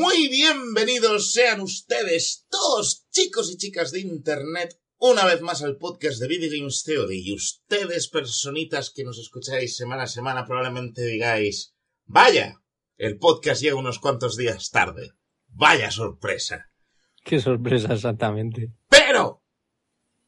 Muy bienvenidos sean ustedes, todos chicos y chicas de Internet, una vez más al podcast de Video Games Theory. Y ustedes, personitas que nos escucháis semana a semana, probablemente digáis, vaya, el podcast llega unos cuantos días tarde. Vaya sorpresa. Qué sorpresa exactamente. Pero,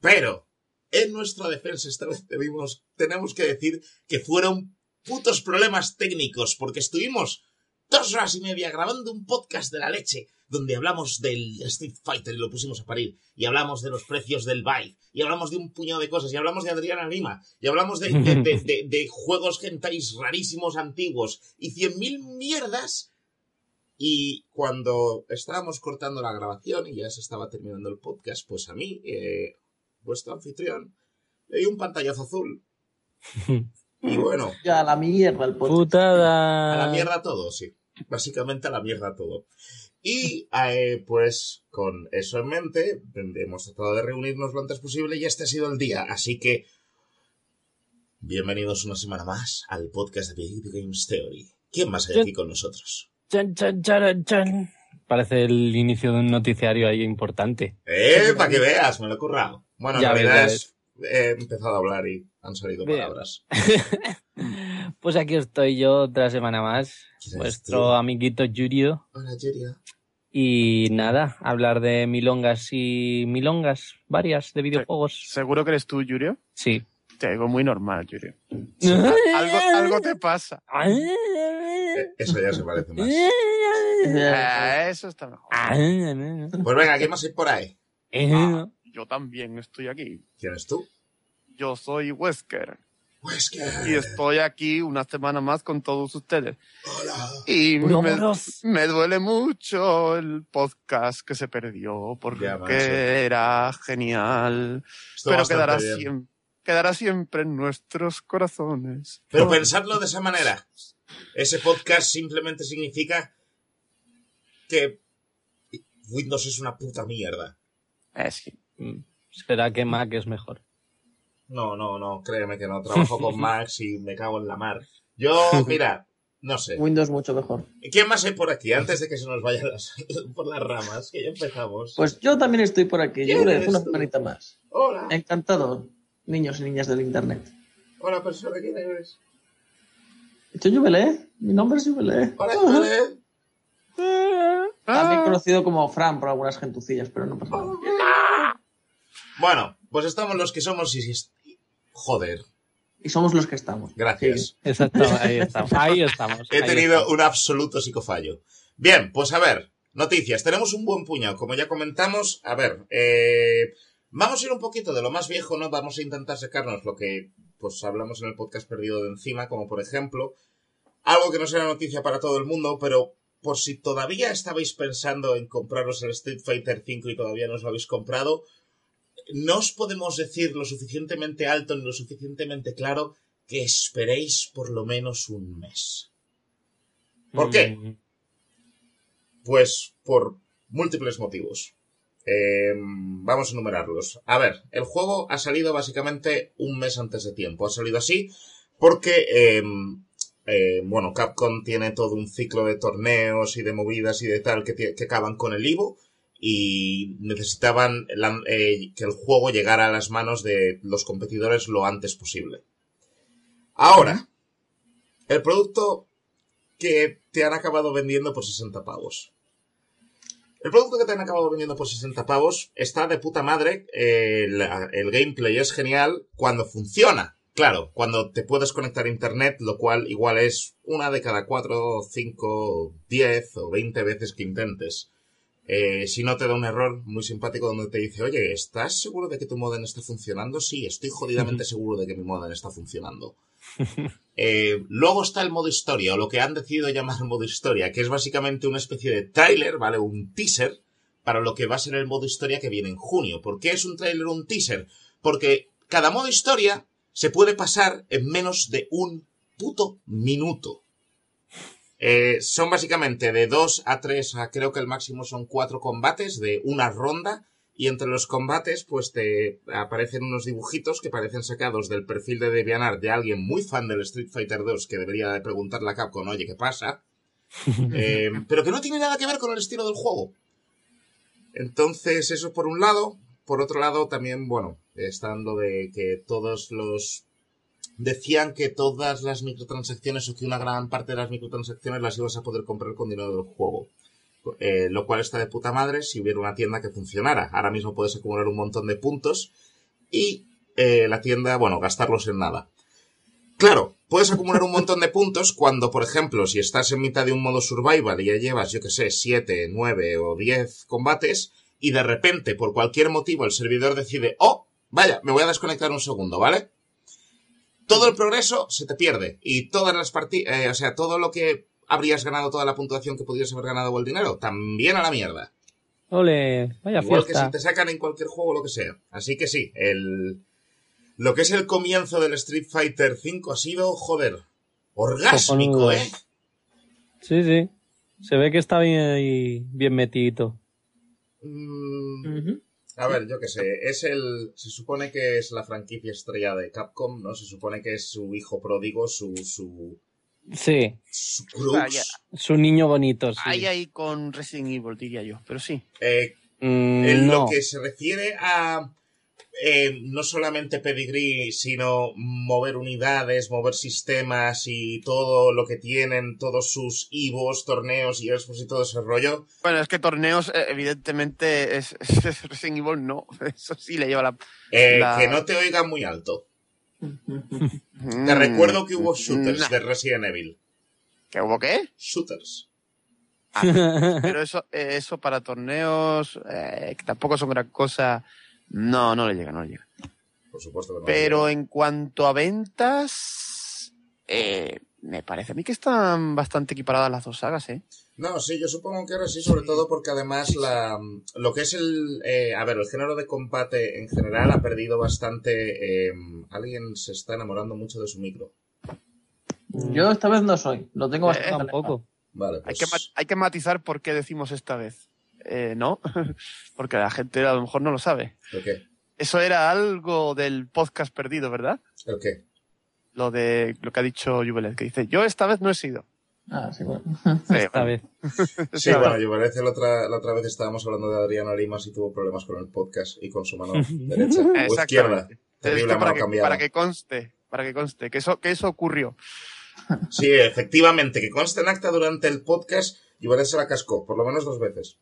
pero, en nuestra defensa esta vez tenemos, tenemos que decir que fueron putos problemas técnicos, porque estuvimos dos horas y media grabando un podcast de la leche, donde hablamos del Street Fighter y lo pusimos a parir, y hablamos de los precios del Vive, y hablamos de un puñado de cosas, y hablamos de Adriana Lima, y hablamos de, de, de, de, de juegos gentais rarísimos antiguos, y cien mil mierdas. Y cuando estábamos cortando la grabación y ya se estaba terminando el podcast, pues a mí, eh, vuestro anfitrión, le di un pantallazo azul. Y bueno, Ya, a la mierda el podcast. Putada. a la mierda todo, sí. Básicamente a la mierda todo. Y eh, pues con eso en mente, hemos tratado de reunirnos lo antes posible y este ha sido el día. Así que bienvenidos una semana más al podcast de Video Games Theory. ¿Quién más hay aquí con nosotros? Chan, chan, charan, chan. Parece el inicio de un noticiario ahí importante. ¡Eh! Para que veas, me lo he currado. Bueno, Ya en ves, realidad ya es- he empezado a hablar y han salido Bien. palabras. Pues aquí estoy yo otra semana más, ¿Quién eres vuestro tú? amiguito Yurio. Hola, Yuria. Y nada, hablar de milongas y milongas varias de videojuegos. ¿Seguro que eres tú, Yurio? Sí. Te digo muy normal, Yurio. Algo, algo te pasa. Eh, Eso ya se parece más. Ah, eso está mejor. Pues venga, ¿quién más hay por ahí? Ah, yo también estoy aquí. ¿Quién es tú? Yo soy Wesker. Pues que... Y estoy aquí una semana más con todos ustedes. Hola. Y me, me duele mucho el podcast que se perdió porque Ya, era genial. Pero quedará siempre, quedará siempre en nuestros corazones. Pero pensadlo de esa manera. Ese podcast simplemente significa que Windows es una puta mierda. Eh, sí. Mm, Será que Mac es mejor. No, no, no, créeme que no. Trabajo con Max y me cago en la mar. Yo, mira, no sé. Windows mucho mejor. ¿Quién más hay por aquí? Antes de que se nos vayan las- por las ramas, que ya empezamos. Pues yo también estoy por aquí. ¿Quién Yo una semanita más. Hola. Encantado, niños y niñas del internet. Hola, persona, ¿quién eres? Soy Jubilé. Mi nombre es Jubilé. Hola, Jubilé. También conocido como Fran por algunas gentucillas, pero no pasa nada. Bueno, pues estamos los que somos y... Joder, Y somos los que estamos. gracias. Exacto, ahí estamos. Ahí estamos. He ahí tenido estamos. un absoluto psicofallo. Bien, pues a ver, noticias. Tenemos un buen puñado, como ya comentamos. A ver, eh, vamos a ir un poquito de lo más viejo, ¿no? Vamos a intentar sacarnos lo que pues hablamos en el podcast perdido de encima, como por ejemplo, algo que no será noticia para todo el mundo, pero por si todavía estabais pensando en compraros el Street Fighter V y todavía no os lo habéis comprado, no os podemos decir lo suficientemente alto ni lo suficientemente claro que esperéis por lo menos un mes. ¿Por qué? Mm, Pues por múltiples motivos. Eh, vamos a enumerarlos. A ver, el juego ha salido básicamente un mes antes de tiempo. Ha salido así porque, eh, eh, bueno, Capcom tiene todo un ciclo de torneos y de movidas y de tal que, que acaban con el Ivo y necesitaban eh, que el juego llegara a las manos de los competidores lo antes posible. Ahora, el producto que te han acabado vendiendo por 60 pavos. El producto que te han acabado vendiendo por 60 pavos está de puta madre. eh, la- el gameplay es genial cuando funciona. Claro, cuando te puedes conectar a internet, lo cual igual es una de cada 4, 5, 10 o 20 veces que intentes. Eh, si no te da un error muy simpático donde te dice, oye, ¿estás seguro de que tu modem está funcionando? Sí, estoy jodidamente seguro de que mi modem está funcionando. Eh, luego está el modo historia, o lo que han decidido llamar modo historia, que es básicamente una especie de tráiler, ¿vale? Un teaser para lo que va a ser el modo historia que viene en junio. ¿Por qué es un tráiler o un teaser? Porque cada modo historia se puede pasar en menos de un puto minuto. Eh, son básicamente de 2 a 3, a creo que el máximo son 4 combates de una ronda. Y entre los combates, pues te aparecen unos dibujitos que parecen sacados del perfil de DeviantArt de alguien muy fan del Street Fighter 2 que debería de preguntarle a Capcom, oye, ¿qué pasa? Eh, pero que no tiene nada que ver con el estilo del juego. Entonces, eso por un lado. Por otro lado, también, bueno, estando de que todos los... Decían que todas las microtransacciones o que una gran parte de las microtransacciones las ibas a poder comprar con dinero del juego. Eh, lo cual está de puta madre si hubiera una tienda que funcionara. Ahora mismo puedes acumular un montón de puntos y eh, la tienda, bueno, gastarlos en nada. Claro, puedes acumular un montón de puntos cuando, por ejemplo, si estás en mitad de un modo survival y ya llevas, yo que sé, 7, 9 o 10 combates y de repente, por cualquier motivo, el servidor decide, oh, vaya, me voy a desconectar un segundo, ¿vale? Todo el progreso se te pierde y todas las partidas, eh, o sea, todo lo que habrías ganado, toda la puntuación que podrías haber ganado o el dinero, también a la mierda. Ole, vaya Igual fiesta. que si te sacan en cualquier juego lo que sea. Así que sí, el lo que es el comienzo del Street Fighter V ha sido, joder, orgásmico, Cojonudo. ¿eh? Sí, sí. Se ve que está bien, ahí, bien metidito. Mm, a ver, yo qué sé, es el se supone que es la franquicia estrella de Capcom, ¿no? Se supone que es su hijo pródigo, su su Sí, su crux. Vaya. su niño bonito, sí. Ahí, ahí con Resident Evil, diría yo. Pero sí. Eh, Mm, En no. lo que se refiere a eh, no solamente pedigrí, sino mover unidades, mover sistemas y todo lo que tienen, todos sus IVOs, torneos y expos y todo ese rollo. Bueno, es que torneos, eh, evidentemente, es, es Resident Evil no. Eso sí le lleva la. eh, La- Que no te oiga muy alto. Mm. Te recuerdo que hubo shooters Nah. de Resident Evil. ¿Que hubo qué? Shooters. Pero eso, eh, eso para torneos, eh, que tampoco son gran cosa. No, no le llega, no le llega. Por supuesto que no. Pero en cuanto a ventas, eh, me parece a mí que están bastante equiparadas las dos sagas, ¿eh? No, sí, yo supongo que ahora sí, sobre todo porque además la, lo que es el... eh, a ver, el género de combate en general ha perdido bastante... eh, alguien se está enamorando mucho de su micro. Yo esta vez no soy. Lo tengo Eh, bastante alejado. Tampoco. Vale, Hay pues... que, ma- hay que matizar por qué decimos esta vez. Eh, ¿No? Porque la gente a lo mejor no lo sabe. ¿El qué? Eso era algo del podcast perdido, ¿verdad? ¿El qué? Lo de lo que ha dicho Jubelet, que dice, yo esta vez no he sido. Ah, sí, bueno. Sí, Esta bueno, vez. Sí, bueno, yo parece la otra, la otra vez estábamos hablando de Adriano Limas y tuvo problemas con el podcast y con su mano derecha o izquierda. Terrible para, mano que, cambiada. para que conste, para que conste, que eso, que eso ocurrió. Sí, efectivamente, que conste en acta durante el podcast y se la cascó, por lo menos dos veces.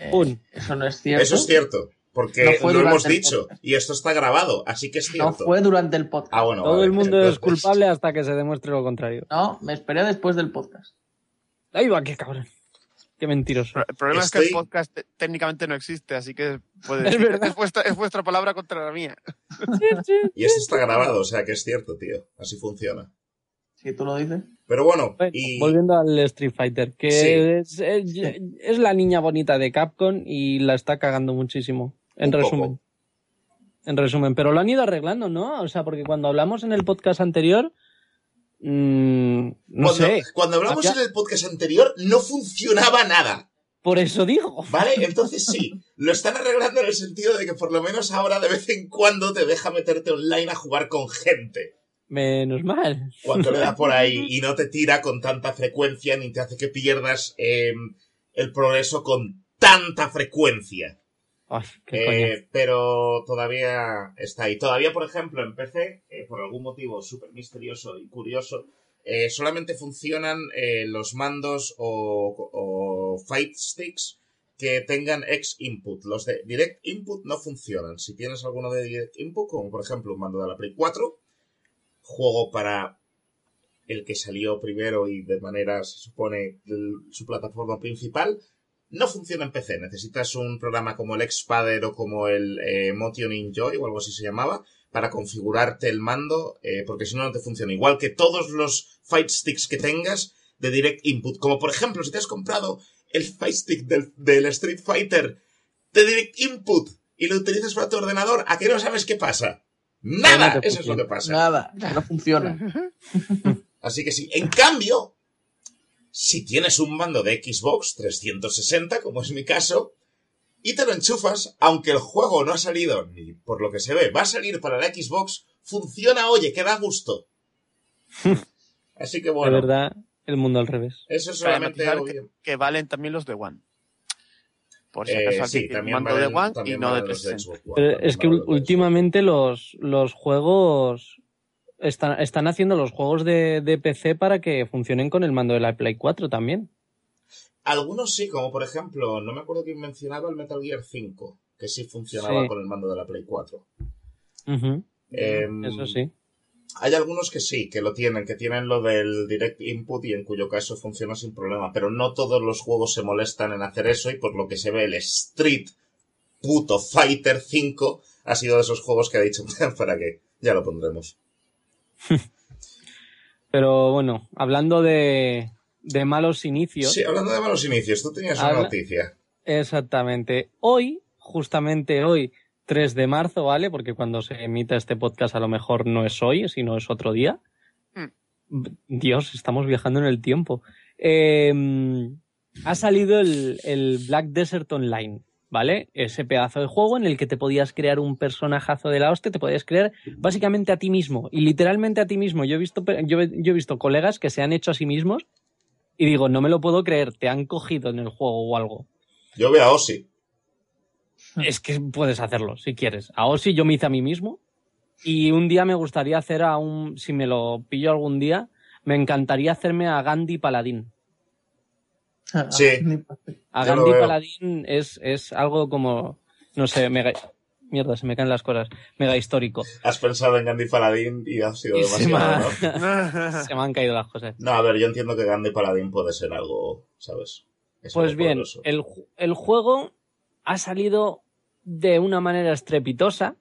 Eh, Un. Eso no es cierto. Eso es cierto, porque No lo hemos dicho podcast. y esto está grabado, así que es No cierto. fue durante el podcast. Ah, bueno, Todo vale, el mundo entonces- es culpable hasta que se demuestre lo contrario. No, me esperé después del podcast. Ahí va, qué cabrón. Qué mentiroso. El problema es que el podcast te- técnicamente no existe, así que puede es, vuestra, es vuestra palabra contra la mía. Y esto está grabado, o sea que es cierto, tío. Así funciona. Si tú lo dices. Pero bueno, Bueno, y Volviendo al Street Fighter, que Sí. es, es- es la niña bonita de Capcom y la está cagando muchísimo. En Un poco. resumen. En resumen, pero lo han ido arreglando, ¿no? O sea, porque cuando hablamos en el podcast anterior, mm, no cuando, sé, cuando hablamos Había- en el podcast anterior no funcionaba nada. por eso digo. ¿Vale? Entonces sí, lo están arreglando en el sentido de que por lo menos ahora de vez en cuando te deja meterte online a jugar con gente. Menos mal. Cuando le da por ahí y no te tira con tanta frecuencia ni te hace que pierdas eh, el progreso con tanta frecuencia. Ay, qué Eh, pero todavía está ahí. Todavía, por ejemplo, en PC, eh, por algún motivo súper misterioso y curioso, eh, solamente funcionan eh, los mandos o, o fight sticks que tengan X input. Los de Direct Input no funcionan. Si tienes alguno de Direct Input, como por ejemplo un mando de la Play 4, juego para el que salió primero y de manera, se supone, su plataforma principal, no funciona en PC. Necesitas un programa como el Xpader o como el eh, Motion Enjoy o algo así se llamaba para configurarte el mando, eh, porque si no, no te funciona. Igual que todos los Fight Sticks que tengas de Direct Input. Como por ejemplo, si te has comprado el Fight Stick del, del Street Fighter de Direct Input y lo utilizas para tu ordenador, ¿a qué no sabes qué pasa? Nada, no eso es lo que funciona. pasa. Nada, no funciona. Así que sí. En cambio, si tienes un mando de Xbox 360, como es mi caso, y te lo enchufas, aunque el juego no ha salido, ni por lo que se ve, va a salir para la Xbox, funciona, oye, que da gusto. Así que De bueno. verdad, el mundo al revés. Eso Cabe solamente que, que valen también los de One. Por si Eh, acaso sí, alguien tiene mando valen- de One y no de valen los 360. Xbox One, Pero también es que los últimamente los, los juegos están, están haciendo los juegos de, de PC para que funcionen con el mando de la Play 4 también. Algunos sí, como por ejemplo, no me acuerdo quién mencionaba el Metal Gear 5, que sí funcionaba Sí. con el mando de la Play 4. Ujú, Em, Eso sí. Hay algunos que sí, que lo tienen, que tienen lo del Direct Input y en cuyo caso funciona sin problema, pero no todos los juegos se molestan en hacer eso y por lo que se ve el Street puto Fighter 5 ha sido de esos juegos que ha dicho, ¿para qué? Ya lo pondremos. Pero bueno, hablando de, de malos inicios. Sí, hablando de malos inicios, tú tenías una Habla- noticia. Exactamente. Hoy, justamente hoy, 3 de marzo, ¿vale? Porque cuando se emita este podcast a lo mejor no es hoy, sino es otro día. Dios, estamos viajando en el tiempo. Eh, ha salido el, el Black Desert Online, ¿vale? Ese pedazo de juego en el que te podías crear un personajazo de la hostia, te podías crear básicamente a ti mismo y literalmente a ti mismo. Yo he visto, yo, he- yo he visto colegas que se han hecho a sí mismos y digo, no me lo puedo creer, te han cogido en el juego o algo. Yo veo a Ozzy. Es que puedes hacerlo si quieres. A Ozzy yo me hice a mí mismo y un día me gustaría hacer a un, si me lo pillo algún día, me encantaría hacerme a Gandhi Paladín. Sí. A Gandhi. Paladín es, es algo como, no sé, mega, mierda, se me caen las cosas, mega histórico. Has pensado en Gandhi Paladín y ha sido Y se me, demasiado, ha- ¿no? se me han caído las cosas. No, a ver, yo entiendo que Gandhi Paladín puede ser algo, ¿sabes? Es Pues algo bien, el, el juego ha salido de una manera estrepitosa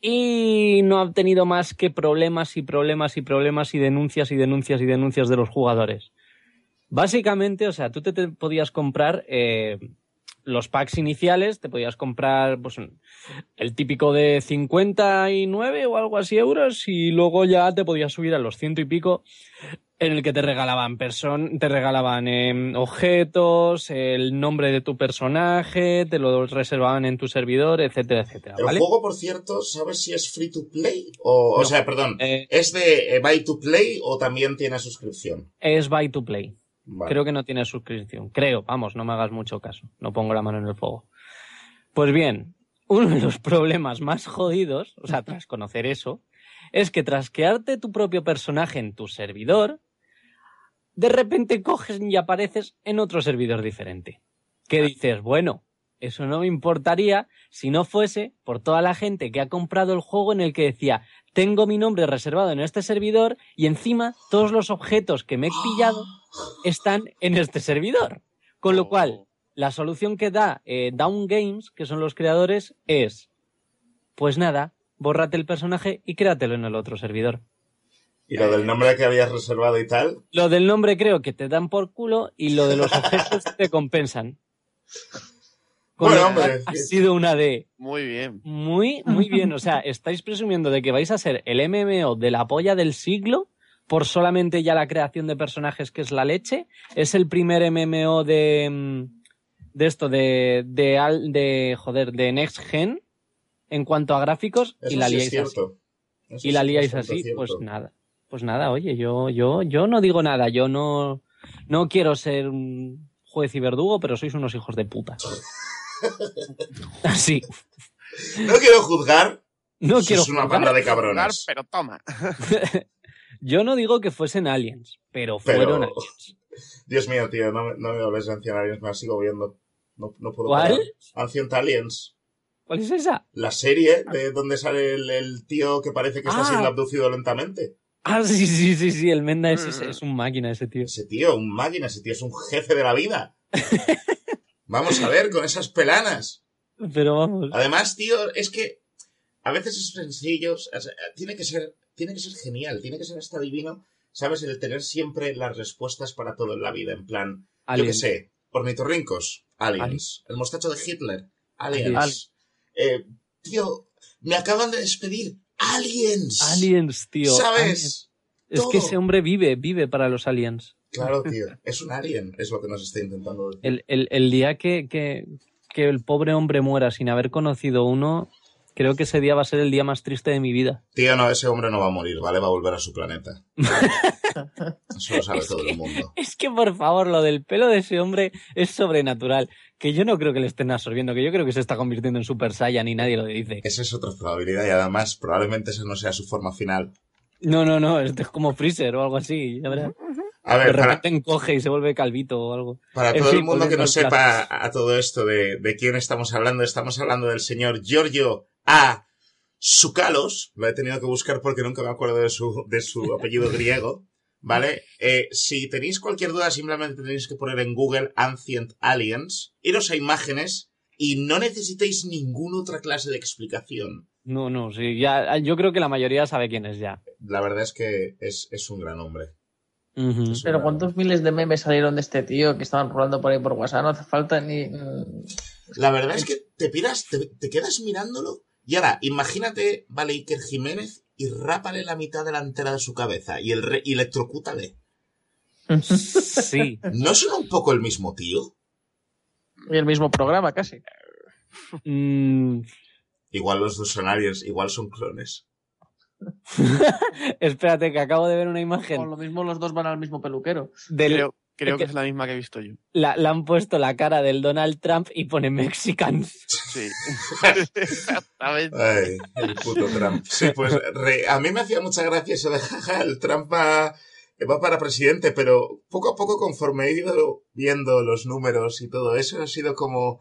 y no ha tenido más que problemas y problemas y problemas y denuncias y denuncias y denuncias de los jugadores. Básicamente, o sea, tú te, podías comprar eh, los packs iniciales, te podías comprar pues, el típico de 59 o algo así euros y luego ya te podías subir a los ciento y pico en el que te regalaban person te regalaban em, objetos, el nombre de tu personaje, te lo reservaban en tu servidor, etcétera, etcétera, El ¿vale? juego, por cierto, ¿sabes si es free to play? O, o sea, perdón, Eh, ¿es de eh, buy to play o también tiene suscripción? es buy to play. Vale. Creo que no tiene suscripción. Creo, vamos, no me hagas mucho caso. No pongo la mano en el fuego. Pues bien, uno de los problemas más jodidos, o sea, tras conocer eso, es que tras crearte tu propio personaje en tu servidor, de repente coges y apareces en otro servidor diferente. Que dices, bueno, eso no me importaría si no fuese por toda la gente que ha comprado el juego en el que decía, tengo mi nombre reservado en este servidor y encima todos los objetos que me he pillado están en este servidor. Con lo cual, la solución que da eh, Down Games, que son los creadores, es, pues nada, bórrate el personaje y créatelo en el otro servidor. ¿Y lo del nombre que habías reservado y tal? Lo del nombre creo que te dan por culo y lo de los objetos te compensan. Con Bueno, hombre, ha sido una de Muy bien. muy, muy bien. O sea, estáis presumiendo de que vais a ser el MMO de la polla del siglo por solamente ya la creación de personajes que es la leche. Es el primer MMO de, mm, de esto, de, de, al- de, joder, de Next Gen en cuanto a gráficos Eso y la sí es liáis así. Eso Y la liáis así, cierto. pues nada. Pues nada, oye, yo, yo, yo no digo nada, yo no, no quiero ser un juez y verdugo, pero sois unos hijos de puta. Así. No quiero juzgar. No sois quiero una juzgar. banda de cabrones. pero toma. Yo no digo que fuesen aliens, pero Pero- fueron aliens. Dios mío, tío, no me, no me hables de Ancient Aliens, me la sigo viendo. No, no puedo ¿Cuál? parar. Ancient Aliens. ¿Cuál es esa? La serie de donde sale el, el tío que parece que está Ah. siendo abducido lentamente. Ah, sí, sí, sí, sí, el Menda es, Mm. es, es un máquina ese tío. Ese tío, un máquina, ese tío es un jefe de la vida. Vamos a ver con esas pelanas. Pero vamos. Además, tío, es que a veces es sencillo, o sea, tiene que ser, tiene que ser genial, tiene que ser hasta divino, ¿sabes? El tener siempre las respuestas para todo en la vida, en plan, yo qué aliens. sé, ornitorrincos, aliens, el mostacho de Hitler, aliens. Aliens. Eh, tío, me acaban de despedir, aliens. Aliens, tío. aliens. ¿Sabes? Es que ese hombre vive, vive para los aliens. Claro, tío, es un alien, es lo que nos está intentando decir. El, el, el día que, que, que el pobre hombre muera sin haber conocido uno, creo que ese día va a ser el día más triste de mi vida. Tío, no, ese hombre no va a morir, ¿vale? Va a volver a su planeta. Eso lo sabe todo el mundo. Es que, por favor, lo del pelo de ese hombre es sobrenatural. Que yo no creo que le estén absorbiendo, que yo creo que se está convirtiendo en Super Saiyan y nadie lo dice. Esa es otra probabilidad y además probablemente esa no sea su forma final. No, no, no, este es como Freezer o algo así, ya verás. A De ver, para, repente encoge y se vueve calvito o algo. para en todo el mundo que no sepa a todo esto de, de quién estamos hablando, estamos hablando del señor Giorgio A. Sukalos. Lo he tenido que buscar porque nunca me acuerdo de su, de su apellido griego. ¿Vale? Eh, si tenéis cualquier duda, simplemente tenéis que poner en Google Ancient Aliens, iros a imágenes y no necesitáis ninguna otra clase de explicación. No, no, sí, ya, yo creo que la mayoría sabe quién es ya. La verdad es que es, es un gran hombre. Ujú. Es un Pero gran ¿cuántos hombre. miles de memes salieron de este tío que estaban rolando por ahí por WhatsApp? No hace falta ni... La verdad es que te piras, te, te quedas mirándolo y ahora, imagínate, vale, Iker Jiménez y rápale la mitad delantera de su cabeza y, el re- y electrocútale. Sí. ¿No son un poco el mismo tío? Y el mismo programa casi. Mm, Igual los dos son aliens, igual son clones. espérate, que acabo de ver una O imagen. lo mismo los dos van al mismo peluquero. Del, Creo, que que- es la misma que he visto yo. la, le han puesto la cara del Donald Trump y pone Mexicans. Sí. Exactamente. Ay, el puto Trump. Sí, pues re- a mí me hacía mucha gracia eso de jaja, el Trump va, va para presidente, pero poco a poco conforme he ido viendo los números y todo eso ha sido como...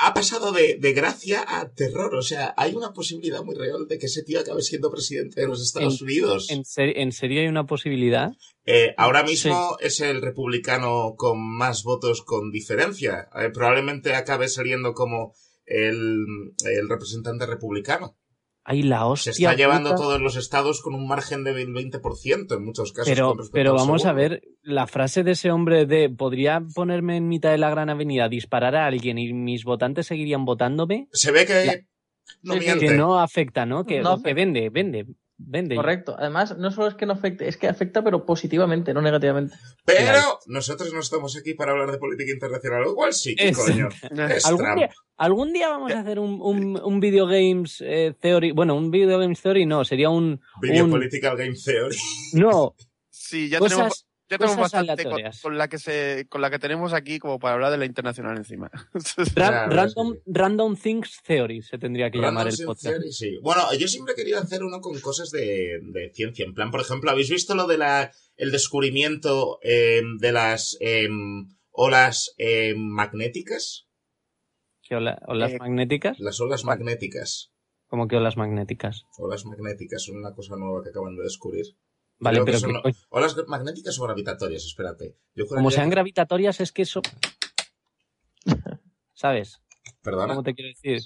Ha pasado de, de gracia a terror, o sea, hay una posibilidad muy real de que ese tío acabe siendo presidente de los Estados Unidos. ¿En, ser- ¿En serio hay una posibilidad? Eh, ahora mismo es el republicano con más votos con diferencia. Eh, probablemente acabe saliendo como el, el representante republicano. Ay, la Se hostia. está llevando puta. todos los estados con un margen del 20% en muchos casos. Pero, con pero vamos a ver, la frase de ese hombre de ¿podría ponerme en mitad de la gran avenida, disparar a alguien y mis votantes seguirían votándome? Se ve que La- no miente. Que no afecta, ¿no? Que, No que afecta. vende, vende, vende. Correcto. Además, no solo es que no afecte, es que afecta pero positivamente, no negativamente. Pero Claro. nosotros no estamos aquí para hablar de política internacional. Igual sí, ¿qué Es- coño? Es ¿Algún día, algún día vamos a hacer un, un, un video games eh, theory. Bueno, un video games theory no, sería un. Video un- Political Game Theory. no, Sí, ya tenemos, cosas, ya tenemos cosas bastante con, con la que se, con la que tenemos aquí como para hablar de la internacional encima. ra- random, sí. random Things Theory se tendría que llamar el podcast. Theory, sí. Bueno, yo siempre he querido hacer uno con cosas de, de ciencia. En plan, por ejemplo, ¿habéis visto lo de la el descubrimiento eh, de las eh, olas eh, magnéticas? ¿Qué ola- olas Eh, magnéticas? Las olas magnéticas. ¿Cómo que olas magnéticas? Olas magnéticas son una cosa nueva que acaban de descubrir. Vale, Creo que pero son ¿qué lo- coño? Olas magnéticas o gravitatorias, espérate. Yo como sean que- gravitatorias es que eso... ¿Sabes? Perdona. ¿Cómo te quiero decir?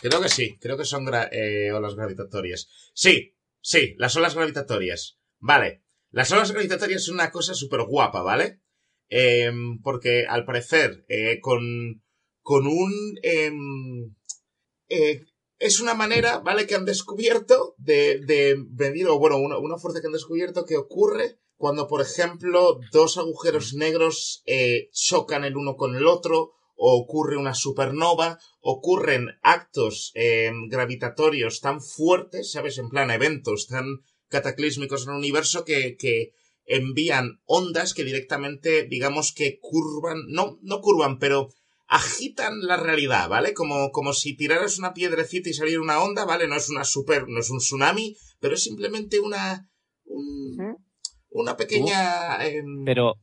Creo que sí, creo que son gra- eh, olas gravitatorias. Sí, sí, las olas gravitatorias. Vale, las olas gravitatorias son una cosa súper guapa, ¿vale? Em, porque al parecer, eh, con, con un... em, eh, es una manera, ¿vale? Que han descubierto de, de medir, o bueno, una, una fuerza que han descubierto que ocurre cuando, por ejemplo, dos agujeros negros eh, chocan el uno con el otro, o ocurre una supernova, ocurren actos eh, gravitatorios tan fuertes, ¿sabes? En plan, eventos tan cataclísmicos en el universo que, que envían ondas que directamente, digamos que curvan, no, no curvan, pero agitan la realidad, ¿vale? Como, como si tiraras una piedrecita y saliera una onda, ¿vale? No es una super, no es un tsunami, pero es simplemente una, un- una pequeña, em, Pero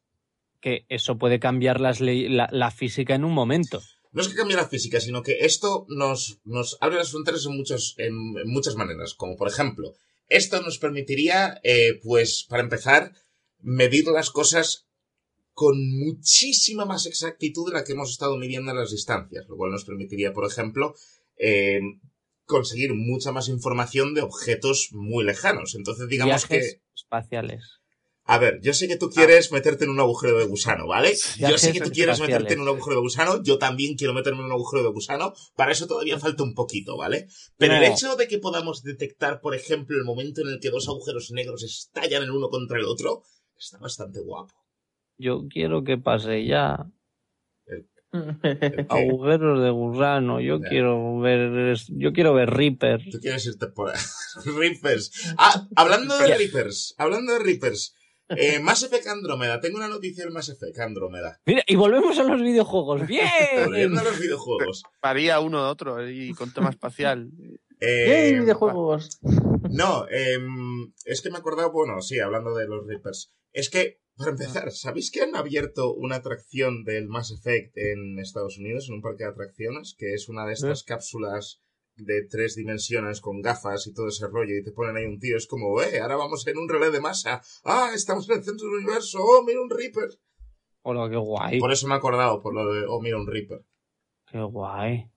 que eso puede cambiar las ley- la, la física en un momento. no es que cambie la física, sino que esto nos, nos abre las fronteras en, muchos, en, en muchas maneras. Como por ejemplo, esto nos permitiría, eh, pues, para empezar, medir las cosas con muchísima más exactitud de la que hemos estado midiendo en las distancias, lo cual nos permitiría, por ejemplo, eh, conseguir mucha más información de objetos muy lejanos. Entonces, digamos Viajes que espaciales. a ver, yo sé que tú quieres meterte en un agujero de gusano, ¿vale? Yo sé que tú quieres espaciales. meterte en un agujero de gusano, yo también quiero meterme en un agujero de gusano, para eso todavía falta un poquito, ¿vale? Pero el hecho de que podamos detectar, por ejemplo, el momento en el que dos agujeros negros estallan el uno contra el otro, está bastante guapo. Yo quiero que pase ya. Agujeros de gusano. Yo Ya. quiero ver. Yo quiero ver Reaper. Tú quieres irte por ahí. Reapers. Ah, hablando de Reapers. Hablando de Reapers. Eh, Mass Effect Andrómeda. Tengo una noticia del Mass Effect Andrómeda. Mira, y volvemos a los videojuegos. ¡Bien! Volviendo a los videojuegos. Varía uno de otro y con tema espacial. Eh, ¡Yay, videojuegos! No, em, es que me he acordado, bueno, sí, hablando de los Reapers. Es que, para empezar, ¿sabéis que han abierto una atracción del Mass Effect en Estados Unidos, en un parque de atracciones? Que es una de estas cápsulas de tres dimensiones con gafas y todo ese rollo y te ponen ahí un tío, es como, eh, ahora vamos en un relé de masa. Ah, estamos en el centro del universo. Oh, mira un Reaper. Hola, qué guay. Por eso me he acordado, por lo de, oh, mira un Reaper. Qué guay.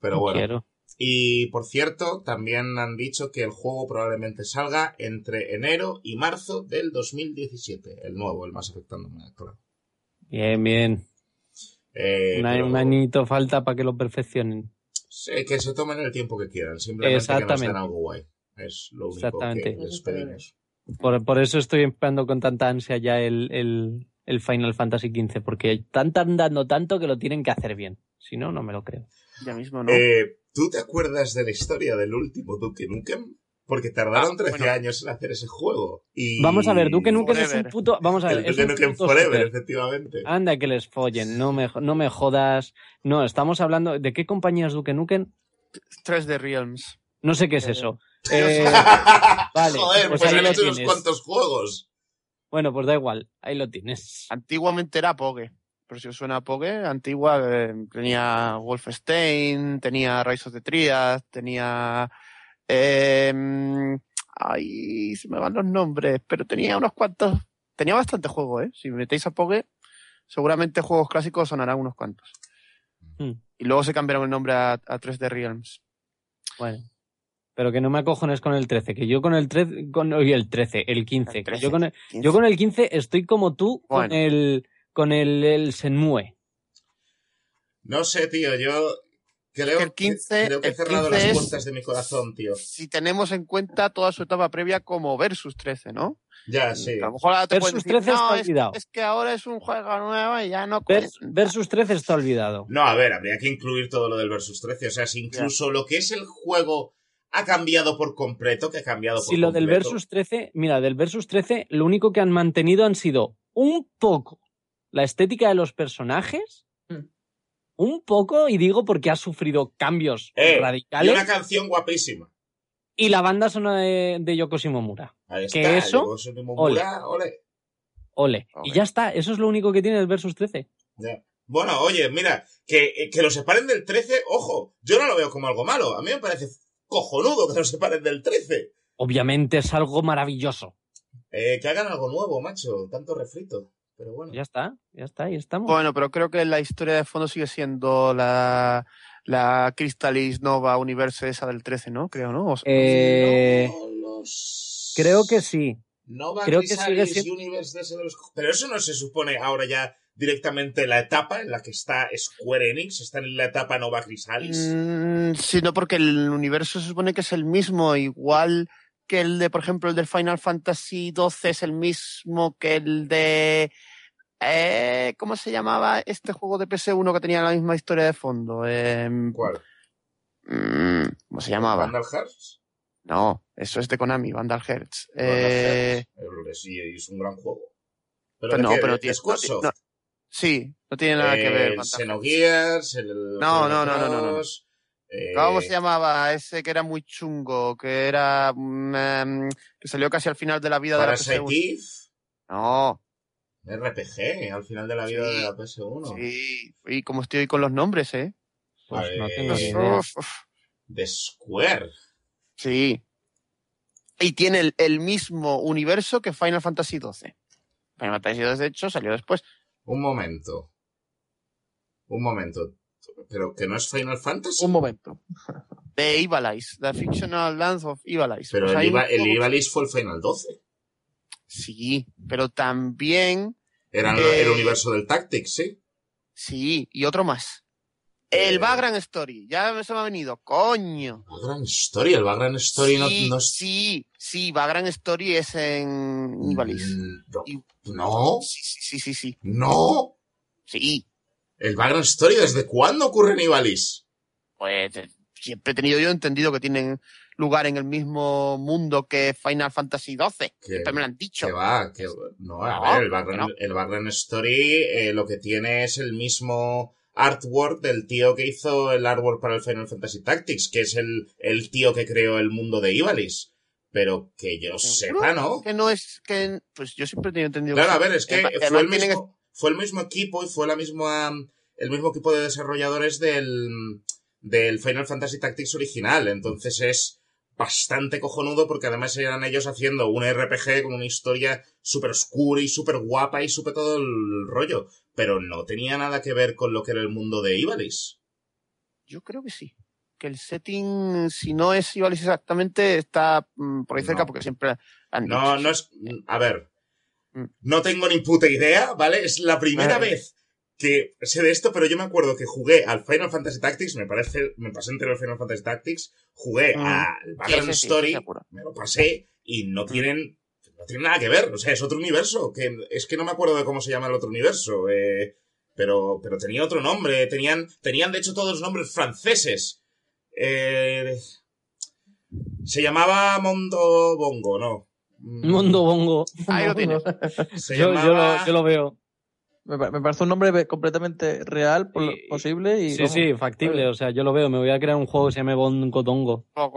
Pero bueno. Quiero. Y por cierto, también han dicho que el juego probablemente salga entre enero y marzo del 2017. El nuevo, el más afectando, claro. Bien, bien. Eh, Un, pero un añito falta para que lo perfeccionen. sé que se tomen el tiempo que quieran, simplemente que nos den Exactamente. algo guay. Es lo único Exactamente. que les pedimos. Por, por eso estoy esperando con tanta ansia ya el, el, el Final Fantasy XV, porque están tardando tanto que lo tienen que hacer bien. Si no, no me lo creo. Ya mismo, ¿no? Eh, ¿Tú te acuerdas de la historia del último Duke Nukem? Porque tardaron Ah, 13 bueno. años en hacer ese juego. Y... Vamos a ver, Duke Nukem es un Forever. puto. Vamos a ver, El es Duke Nukem puto Forever, efectivamente. Anda, que les follen, no me, no me jodas. No, estamos hablando. ¿De qué compañía es Duke Nukem? 3D Realms. No sé qué es eso. Yo Eh, vale, Joder, pues pues, ahí han lo hecho unos tienes. cuantos juegos. Bueno, pues da igual, ahí lo tienes. Antiguamente era Pogue. Pero si os suena a Pogue, antigua eh, tenía Wolfenstein, tenía Rise of the Triad, tenía... Eh, ay, se me van los nombres, pero tenía unos cuantos... Tenía bastante juego, ¿eh? Si metéis a Pogue, seguramente juegos clásicos sonarán unos cuantos. Hmm. Y luego se cambiaron el nombre a, a 3D Realms. Bueno. Pero que no me acojones con el 13, que yo con el 13, con, oye, el 13, el 15, El que 13, yo con el, yo con el 15 estoy como tú con Bueno. el, con el, el Senmue. No sé, tío, yo creo que el 15 creo que he el cerrado 15 las es- puertas de mi corazón, tío. Si tenemos en cuenta toda su etapa previa como Versus 13, ¿no? Ya, sí. A lo mejor ahora te Versus puedes decir, 13 está no, es, olvidado. es que ahora es un juego nuevo y ya no Vers- cuenta". Versus 13 está olvidado. No, a ver, habría que incluir todo lo del Versus 13. O sea, si incluso lo que es el juego ha cambiado por completo, que ha cambiado por Si lo del completo. Versus 13, mira, del Versus 13, lo único que han mantenido han sido un poco la estética de los personajes, Hmm. un poco, y digo porque ha sufrido cambios Eh, Y radicales, una canción guapísima. y la banda sonora de, de Yoko Shimomura. Ahí Que eso, Yoko Shimomura, ole. Ole. Ole. Y ya está, eso es lo único que tiene el Versus 13. Ya. Bueno, oye, mira, que, eh, que lo separen del 13, ojo, yo no lo veo como algo malo. A mí me parece cojonudo que lo separen del 13. Obviamente es algo maravilloso. Eh, que hagan algo nuevo, macho. Tanto refrito. Pero bueno. Ya está, ya está, ahí estamos. Bueno, pero creo que la historia de fondo sigue siendo la, la Crystalis Nova Universe esa del 13, ¿no? Creo, ¿no? O sea, Eh, No creo que sí. Nova creo que sigue Chrysalis siendo- Universe de ese de los- Pero eso no se supone ahora ya directamente la etapa en la que está Square Enix. Está en la etapa Nova Chrysalis. Mm, sí, no, porque el universo se supone que es el mismo, igual que el de, por ejemplo, el del Final Fantasy XII es el mismo que el de... Eh, ¿Cómo se llamaba este juego de PS1 que tenía la misma historia de fondo? Em, ¿Cuál? mm, ¿Cómo se llamaba? ¿Vandal Hearts? No, eso es de Konami, Vandal Hearts. Vandal Eh, Hearts. Eh, Sí, es un gran juego. pero ¿de no, pero ¿De tiene, Squaresoft? no, sí, no tiene nada que ver. El Xenogears, el... No, no, no, no, no, no. Eh, ¿Cómo se llamaba? Ese que era muy chungo, que era. mm, em, que salió casi al final de la vida de la Parasite PS1. Eve, No, RPG, al final de la vida Sí, de la PS1. sí. Y como estoy hoy con los nombres, ¿eh? Pues no Eh, tengo ni idea. De Square. Sí. Y tiene el, el mismo universo que Final Fantasy XII. Final Fantasy XII, de hecho, salió después. Un momento. Un momento. Pero que no es Final Fantasy. Un momento. De Ivalice, The Fictional Lands of Ivalice. Pero Pues el, Ivalice fue el Final 12. Sí, pero también. Era Eh, el universo del Tactics, sí. Sí, y otro más. El Eh. Background Story. Ya se me ha venido. Coño. Background Story, el Background Story no, sí, no es... sí, sí, Background Story es en Ivalice. Mm, no. Y- No, Sí, sí, sí, sí, sí. no. Sí, El background story, ¿desde cuándo ocurre en Ivalice? Pues eh, siempre he tenido yo entendido que tienen lugar en el mismo mundo que Final Fantasy XII. Que- Siempre me lo han dicho. Que va, que no, a No, ver, el background, no. el background story eh, lo que tiene es el mismo artwork del tío que hizo el artwork para el Final Fantasy Tactics, que es el, el tío que creó el mundo de Ivalice. Pero que yo sepa, ¿no? Que no es que. Pues yo siempre he tenido entendido Claro, a ver, es que fue el mismo, fue el mismo equipo y fue la misma, el mismo equipo de desarrolladores del, del Final Fantasy Tactics original. Entonces es bastante cojonudo porque además eran ellos haciendo un RPG con una historia súper oscura y súper guapa y súper todo el rollo. Pero no tenía nada que ver con lo que era el mundo de Ivalice. Yo creo que sí. Que el setting, si no es Ivalice exactamente, está mm, por ahí cerca No. porque siempre han No, dicho, no es. A ver. Mm. No tengo ni puta idea, ¿vale? Es la primera vez que sé de esto, pero yo me acuerdo que jugué al Final Fantasy Tactics, me parece, me pasé entero el Final Fantasy Tactics, jugué Mm. al Background Sí, sí, sí, Story, me lo pasé y no tienen. No tienen nada que ver, o sea, es otro universo. Que es que no me acuerdo de cómo se llama el otro universo. eh, pero, pero tenía otro nombre. Tenían, tenían de hecho todos nombres franceses. Eh, se llamaba Mondo Bongo, ¿no? Mm, Mundo Bongo. Ahí lo tienes. Se Yo, lo, yo lo veo. Me, pa- me parece un nombre completamente real, por lo Y- posible. Y, Sí, vamos, sí, factible. O sea, yo lo veo. Me voy a crear un juego que se llame Bongo Dongo. No.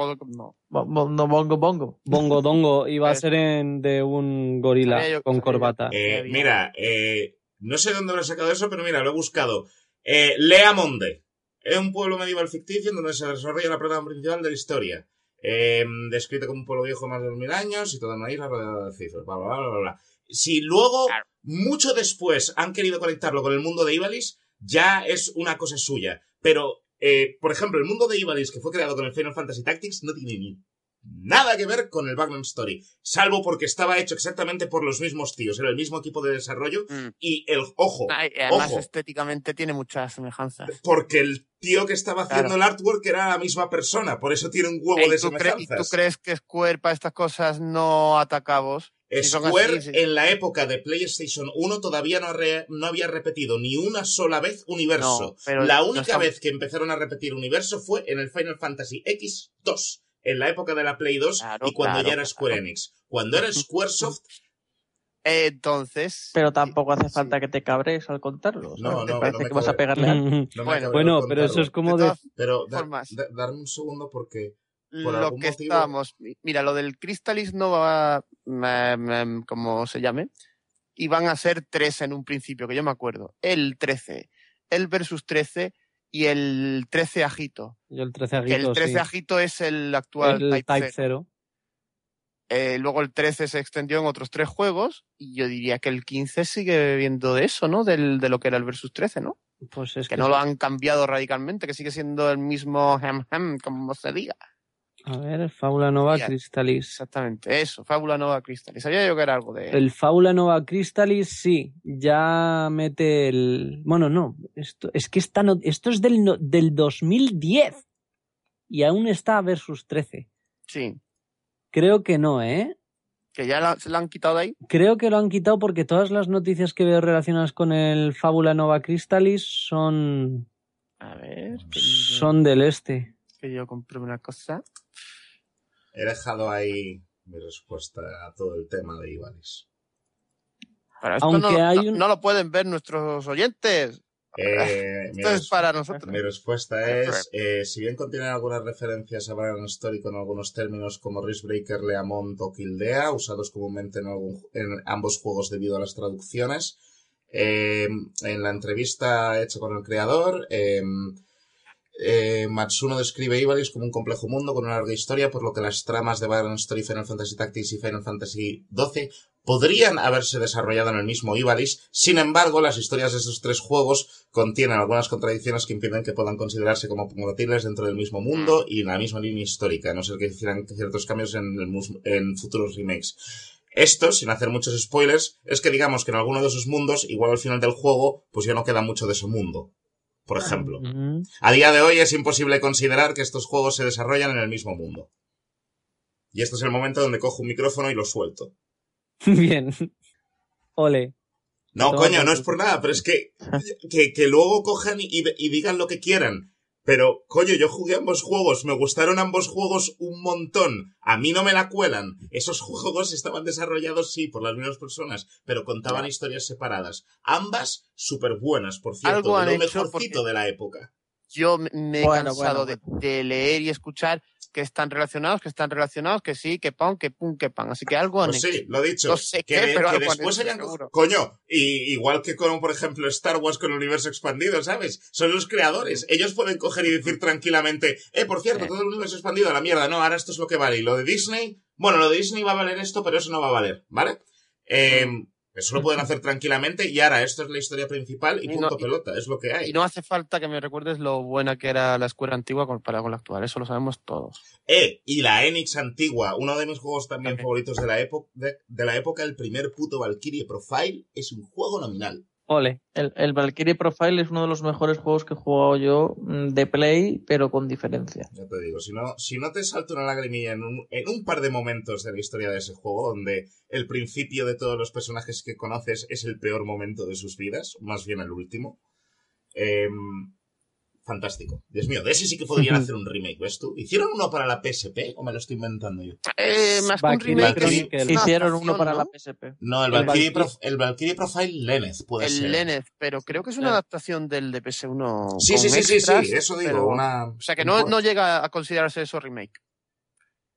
bo- bo- no, bongo, bongo. Bongo Dongo. Y va a ser en, de un gorila con corbata. Eh, mira, eh, no sé de dónde lo he sacado eso, pero mira, lo he buscado. Eh, Leamonde. Es un pueblo medieval ficticio en donde se desarrolla la trama principal de la historia. Eh, descrito como un pueblo viejo de más de dos mil años y toda una isla rodeada de cifras. Bla, bla, bla, bla, bla. Si luego, Claro. mucho después, han querido conectarlo con el mundo de Ivalice, ya es una cosa suya. Pero, eh, por ejemplo, el mundo de Ivalice, que fue creado con el Final Fantasy Tactics, no tiene ni nada que ver con el background story. Salvo porque estaba hecho exactamente por los mismos tíos. Era el mismo equipo de desarrollo. Mm. Y el ojo, Ay, Además, ojo. estéticamente tiene muchas semejanzas. porque el tío que estaba haciendo Claro. el artwork era la misma persona. Por eso tiene un huevo Ey, de ¿tú ¿Y tú crees que Square para estas cosas no ataca a vos? Si son Square así, en la época de PlayStation 1 todavía no, ha re- no había repetido ni una sola vez universo. No, pero la no única estamos- vez que empezaron a repetir universo fue en el Final Fantasy X2, en la época de la Play 2 Claro, y cuando claro, ya era Square. Enix. Cuando era Squaresoft, Entonces. Pero tampoco hace Sí. falta que te cabres al contarlo. No, ¿sabes? ¿Te no, parece no que vas a pegarle a no Bueno, Bueno, pero eso es como De de... Pero da- formas. da- darme un segundo porque por lo que motivo- estábamos. Mira, lo del Crystalis no va. como se llame. Y van a ser tres en un principio, que yo me acuerdo. El 13, el versus 13 y el 13 Agito. Yo el 13 Que el aguito, 13 sí. Agito es el actual El Type, Type 0. 0. Eh, luego el 13 se extendió en otros tres juegos. Y yo diría que el 15 sigue viendo de eso, ¿no? Del, de lo que era el versus 13, ¿no? Pues es Que que... no lo han cambiado radicalmente, que sigue siendo el mismo hem, hem, como se diga. A ver, Fábula Nova Mira. Crystallis. Exactamente, eso, Fábula Nova Crystal. Y sabía yo que era algo de. El Fábula Nova Crystallis, sí, ya mete el... Bueno, no, esto, es que esta no- esto es del, del 2010 y aún está versus 13. Sí, Creo que no, ¿eh? que ya la- se la han quitado de ahí. Creo que lo han quitado porque todas las noticias que veo relacionadas con el Fábula Nova Crystallis son, A ver, son del este. que yo compré una cosa. he dejado ahí mi respuesta a todo el tema de Ivalice. Pero esto Aunque no, hay no- un- no lo pueden ver nuestros oyentes. Eh, Esto es para nosotros. mi respuesta es, eh, si bien contiene algunas referencias a Background Story con algunos términos como Riskbreaker, Leamont o Kildea, usados comúnmente en, algún- en ambos juegos debido a las traducciones, eh, en la entrevista hecha con el creador, eh, Matsuno describe Ivalice como un complejo mundo con una larga historia, por lo que las tramas de Background Story, Final Fantasy Tactics y Final Fantasy XII podrían haberse desarrollado en el mismo Ivalice. Sin embargo, las historias de estos tres juegos contienen algunas contradicciones que impiden que puedan considerarse como compatibles dentro del mismo mundo y en la misma línea histórica, a no ser que hicieran ciertos cambios en, en futuros remakes. Esto, sin hacer muchos spoilers, es que digamos que en alguno de esos mundos, igual al final del juego, pues ya no queda mucho de ese mundo. Por ejemplo. A día de hoy es imposible considerar que estos juegos se desarrollan en el mismo mundo. Y este es el momento donde cojo un micrófono y lo suelto. Bien. Ole. No, coño, no es por nada, pero es que, que, que luego cojan y, y digan lo que quieran. Pero, coño, yo jugué ambos juegos, me gustaron ambos juegos un montón. A mí no me la cuelan. Esos juegos estaban desarrollados, sí, por las mismas personas, pero contaban historias separadas. Ambas súper buenas, por cierto, Algo de han lo mejorcito porque- de la época. Yo me- me he Bueno, cansado bueno, de, de leer y escuchar que están relacionados, que están relacionados, que sí, que pan, que pum, que pan. Así que algo han Pues sí, lo he dicho. No sé que, qué, pero que algo han después hecho, seguro. Coño, y, igual que con, por ejemplo, Star Wars con el universo expandido, ¿sabes? Son los creadores. Ellos pueden coger y decir tranquilamente, eh, por cierto, Sí. todo el universo expandido a la mierda. No, ahora esto es lo que vale. Y lo de Disney, bueno, lo de Disney va a valer esto, pero eso no va a valer, ¿vale? Eh, eso lo pueden hacer tranquilamente y ahora esto es la historia principal y Y no- punto pelota, es lo que hay. Y no hace falta que me recuerdes lo buena que era la escuela antigua comparada con la actual. Eso lo sabemos todos. Eh, y la Enix antigua, uno de mis juegos también favoritos de la, época de, de la época, el primer puto Valkyrie Profile, es un juego nominal. Ole. El, el Valkyrie Profile es uno de los mejores juegos que he jugado yo mm, de Play, pero con diferencia. Ya te digo, si no, si no te salta una lagrimilla en un, en un par de momentos de la historia de ese juego, donde el principio de todos los personajes que conoces es el peor momento de sus vidas, más bien el último. em, fantástico. Dios mío, de ese sí que podrían hacer un remake, ¿ves tú? ¿Hicieron uno para la PSP o me lo estoy inventando yo? Eh, más que un Valkyrie remake, una Hicieron uno para ¿no? la PSP. No, el El Valkyrie, Valkyrie- Prof- el Valkyrie Profile Lenneth puede ser. El Lenneth, pero creo que es una Eh. adaptación del de PS1. Sí, con sí, sí, sí, extras, sí, eso digo. pero- Una, O sea que no llega a considerarse eso remake.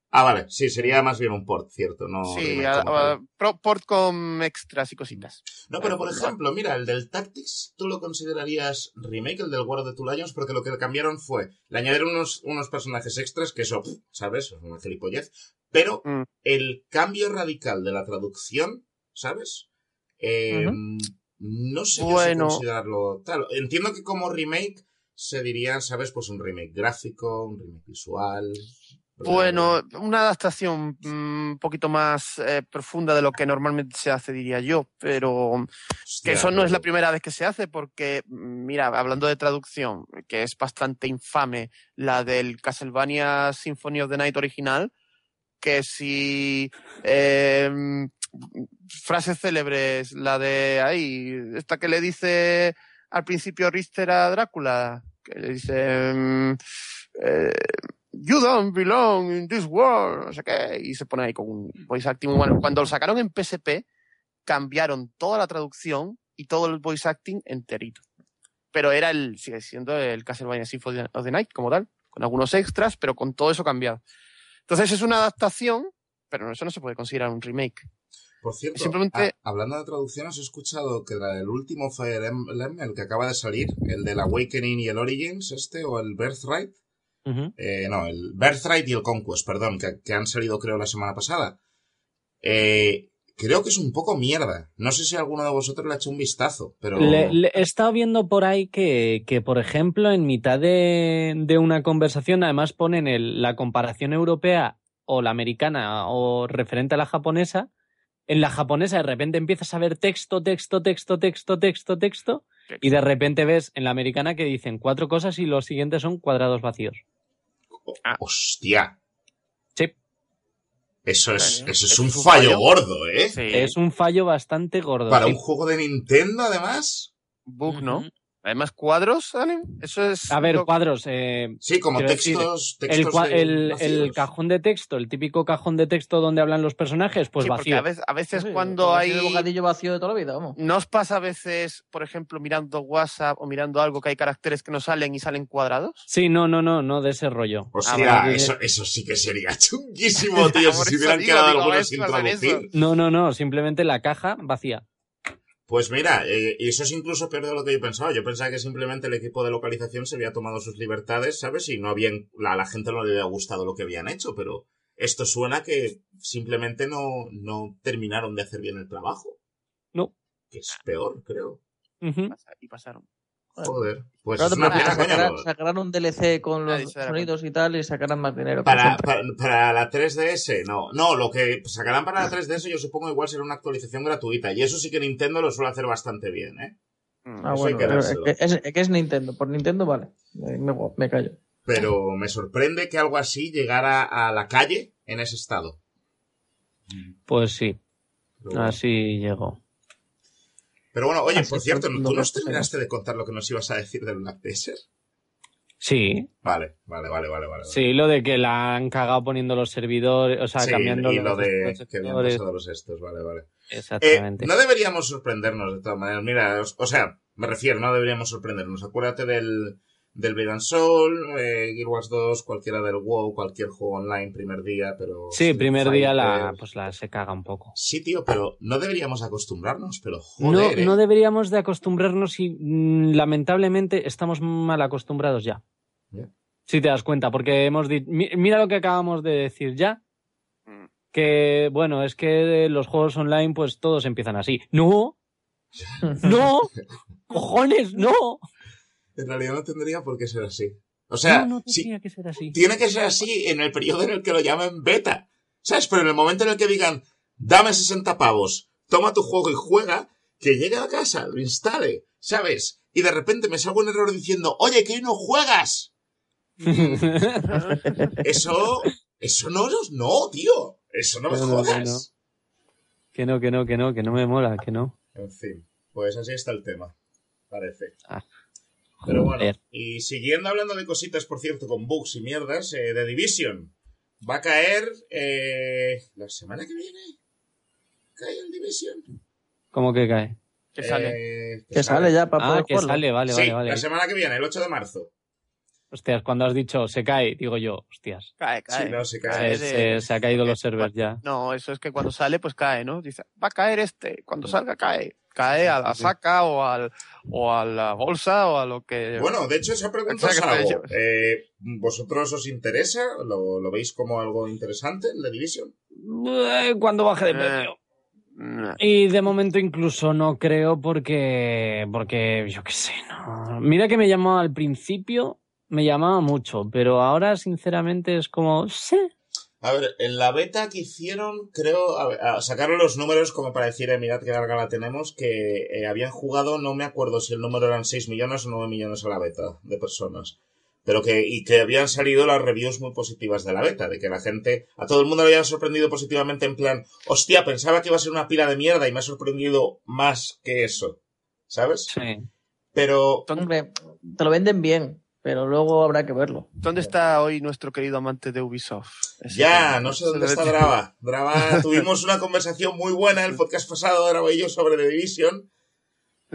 Ah, vale, sí, sería más bien un port, cierto, no sí, a- pro- port con extras y cositas. No, pero por ejemplo, mira, el del Tactics, ¿tú lo considerarías remake, el del War of the Two Lions? Porque lo que cambiaron fue, le añadieron unos, unos personajes extras, que eso, ¿sabes? Es una gilipollez. Pero Mm. el cambio radical de la traducción, ¿sabes? Eh, No sé yo si considerarlo tal. Entiendo que como remake se diría, ¿sabes? Pues un remake gráfico, un remake visual. Bueno, una adaptación mm, un poquito más eh, profunda de lo que normalmente se hace, diría yo, pero que eso no es la primera vez que se hace, porque, mm, mira, hablando de traducción, que es bastante infame, la del Castlevania Symphony of the Night original, que si eh, frases célebres, la de ahí, esta que le dice al principio Richter a Drácula, que le dice mm, eh, You don't belong in this world, no sé qué, y se pone ahí con un voice acting muy bueno. Cuando lo sacaron en PSP, cambiaron toda la traducción y todo el voice acting enterito. Pero era el, sigue siendo el Castlevania Symphony of the Night como tal, con algunos extras, pero con todo eso cambiado. Entonces es una adaptación, pero eso no se puede considerar un remake. Por cierto, Simplemente- a- hablando de traducciones, he escuchado que el último Fire Emblem, el que acaba de salir, el del Awakening y el Origins, este, o el Birthright, Eh, no, el Birthright y el Conquest, perdón, que, que han salido creo la semana pasada. Eh, creo que es un poco mierda. No sé si alguno de vosotros le ha hecho un vistazo, pero... Le- le- he estado viendo por ahí que, que, por ejemplo, en mitad de, de una conversación, además ponen el- la comparación europea o la americana o referente a la japonesa. En la japonesa de repente empiezas a ver texto, texto, texto, texto, texto, texto, y de repente ves en la americana que dicen cuatro cosas y los siguientes son cuadrados vacíos. Hostia. Sí. Eso es, eso es un es un fallo, fallo. gordo, ¿eh? Sí. Es un fallo bastante gordo. Para sí. un juego de Nintendo, además. Bug, ¿no? Además, cuadros salen. Eso es. A ver, lo- cuadros. eh, Sí, como decir, textos, el, textos el- cajón de texto, el típico cajón de texto donde hablan los personajes, pues sí, porque vacío. a veces, a veces Sí, cuando hay. El bocadillo vacío de toda la vida, vamos. ¿No os pasa a veces, por ejemplo, mirando WhatsApp o mirando algo que hay caracteres que no salen y salen cuadrados? Sí, no, no, no, no de ese rollo. Hostia, Ah, vale. eso, eso sí que sería chunguísimo, tío, si se hubieran quedado algunos si sin traducir. No, no, no, simplemente la caja vacía. Pues mira, eh, y eso es incluso peor de lo que yo pensaba. Yo pensaba que simplemente el equipo de localización se había tomado sus libertades, ¿sabes? Y no habían, la, a la gente no le había gustado lo que habían hecho, pero esto suena que simplemente no, no terminaron de hacer bien el trabajo. No. Que es peor, creo. Y pasaron. Joder. Pues es una pena, sacarán, sacarán un DLC con los sonidos y tal y sacarán más dinero. Para, para, para la 3DS, no. No, lo que sacarán para la 3DS yo supongo igual será una actualización gratuita. Y eso sí que Nintendo lo suele hacer bastante bien, ¿eh? Mm. Ah, eso bueno, que pero es es, es que es Nintendo. Por Nintendo, vale. Me, callo. Pero me sorprende que algo así llegara a la calle en ese estado. Pues sí, Pero así llegó. Pero bueno, oye, Así por cierto, ¿tú nos terminaste de contar lo que nos ibas a decir del Black Desert? Sí, Vale, vale, vale, vale, vale. sí, lo de que la han cagado poniendo los servidores, o sea, Sí, cambiando y lo los, de los que habían pasado los estos, vale, vale. Eh, Exactamente. no deberíamos sorprendernos de todas maneras. Mira, o sea, me refiero, no deberíamos sorprendernos. Acuérdate del, del and Soul, eh, Gear Wars 2, cualquiera del WoW, cualquier juego online, primer día, pero... sí, primer día la, pues la se caga un poco. Sí, tío, pero no deberíamos acostumbrarnos, pero No, joder, ¿eh? no deberíamos de acostumbrarnos y mm, lamentablemente estamos mal acostumbrados ya. Ya. Si te das cuenta, porque hemos dicho, mira lo que acabamos de decir ya, Mm. que bueno, es que los juegos online pues todos empiezan así. No, no, cojones, no. En realidad no tendría por qué ser así. O sea, no, no que ser así. tiene que ser así en el periodo en el que lo llamen beta. ¿Sabes? Pero en el momento en el que digan, dame 60 pavos, toma tu juego y juega, que llegue a casa, lo instale, ¿sabes? Y de repente me salgo un error diciendo, oye, que hoy no juegas. Eso, eso no, no, tío. Eso no me No, no, no, jodas. que no, que no, que no, que no me mola, que no. En fin, pues así está el tema. Parece. Ah, Pero bueno, y siguiendo hablando de cositas, por cierto, con bugs y mierdas, eh, de Division. Va a caer eh, la semana que viene. ¿Cae el Division? ¿Cómo que cae? Que sale. Eh, Que sale ya para Ah, poder que jugarlo. sale, vale, sí, vale, vale. la semana que viene, el 8 de marzo. Hostias, cuando has dicho se cae, digo yo, hostias. Cae, cae. Sí, no, se cae. Cae de- se- se ha caído los servers ya. No, eso es que cuando sale, pues cae, ¿no? Dice, va a caer este. Cuando salga, cae. Cae a la saca o, al, o a la bolsa o a lo que. Bueno, de hecho, esa pregunta llevas. Eh, ¿Vosotros os interesa? ¿Lo, lo veis como algo interesante, el de Division? Eh, Cuando baje de Eh. precio. Mm, Y de momento incluso no creo porque, porque yo qué sé, no. Mira que me llamó al principio, me llamaba mucho, pero ahora sinceramente es como, sí, A ver, en la beta que hicieron, creo, a ver, a- sacaron los números como para decir, eh, mirad qué larga la tenemos, que eh, habían jugado, no me acuerdo si el número eran 6 millones o 9 millones a la beta de personas. Pero que, y que habían salido las reviews muy positivas de la beta, de que la gente, a todo el mundo le habían sorprendido positivamente en plan, hostia, pensaba que iba a ser una pila de mierda y me ha sorprendido más que eso. ¿Sabes? sí. Pero, Hombre, te lo venden bien, pero luego habrá que verlo. ¿Dónde está hoy nuestro querido amante de Ubisoft? Ese Ya, que- no sé dónde está Drava. Drava, tuvimos una conversación muy buena en el podcast pasado, Drava y yo, sobre The Division.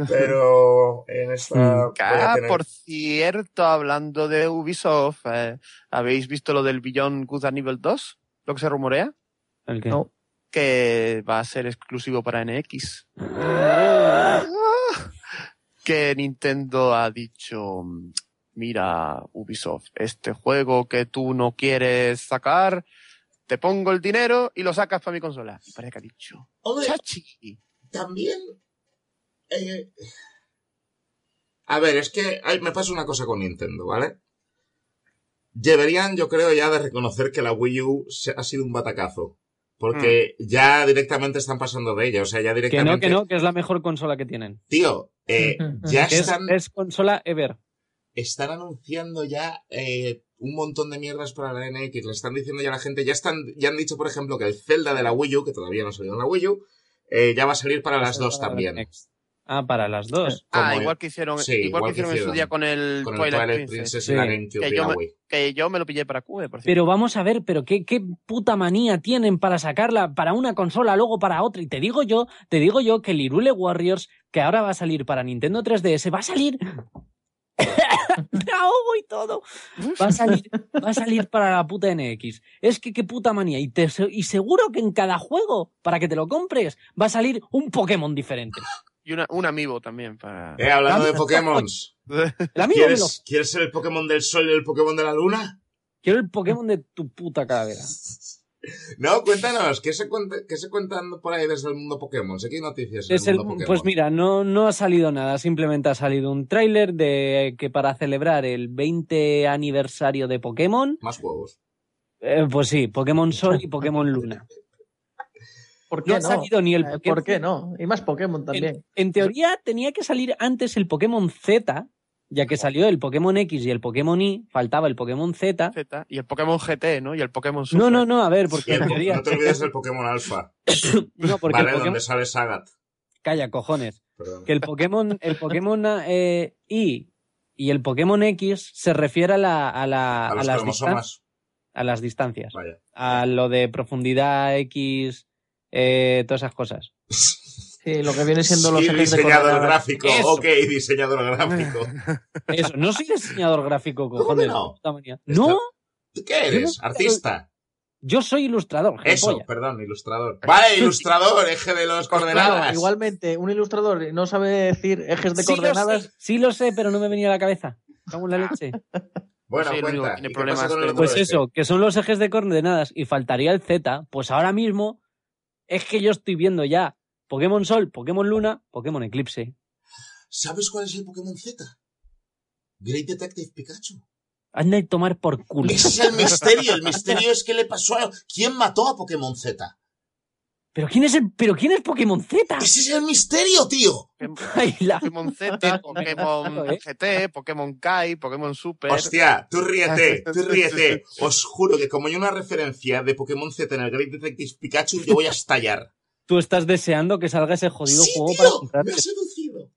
Pero en esta. a Ah, tener- por cierto, hablando de Ubisoft, eh, ¿habéis visto lo del Beyond Good and Evil 2? Lo que se rumorea, ¿El qué? No. que va a ser exclusivo para NX. que Nintendo ha dicho, mira, Ubisoft, este juego que tú no quieres sacar, te pongo el dinero y lo sacas para mi consola. Y parece que ha dicho, Hombre, chachi. también. eh, A ver, es que hay- me pasa una cosa con Nintendo, ¿vale? Deberían, yo creo, ya de reconocer que la Wii U se- ha sido un batacazo. Porque ya directamente están pasando de ella. O sea, ya Que directamente. no, que no, que es la mejor consola que tienen. Tío, eh, ya Que es, están. es consola ever. Están anunciando ya eh, un montón de mierdas para la NX. Le están diciendo ya a la gente, ya están, ya han dicho, por ejemplo, que el Zelda de la Wii U, que todavía no ha salido en la Wii U, eh, ya va a salir para las dos también. Ah, para las dos. Ah, Como- igual que hicieron, sí, igual igual que que hicieron en su día con el Con el Twilight, Twilight Princess. Princess Sí. y la GameCube Que yo me- Wii. Que yo me lo pillé para Cube, por cierto. Pero vamos a ver, pero qué, qué puta manía tienen para sacarla para una consola, luego para otra. Y te digo yo, te digo yo que el Irule Warriors, que ahora va a salir para Nintendo 3DS, va a salir. Me ahogo y todo. Va a salir, va a salir para la puta NX. Es que qué puta manía. Y, te, y seguro que en cada juego, para que te lo compres, va a salir un Pokémon diferente. Y una, un amiibo también para... Eh, hablando de Pokémon. Lo- ¿Quieres, ¿Quieres ser el Pokémon del Sol y el Pokémon de la Luna? Quiero el Pokémon de tu puta calavera. No, cuéntanos, ¿qué se, cuenta, qué se cuentan por ahí desde el mundo Pokémon? Sé que hay noticias el, mundo Pokémon. pues mira, no, no ha salido nada, simplemente ha salido un tráiler de que para celebrar el 20 aniversario de Pokémon, Más juegos. eh, pues sí, Pokémon Sol y Pokémon Luna. ¿Por No qué ha no? salido ni el Eh, Pokémon. ¿Por qué no? Y más Pokémon también. En, en teoría tenía que salir antes el Pokémon Z, ya que salió el Pokémon X y el Pokémon Y, faltaba el Pokémon Z. Z, y el Pokémon GT, ¿no? Y el Pokémon Super. No, no, no, a ver, porque en teoría. no te olvides del Pokémon Alpha, No, porque ¿vale? el Pokémon, Donde sale Sagat. Calla, cojones. Perdón. Que el Pokémon, el Pokémon eh, Y y el Pokémon X se refiere a, la, a, la, A los las, distan- cromosomas. a las distancias. Vaya. A lo de profundidad X, eh, todas esas cosas. Sí, lo que viene siendo los Sí, ejes de diseñador gráfico. Eso. Ok, diseñador gráfico. Eso, no soy diseñador gráfico, ¿Cómo que cojones. no? puta manía. Está- No, ¿Tú ¿Qué eres? ¿Artista? yo soy ilustrador. Eso, gilipollas. perdón, ilustrador. Vale, ilustrador, eje de los Claro, coordenadas. igualmente, un ilustrador no sabe decir ejes de Sí coordenadas. sí lo sé, pero no me venía a la cabeza. En la leche. Bueno, Sí, cuenta. tiene ¿y qué problemas otro Pues eje? eso, que son los ejes de coordenadas y faltaría el Z, pues ahora mismo es que yo estoy viendo ya Pokémon Sol, Pokémon Luna, Pokémon Eclipse. ¿Sabes cuál es el Pokémon Z? Great Detective Pikachu. Anda a tomar por culo. Ese es el misterio. El misterio es qué le pasó a... ¿Quién mató a Pokémon Z? ¿Pero quién es el, pero quién es Pokémon Z? Ese es el misterio, tío. Ay, la- Pokémon Z, Pokémon ¿eh? GT, Pokémon Kai, Pokémon Super. Hostia, tú ríete, tú ríete. Os juro que como hay una referencia de Pokémon Z en el Great Detective Pikachu, yo voy a estallar. Tú estás deseando que salga ese jodido sí, juego tío, para me comprarte. ha seducido.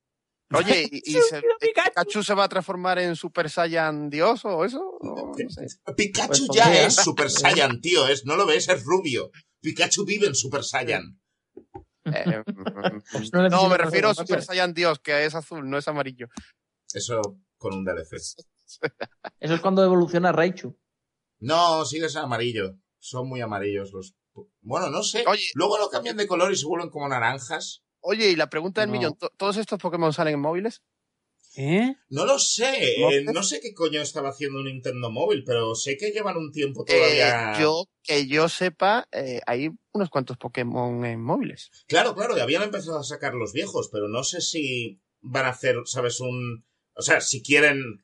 Oye, ¿y, se- Pikachu. Se va a transformar en Super Saiyan Dios o eso? O no sé. Pikachu Pues ya es Super Saiyan, tío. Es, no lo ves, es rubio. Pikachu vive en Super Saiyan. Eh, Pues no, me refiero a. Super Saiyan Dios, que es azul, no es amarillo. Eso con un DLC. Eso es cuando evoluciona Raichu. No, sigues amarillo. Son muy amarillos los. Bueno, no sé. Oye. Luego lo cambian de color y se vuelven como naranjas. Oye, y la pregunta del No. millón, ¿to- ¿todos estos Pokémon salen en móviles? ¿Eh? No lo sé. ¿No? eh, no sé qué coño estaba haciendo Nintendo Móvil, pero sé que llevan un tiempo Eh, todavía. yo, que yo sepa, eh, hay unos cuantos Pokémon en móviles. Claro, claro, y habían empezado a sacar los viejos, pero no sé si van a hacer, ¿sabes? Un. O sea, si quieren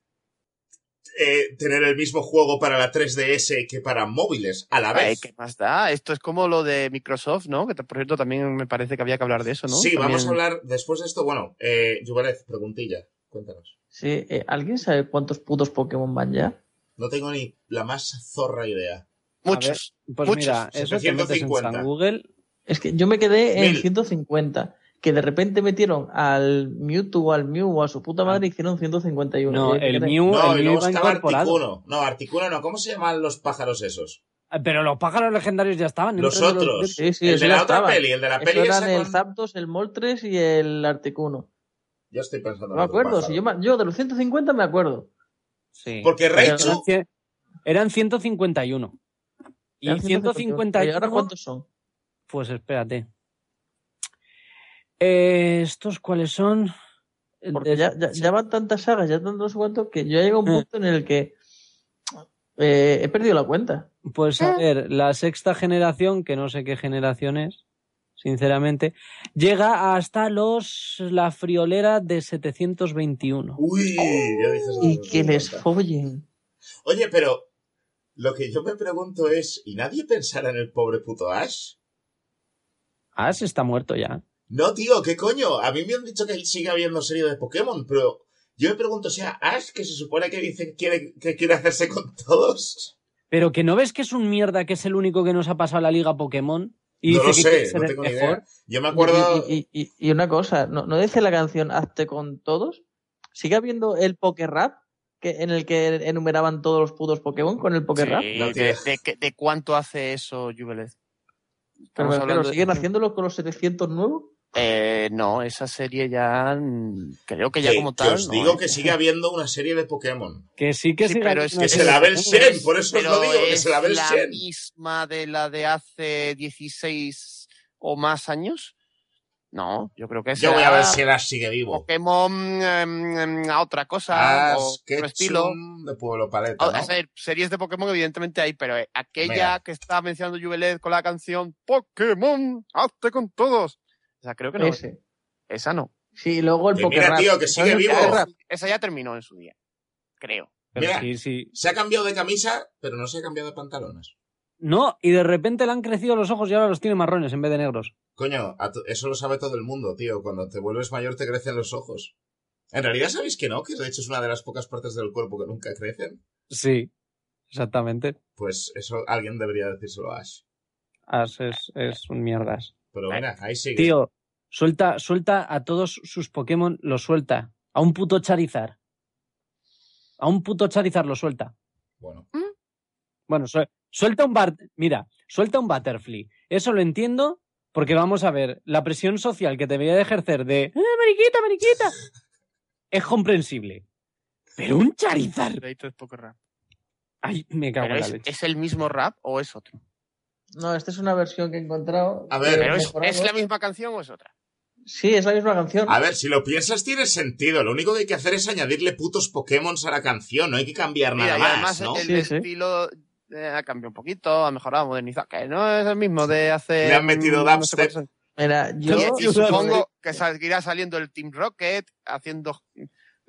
eh, tener el mismo juego para la 3DS que para móviles a la Ay, vez. ¿Qué más da? Esto es como lo de Microsoft, ¿no? Que por cierto también me parece que había que hablar de eso, ¿no? Sí, También- vamos a hablar después de esto. Bueno, eh, preguntilla. Cuéntanos. Sí, eh, ¿Alguien sabe cuántos putos Pokémon van ya? No tengo ni la más zorra idea. Muchos. Pues Muchos, mira, eso te metes en 750. San Google. Es que yo me quedé en Mil. 150. Que de repente metieron al Mewtwo o al Mew o a su puta madre y hicieron 151. No, el. Mew, No, el Mew luego iba. Articuno. No, Articuno no. ¿Cómo se llaman los pájaros esos? Ah, Pero los pájaros legendarios ya estaban. Los otros. Sí, sí, el de la otra estaba. peli, el de la Eso peli eran esa el con- Zapdos, el Moltres y el Articuno. Yo estoy pensando No en me acuerdo. Si yo, de los 150 me acuerdo. Sí. Porque Raichu... Eran, cien- eran 151. Y Eran 151. ¿Y ahora cuántos son? Pues espérate. Eh, ¿Estos cuáles son? Porque ya, ya, ya van tantas sagas, ya tanto no sé cuánto, que yo llego a un Eh. punto en el que eh, he perdido la cuenta. Pues a ver, la sexta generación, que no sé qué generación es, sinceramente, llega hasta los la friolera de 721. Uy, ya dices... Y que les 50. follen. Oye, pero lo que yo me pregunto es, ¿y nadie pensará en el pobre puto Ash? Ash está muerto ya. No, tío, ¿qué coño? A mí me han dicho que sigue habiendo serie de Pokémon, pero yo me pregunto, o sea, Ash, que se supone que dice que quiere, que quiere hacerse con todos. Pero que no ves que es un mierda que es el único que nos ha pasado a la liga Pokémon. Y no dice lo sé, no tengo ni idea. Yo me acuerdo... Y, y- y- y una cosa, ¿no, ¿no dice la canción Hazte con todos? ¿Sigue habiendo el Pokerrap? Que, en el que enumeraban todos los putos Pokémon con el Pokerrap. Sí, No, de, de cuánto hace eso, Juvelet? Pero, Estamos pero ¿siguen haciéndolo con los 700 nuevos? Eh, no, esa serie ya mm, creo que ya que, como que tal. os no, digo que sigue habiendo una serie de Pokémon. Que sí que Sí, sigue pero es Que se la ve el serie de Shen, por eso os Pero lo digo, que es se la ve el la Shen. misma de la de hace 16 o más años. No, yo creo que Yo voy a ver si Ash sigue vivo. Pokémon em, em, a otra cosa o otro estilo. De Pueblo Paleta, O- ¿no? a ver, series de Pokémon evidentemente hay, pero eh, aquella Mira. que está mencionando Juvelet con la canción Pokémon, hazte con todos. O sea, creo que no. Ese. Esa no. Sí, luego el Que mira, tío, que ¿Sabes sigue vivo. Esa ya terminó en su día. Creo. Pero Mira. sí, sí. Se ha cambiado de camisa, pero no se ha cambiado de pantalones. No, y de repente le han crecido los ojos y ahora los tiene marrones en vez de negros. Coño, eso lo sabe todo el mundo, tío. Cuando te vuelves mayor te crecen los ojos. En realidad, ¿sabéis que no? Que de hecho es una de las pocas partes del cuerpo que nunca crecen. Sí, exactamente. Pues eso alguien debería decírselo a Ash. Ash es, es un mierdas. Pero mira, ahí sigue. Tío, Suelta, suelta a todos sus Pokémon, los suelta. A un puto Charizard. A un puto Charizard lo suelta. Bueno, Bueno, su- suelta un Bar mira, suelta un Butterfly. Eso lo entiendo porque vamos a ver, la presión social que te voy a ejercer de ¡Eh, mariquita, mariquita! es comprensible. Pero un Charizard. Crédito es poco rap. Ay, me cago ¿Pero en la es, leche. ¿Es el mismo rap o es otro? No, esta es una versión que he encontrado. A ver, que ¿Pero es, mejorado. ¿es la misma canción o es otra? Sí, es la misma canción. a ver, si lo piensas tiene sentido. Lo único que hay que hacer es añadirle putos Pokémon a la canción. No hay que cambiar Mira, nada y además más, ¿no? el Sí, sí. estilo eh, ha cambiado un poquito, ha mejorado, modernizado. Que no es el mismo de hace. Le han metido no sé dubstep. Mira, yo. Y, y supongo que seguirá saliendo el Team Rocket haciendo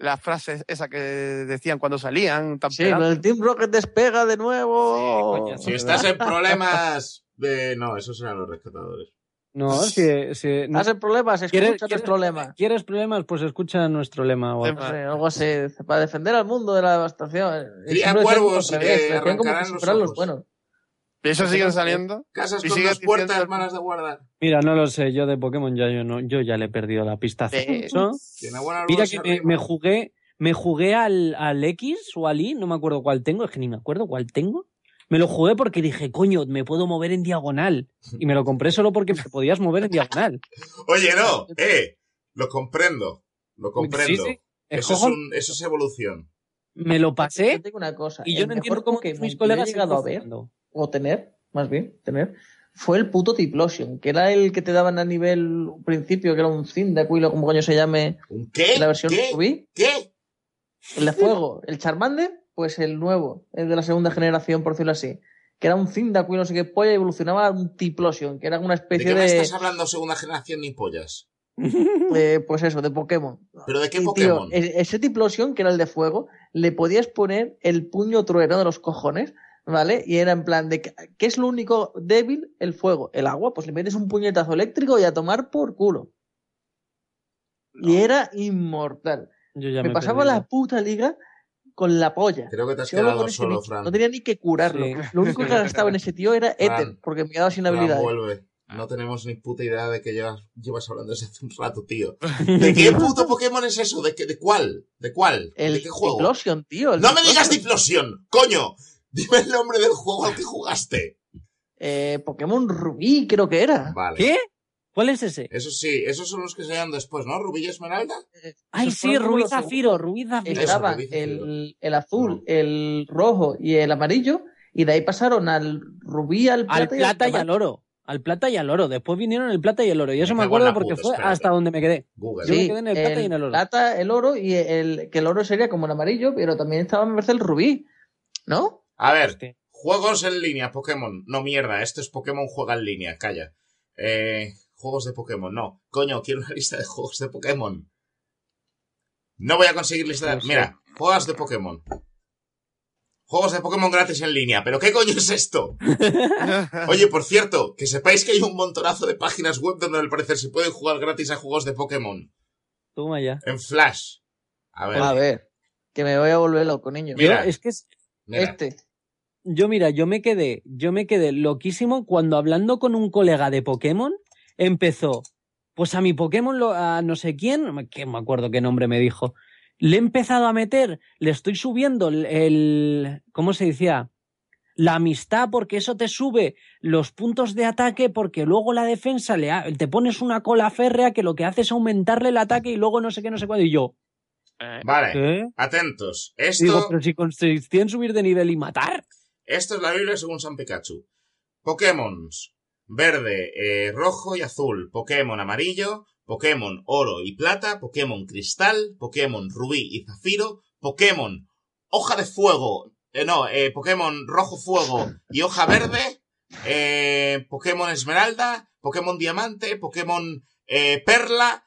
las frases esas que decían cuando salían. tan Sí, el Team Rocket despega de nuevo. Sí, coño, Si estás en problemas de... No, esos eran los rescatadores. No, si, si- no- ¿Estás en problemas? ¿Quieres- Escucha quieres- nuestro lema. ¿Quieres problemas? Pues escucha nuestro lema. o algo. Así, para defender al mundo de la devastación. Cría Siempre decían cuervos arrancarán los buenos. ¿Y eso siguen saliendo? Casas Y con dos puertas, diciendo- manas de guardar. Mira, no lo sé, yo de Pokémon ya yo no, yo ya le he perdido la pista hace Eh, mucho. Mira que me, me jugué, me jugué al, al X o al Y, no me acuerdo cuál tengo, es que ni me acuerdo cuál tengo. Me lo jugué porque dije, coño, me puedo mover en diagonal. Y me lo compré solo porque te podías mover en diagonal. Oye, no, eh, lo comprendo. Lo comprendo. Sí, sí. El Eso, es un- eso es evolución. me lo pasé una cosa. y yo no entiendo cómo Pokémon mis que colegas he llegado a ver, jugando. O tener, más bien, tener, fue el puto Tiplosion, que era el que te daban a nivel principio, que era un Cyndaquil o como coño se llame, ¿Un qué? la versión ¿Qué? Rubí. ¿Qué? El de fuego, el Charmander, pues el nuevo, el de la segunda generación, por decirlo así. Que era un Cyndaquil, no sé qué polla, evolucionaba a un Tiplosion, que era una ¿De especie qué me de. estás hablando segunda generación ni pollas? eh, pues eso, de Pokémon. ¿Pero de qué Y, Pokémon? e- ese Tiplosion, que era el de fuego, le podías poner el puño trueno de los cojones, ¿vale? Y era en plan de, que- ¿qué es lo único débil? El fuego. El agua, pues le metes un puñetazo eléctrico y a tomar por culo. Y era inmortal. Yo ya me pasaba la puta liga con la polla. Creo que te has quedado solo. Fran. No tenía ni que curarlo. Sí. Lo único que gastaba en ese tío era éter, Fran. porque me quedaba sin habilidades. vuelve. No tenemos ni puta idea de que llevas, llevas hablando desde hace un rato, tío. ¿De qué puto Pokémon es eso? ¿De, qué, de cuál? ¿De cuál? El ¿De qué juego? Tiplosion, tío. el ¡No me digas. Diplosion! ¡Coño! Dime el nombre del juego al que jugaste. Eh, Pokémon Rubí, creo que era. Vale. ¿Qué? ¿Cuál es ese? Eso sí, esos son los que se llaman después, ¿no? ¿Rubí y Esmeralda? Ay, Esos sí, Rubí Zafiro, Rubí Zafiro. Estaba el, el azul, No. el rojo y el amarillo, y de ahí pasaron al rubí, al plata, Al plata y al oro. Al plata y al oro. Después vinieron el plata y el oro. Y eso Me acuerdo porque puta, fue espérate. hasta donde me quedé. Google. Yo me quedé en el plata y en el oro. plata, el oro, y el que el oro sería como el amarillo, pero también estaba, me parece, el rubí, ¿no? A ver, Hostia. juegos en línea, Pokémon. No, mierda, esto es Pokémon juega en línea, calla. Eh, juegos de Pokémon, no. Coño, quiero una lista de juegos de Pokémon. No voy a conseguir lista de... Mira, juegos de Pokémon. Juegos de Pokémon gratis en línea. ¿Pero qué coño es esto? Oye, por cierto, que sepáis que hay un montonazo de páginas web donde al parecer se pueden jugar gratis a juegos de Pokémon. Toma ya. En Flash. A ver, A ver, que me voy a volver loco, niño. Mira. Yo, es que es- mira. Este. Yo mira, yo me quedé, yo me quedé loquísimo cuando hablando con un colega de Pokémon empezó, pues a mi Pokémon, lo- a no sé quién, que me acuerdo qué nombre me dijo, le he empezado a meter, le estoy subiendo el, el- ¿cómo se decía? La amistad, porque eso te sube los puntos de ataque, porque luego la defensa le ha- te pones una cola férrea que lo que hace es aumentarle el ataque y luego no sé qué, no sé cuándo. Y yo, Vale, ¿qué? atentos. Esto... Digo, pero si consistía en subir de nivel y matar. Esto es la Biblia según San Pikachu. Pokémon verde, eh, rojo y azul. Pokémon amarillo. Pokémon oro y plata. Pokémon cristal. Pokémon rubí y zafiro. Pokémon hoja de fuego. eh, no, eh, Pokémon rojo fuego y hoja verde. eh, Pokémon esmeralda. Pokémon diamante. Pokémon eh, perla.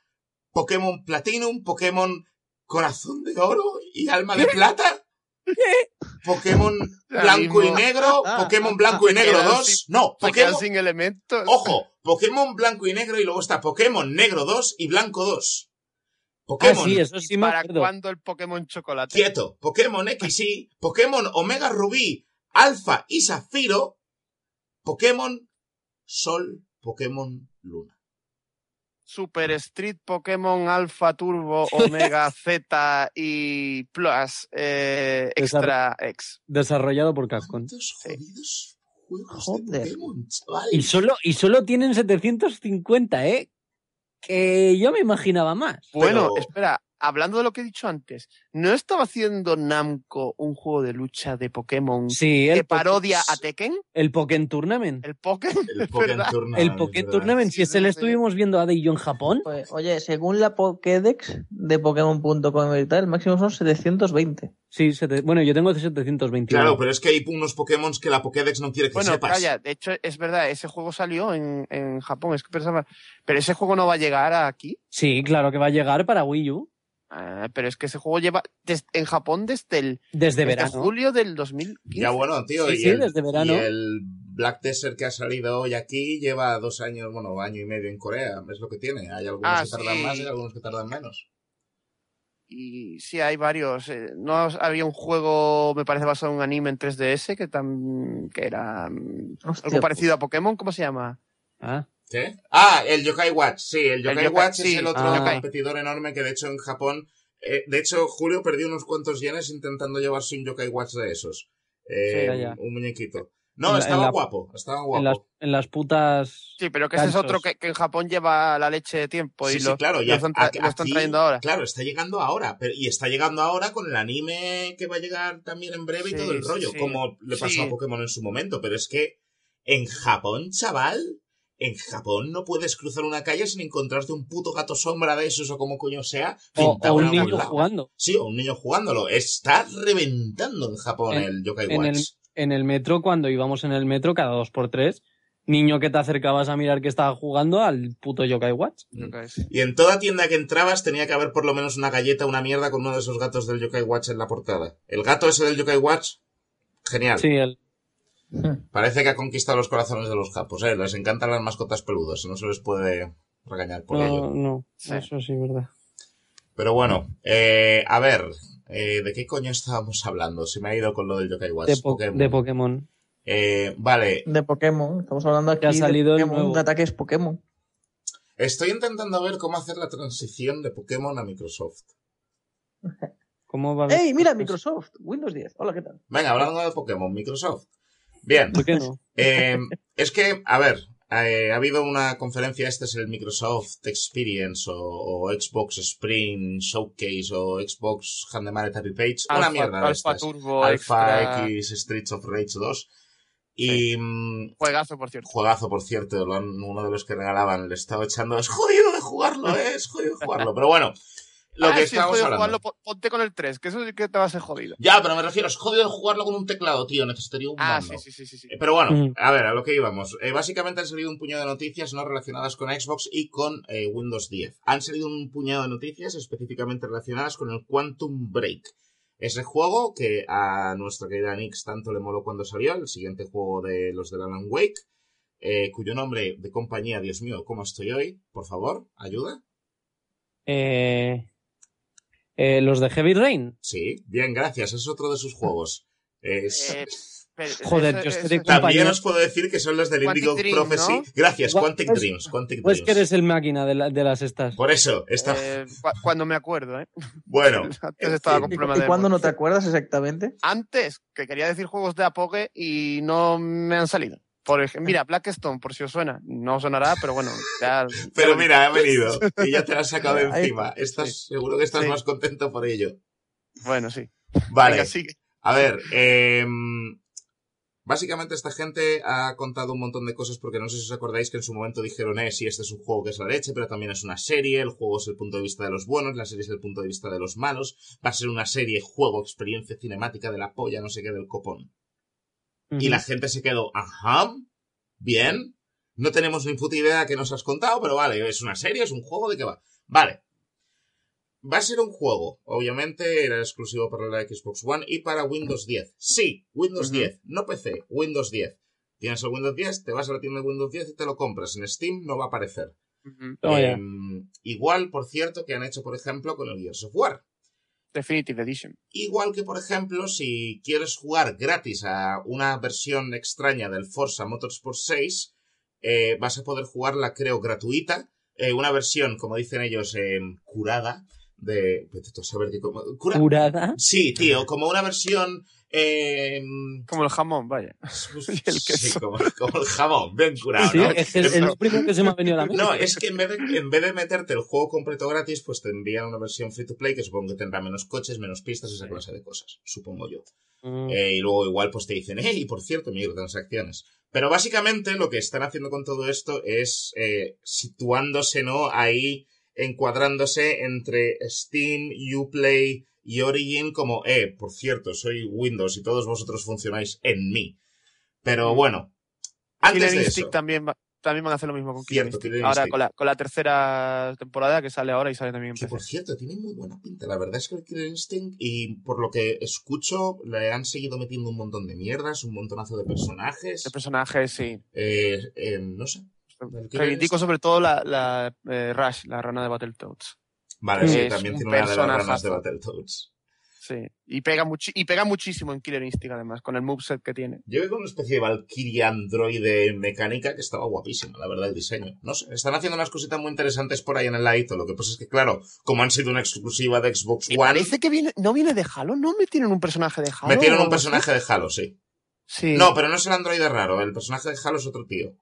Pokémon platinum. Pokémon corazón de oro y alma de plata. Pokémon blanco y negro, Pokémon blanco y negro Quedan 2. sin- No, Pokémon. sin elementos. Ojo, Pokémon blanco y negro y luego está Pokémon negro 2 y blanco 2. Ah, Pokémon sí, eso ¿Y sí para cuándo el Pokémon chocolate? quieto, Pokémon XY, Pokémon Omega Rubí, Alfa y Zafiro, Pokémon Sol, Pokémon Luna. Super Street Pokémon Alpha Turbo Omega Z y Plus eh, Extra X. Desarrollado por Capcom. ¿Cuántos jodidos juegos Joder. Pokémon? Y solo, y solo tienen 750, ¿eh? Que yo me imaginaba más. Bueno, Pero- espera, hablando de lo que he dicho antes, ¿no estaba haciendo Namco un juego de lucha de Pokémon Sí, que parodia a Tekken? el Pokémon Tournament. ¿El Pokémon? El. Tournament. El es Pokémon. Tournament, si Sí, ese le estuvimos viendo a Yo en Japón. Pues, oye, según la Pokédex de Pokémon.com y tal, el máximo son 720. Sí, sete- bueno, yo tengo 721. Claro, pero es que hay unos Pokémon que la Pokédex no quiere que Bueno, sepas. calla, de hecho es verdad, ese juego salió en, en Japón, es que pensaba, pero ese juego no va a llegar aquí. Sí, claro que va a llegar para Wii U Ah, pero es que ese juego lleva des- en Japón desde el desde desde verano. julio del 2015. Ya bueno, tío, Sí, y, sí, el, desde verano. y el Black Desert que ha salido hoy aquí lleva dos años, bueno, año y medio en Corea, es lo que tiene. Hay algunos Ah, que tardan sí. más y algunos que tardan menos. Y sí, hay varios. eh, No había un juego, me parece, basado en un anime en 3DS que, tam- que era mm, Hostia, algo parecido a Pokémon. ¿Cómo se llama? Ah, ¿Qué? Ah, el Yokai Watch, sí, el Yokai Yokai, Watch sí, es el otro ah. Competidor enorme que de hecho en Japón, eh, de hecho Julio perdió unos cuantos yenes intentando llevarse un Yokai Watch de esos. Eh, Sí, ya, ya. Un muñequito. No, la- estaba en la- guapo, estaba en, las, guapo. en las putas. Sí, pero que ese es otro que, que en Japón lleva la leche de tiempo Sí, y sí, lo, claro, lo ya están, tra- aquí- lo están trayendo ahora. Claro, está llegando ahora, pero, y está llegando ahora con el anime que va a llegar también en breve y todo el rollo, sí. como le pasó Sí. a Pokémon en su momento, pero es que en Japón, chaval, en Japón no puedes cruzar una calle sin encontrarte un puto gato sombra de esos o como coño sea, O, pintado o un niño lado. jugando. Sí, o un niño jugándolo. Está reventando en Japón En- el Yokai en Watch. el- En el metro, cuando íbamos en el metro, cada dos por tres, niño que te acercabas a mirar que estaba jugando al puto Yokai Watch. Sí. Y en toda tienda que entrabas tenía que haber por lo menos una galleta, una mierda con uno de esos gatos del Yokai Watch en la portada. El gato ese del Yokai Watch, genial. Sí, el, Parece que ha conquistado los corazones de los japos, ¿eh? Les encantan las mascotas peludas, no se les puede regañar por no, ello. no, Sí. eso sí, verdad. Pero bueno, eh, a ver, eh, ¿de qué coño estábamos hablando? Se me ha ido con lo del Yokai Watch. De, po- Pokémon. de Pokémon. Eh, vale, De Pokémon. Estamos hablando aquí ha salido el de Pokémon, nuevo. de ataques Pokémon. estoy intentando ver cómo hacer la transición de Pokémon a Microsoft. ¿Cómo va a ¡Ey, mira, Microsoft! Windows 10. Hola, ¿qué tal? Venga, hablando de Pokémon, Microsoft. Bien, ¿Por qué no? Eh, es que, a ver, eh, ha habido una conferencia, este es el Microsoft Experience o, o Xbox Spring Showcase o Xbox Handemare Happy Page, una Alpha, mierda de Alpha estas. Turbo Alpha Extra. X Streets of Rage 2. Y mm, Juegazo, por cierto. juegazo, por cierto, lo han- uno de los que regalaban le estaba echando, es jodido de jugarlo, eh, es jodido de jugarlo. Pero bueno, lo Ah, que si es estamos jodido hablando. jugarlo, po- ponte con el 3, que eso sí que te va a ser jodido. Ya, pero me refiero, es jodido de jugarlo con un teclado, tío, necesitaría un Ah, mando. sí, sí, sí, sí. sí. Eh, Pero bueno, Mm. a ver, a lo que íbamos. Eh, básicamente han salido un puñado de noticias no relacionadas con Xbox y con eh, Windows 10. Han salido un puñado de noticias específicamente relacionadas con el Quantum Break. Ese juego que a nuestra querida Nix tanto le moló cuando salió, el siguiente juego de los del Alan Wake, eh, cuyo nombre de compañía, Dios mío, ¿cómo estoy hoy? Por favor, ayuda. Eh, eh, los de Heavy Rain. Sí, bien, gracias. Es otro de sus juegos. Es- Eh, pero Joder, eso- yo es que eso- de También os puedo decir que son los del Quantic Indigo Dream, Prophecy. ¿no? Gracias, Quantic pues- Dreams. Quantic Pues Dreams. que eres el máquina de, la- de las estas. Por eso, está. eh, cu- cuando me acuerdo, ¿eh? Bueno, Antes estaba fin. con ¿Y, problemas y de cuándo no te acuerdas exactamente? Antes, que quería decir juegos de Apoge y no me han salido. Por ejemplo, mira, Blackstone, por si os suena. No sonará, pero bueno. ya- Pero ya- mira, ha venido y ya te lo has sacado de encima. Estás, Seguro que estás Sí. más contento por ello. Bueno, sí. Vale, Venga, sigue. a ver. em, básicamente esta gente ha contado un montón de cosas porque no sé si os acordáis que en su momento dijeron, eh, sí, este es un juego que es la leche, pero también es una serie, el juego es el punto de vista de los buenos, la serie es el punto de vista de los malos, va a ser una serie, juego, experiencia cinemática de la polla, no sé qué, del copón. Y la gente se quedó, ajá, bien. No tenemos ni puta idea que nos has contado, pero vale, es una serie, es un juego, ¿de qué va? Vale. Va a ser un juego, obviamente era exclusivo para la Xbox One y para Windows 10. Sí, Windows Ujú. 10, no PC, Windows 10. Tienes el Windows 10, te vas a la tienda de Windows 10 y te lo compras. En Steam no va a aparecer. Oh. Em, igual, por cierto, que han hecho, por ejemplo, con el Gears of War. Definitive Edition. Igual que, por ejemplo, si quieres jugar gratis a una versión extraña del Forza Motorsport 6, eh, vas a poder jugarla, creo, gratuita eh, una versión, como dicen ellos, eh, curada de... vete tú a saber qué cura- ¿Curada? Sí, tío, como una versión... eh, Como el jamón, vaya. pues, Y el sí, como, como el jamón, bien curado, Sí, ¿no? es lo primero que se me ha venido a la mente. No, es que en vez, de, en vez de meterte el juego completo gratis, pues te envían una versión free to play que supongo que tendrá menos coches, menos pistas, esa clase de cosas, supongo yo. Mm. Eh, y luego igual pues te dicen, hey, y por cierto, microtransacciones. Pero básicamente lo que están haciendo con todo esto es eh, situándose, ¿no? Ahí, encuadrándose entre Steam, Uplay y Origin como, eh, por cierto, soy Windows y todos vosotros funcionáis en mí. Pero bueno, antes Killer de Instinct eso... también, va- también van a hacer lo mismo con Killer Cierto, Instinct. Killer Ahora Instinct. con la, con la tercera temporada que sale ahora y sale también en Que por cierto, tiene muy buena pinta. La verdad es que el Killer Instinct, y por lo que escucho, le han seguido metiendo un montón de mierdas, un montonazo de personajes. El personaje, sí. Eh, eh, no sé. Reivindico sobre todo la, la eh, Rush, la rana de Battletoads. Vale, sí, también tiene una de las ramas de Battletoads. Sí. Y pega, y pega muchísimo en Killer Instinct, además, con el moveset que tiene. Yo vi con una especie de Valkyria androide mecánica que estaba guapísima, la verdad, el diseño. No sé, están haciendo unas cositas muy interesantes por ahí en el ladito. Lo que pasa es que, claro, como han sido una exclusiva de Xbox Me One, parece que viene, no viene de Halo, ¿no metieron un personaje de Halo? metieron o un personaje de Halo, sí. Sí. No, pero no es el androide raro, el personaje de Halo es otro tío.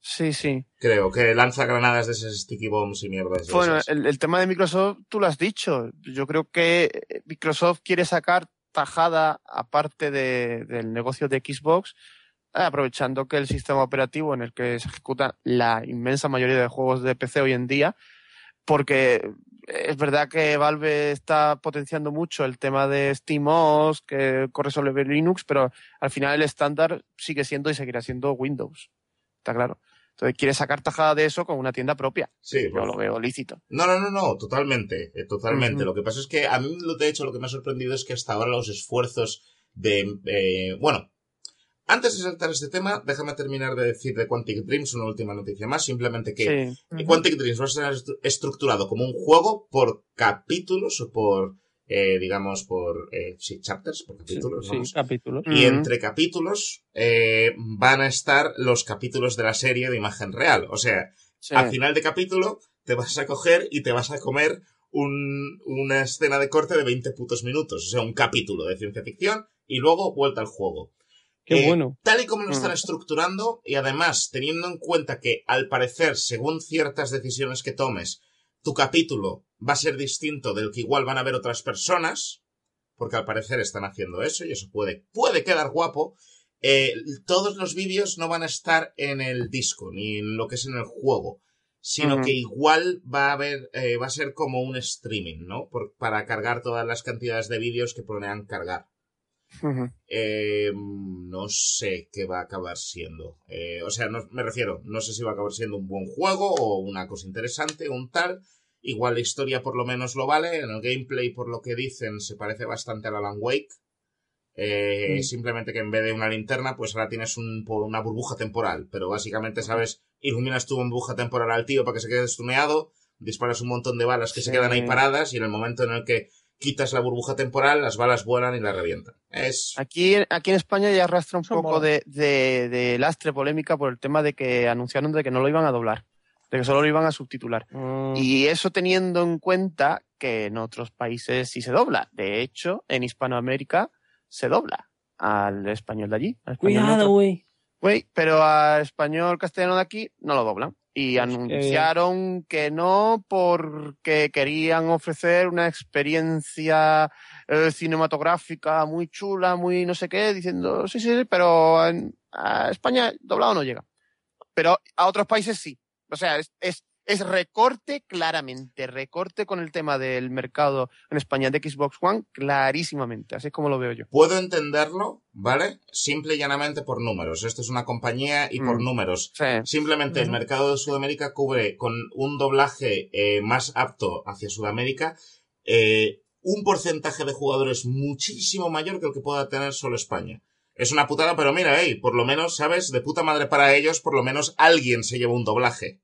Sí, sí. Creo, que lanza granadas de esos sticky bombs y mierdas Bueno, el, el tema de Microsoft, tú lo has dicho. Yo creo que eh, Microsoft quiere sacar tajada aparte de- del negocio de Xbox, eh, aprovechando que el sistema operativo en el que se ejecuta la inmensa mayoría de juegos de PC hoy en día, porque es verdad que Valve está potenciando mucho el tema de SteamOS, que corre sobre Linux, pero al final el estándar sigue siendo y seguirá siendo Windows. Está claro. Entonces quiere sacar tajada de eso con una tienda propia. Sí, Yo pues- lo veo lícito. No, no, no, no, totalmente, eh, totalmente. Lo que pasa es que a mí, lo de hecho, lo que me ha sorprendido es que hasta ahora los esfuerzos de... eh, bueno, antes de saltar este tema, déjame terminar de decir de Quantic Dreams una última noticia más, simplemente que Sí. Quantic Dreams va a estru- estructurado como un juego por capítulos o por, eh, digamos, por, eh, sí, chapters, por capítulos, Sí, vamos. capítulos. Y entre capítulos eh, van a estar los capítulos de la serie de imagen real. O sea, Sí. al final de capítulo te vas a coger y te vas a comer un- una escena de corte de 20 putos minutos. O sea, un capítulo de ciencia ficción y luego vuelta al juego. Qué Eh, bueno. Tal y como lo están estructurando y además teniendo en cuenta que al parecer, según ciertas decisiones que tomes, tu capítulo va a ser distinto del que igual van a ver otras personas, porque al parecer están haciendo eso y eso puede, puede quedar guapo. eh, todos los vídeos no van a estar en el disco ni en lo que es en el juego, sino que igual va a haber, eh, va a ser como un streaming, ¿no? Por- para cargar todas las cantidades de vídeos que planean cargar. Eh, no sé qué va a acabar siendo. Eh, o sea, no, me refiero, no sé si va a acabar siendo un buen juego o una cosa interesante, un tal. Igual la historia por lo menos lo vale. En el gameplay, por lo que dicen, se parece bastante al Alan Wake. Eh, Mm. Simplemente que en vez de una linterna, pues ahora tienes un- una burbuja temporal. Pero básicamente, ¿sabes? Iluminas tu burbuja temporal al tío para que se quede estuneado. Disparas un montón de balas que se quedan ahí paradas. Y en el momento en el que quitas la burbuja temporal, las balas vuelan y la revientan. Es Aquí, aquí en España ya arrastra un poco de, de lastre polémica por el tema de que anunciaron de que no lo iban a doblar, de que solo lo iban a subtitular. Mm, Y eso teniendo en cuenta que en otros países sí se dobla. De hecho, en Hispanoamérica se dobla al español de allí. al Cuidado, güey. Güey, pero al español castellano de aquí no lo doblan. Y Pues anunciaron que no porque querían ofrecer una experiencia eh, cinematográfica muy chula, muy no sé qué, diciendo, sí, sí, sí, pero en, a España doblado no llega. Pero a otros países sí. O sea, es, es, es recorte claramente, recorte con el tema del mercado en España de Xbox One clarísimamente. Así es como lo veo yo. Puedo entenderlo, ¿vale? Simple y llanamente por números. Esto es una compañía y por Mm. números. Sí. Simplemente el mercado de Sudamérica cubre con un doblaje eh, más apto hacia Sudamérica eh, un porcentaje de jugadores muchísimo mayor que el que pueda tener solo España. Es una putada, pero mira, hey, por lo menos, ¿sabes? De puta madre para ellos, por lo menos alguien se lleva un doblaje.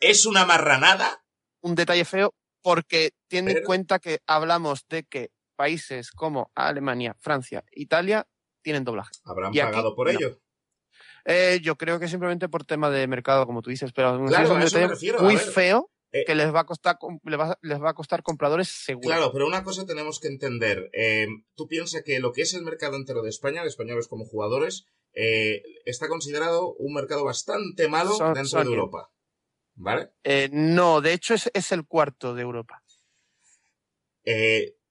Es una marranada, un detalle feo porque tiene en cuenta que hablamos de que países como Alemania, Francia, Italia tienen doblaje. habrán Y aquí, pagado por no. ello. Eh, yo creo que simplemente por tema de mercado, como tú dices, pero Claro, es un detalle muy feo, Eh, que les va a costar les va, les va a costar compradores seguros. Claro, pero una cosa tenemos que entender. Eh, tú piensas que lo que es el mercado entero de España, de españoles como jugadores, eh, está considerado un mercado bastante malo dentro de. Europa. ¿Vale? Eh, no, de hecho es, es el cuarto de Europa.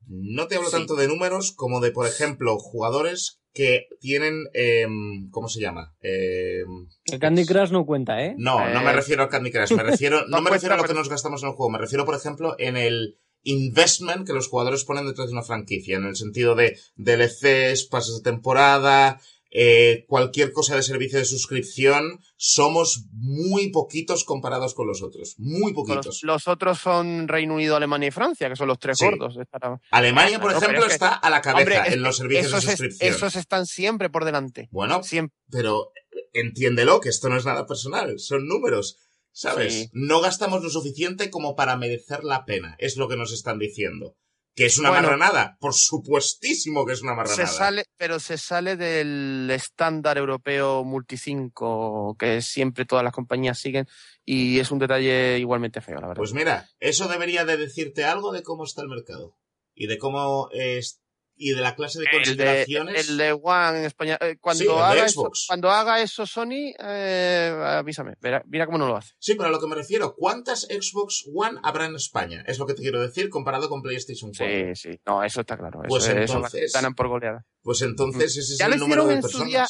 No te hablo Sí. tanto de números como de, por ejemplo, jugadores que tienen. eh, ¿Cómo se llama? Eh, El Candy Crush no cuenta, ¿eh? no, no me Eh, refiero al Candy Crush. Me refiero, no, no me refiero a lo que nos gastamos en el juego. Me refiero, por ejemplo, en el investment que los jugadores ponen detrás de una franquicia. En el sentido de DLCs, pases de temporada, eh, cualquier cosa de servicio de suscripción. Somos muy poquitos comparados con los otros. Muy poquitos. los otros son Reino Unido, Alemania y Francia, que son los tres Sí. gordos. Estará- Alemania, por No, pero ejemplo, es que- está a la cabeza Hombre, en los servicios de es- suscripción. esos están siempre por delante. Bueno, Siempre. pero entiéndelo, que esto no es nada personal, son números, ¿sabes? Sí. No gastamos lo suficiente como para merecer la pena, es lo que nos están diciendo. ¿Que es una Bueno. marranada? Por supuestísimo que es una Se marranada. sale, pero se sale del estándar europeo multicinco que siempre todas las compañías siguen y es un detalle igualmente feo, la verdad. Pues mira, eso debería de decirte algo de cómo está el mercado. Y de cómo es... Y de la clase de el de, consideraciones... el de One en España. eh, cuando, Sí, haga eso, Xbox. cuando haga eso Sony, eh, avísame. Verá- mira cómo no lo hace. Sí, pero a lo que me refiero, ¿cuántas Xbox One habrá en España? Es lo que te quiero decir comparado con PlayStation 4. Sí, sí. No, eso está claro. Pues eso entonces- ganan por goleada. Pues entonces ese es Ya el número de en su personas. día.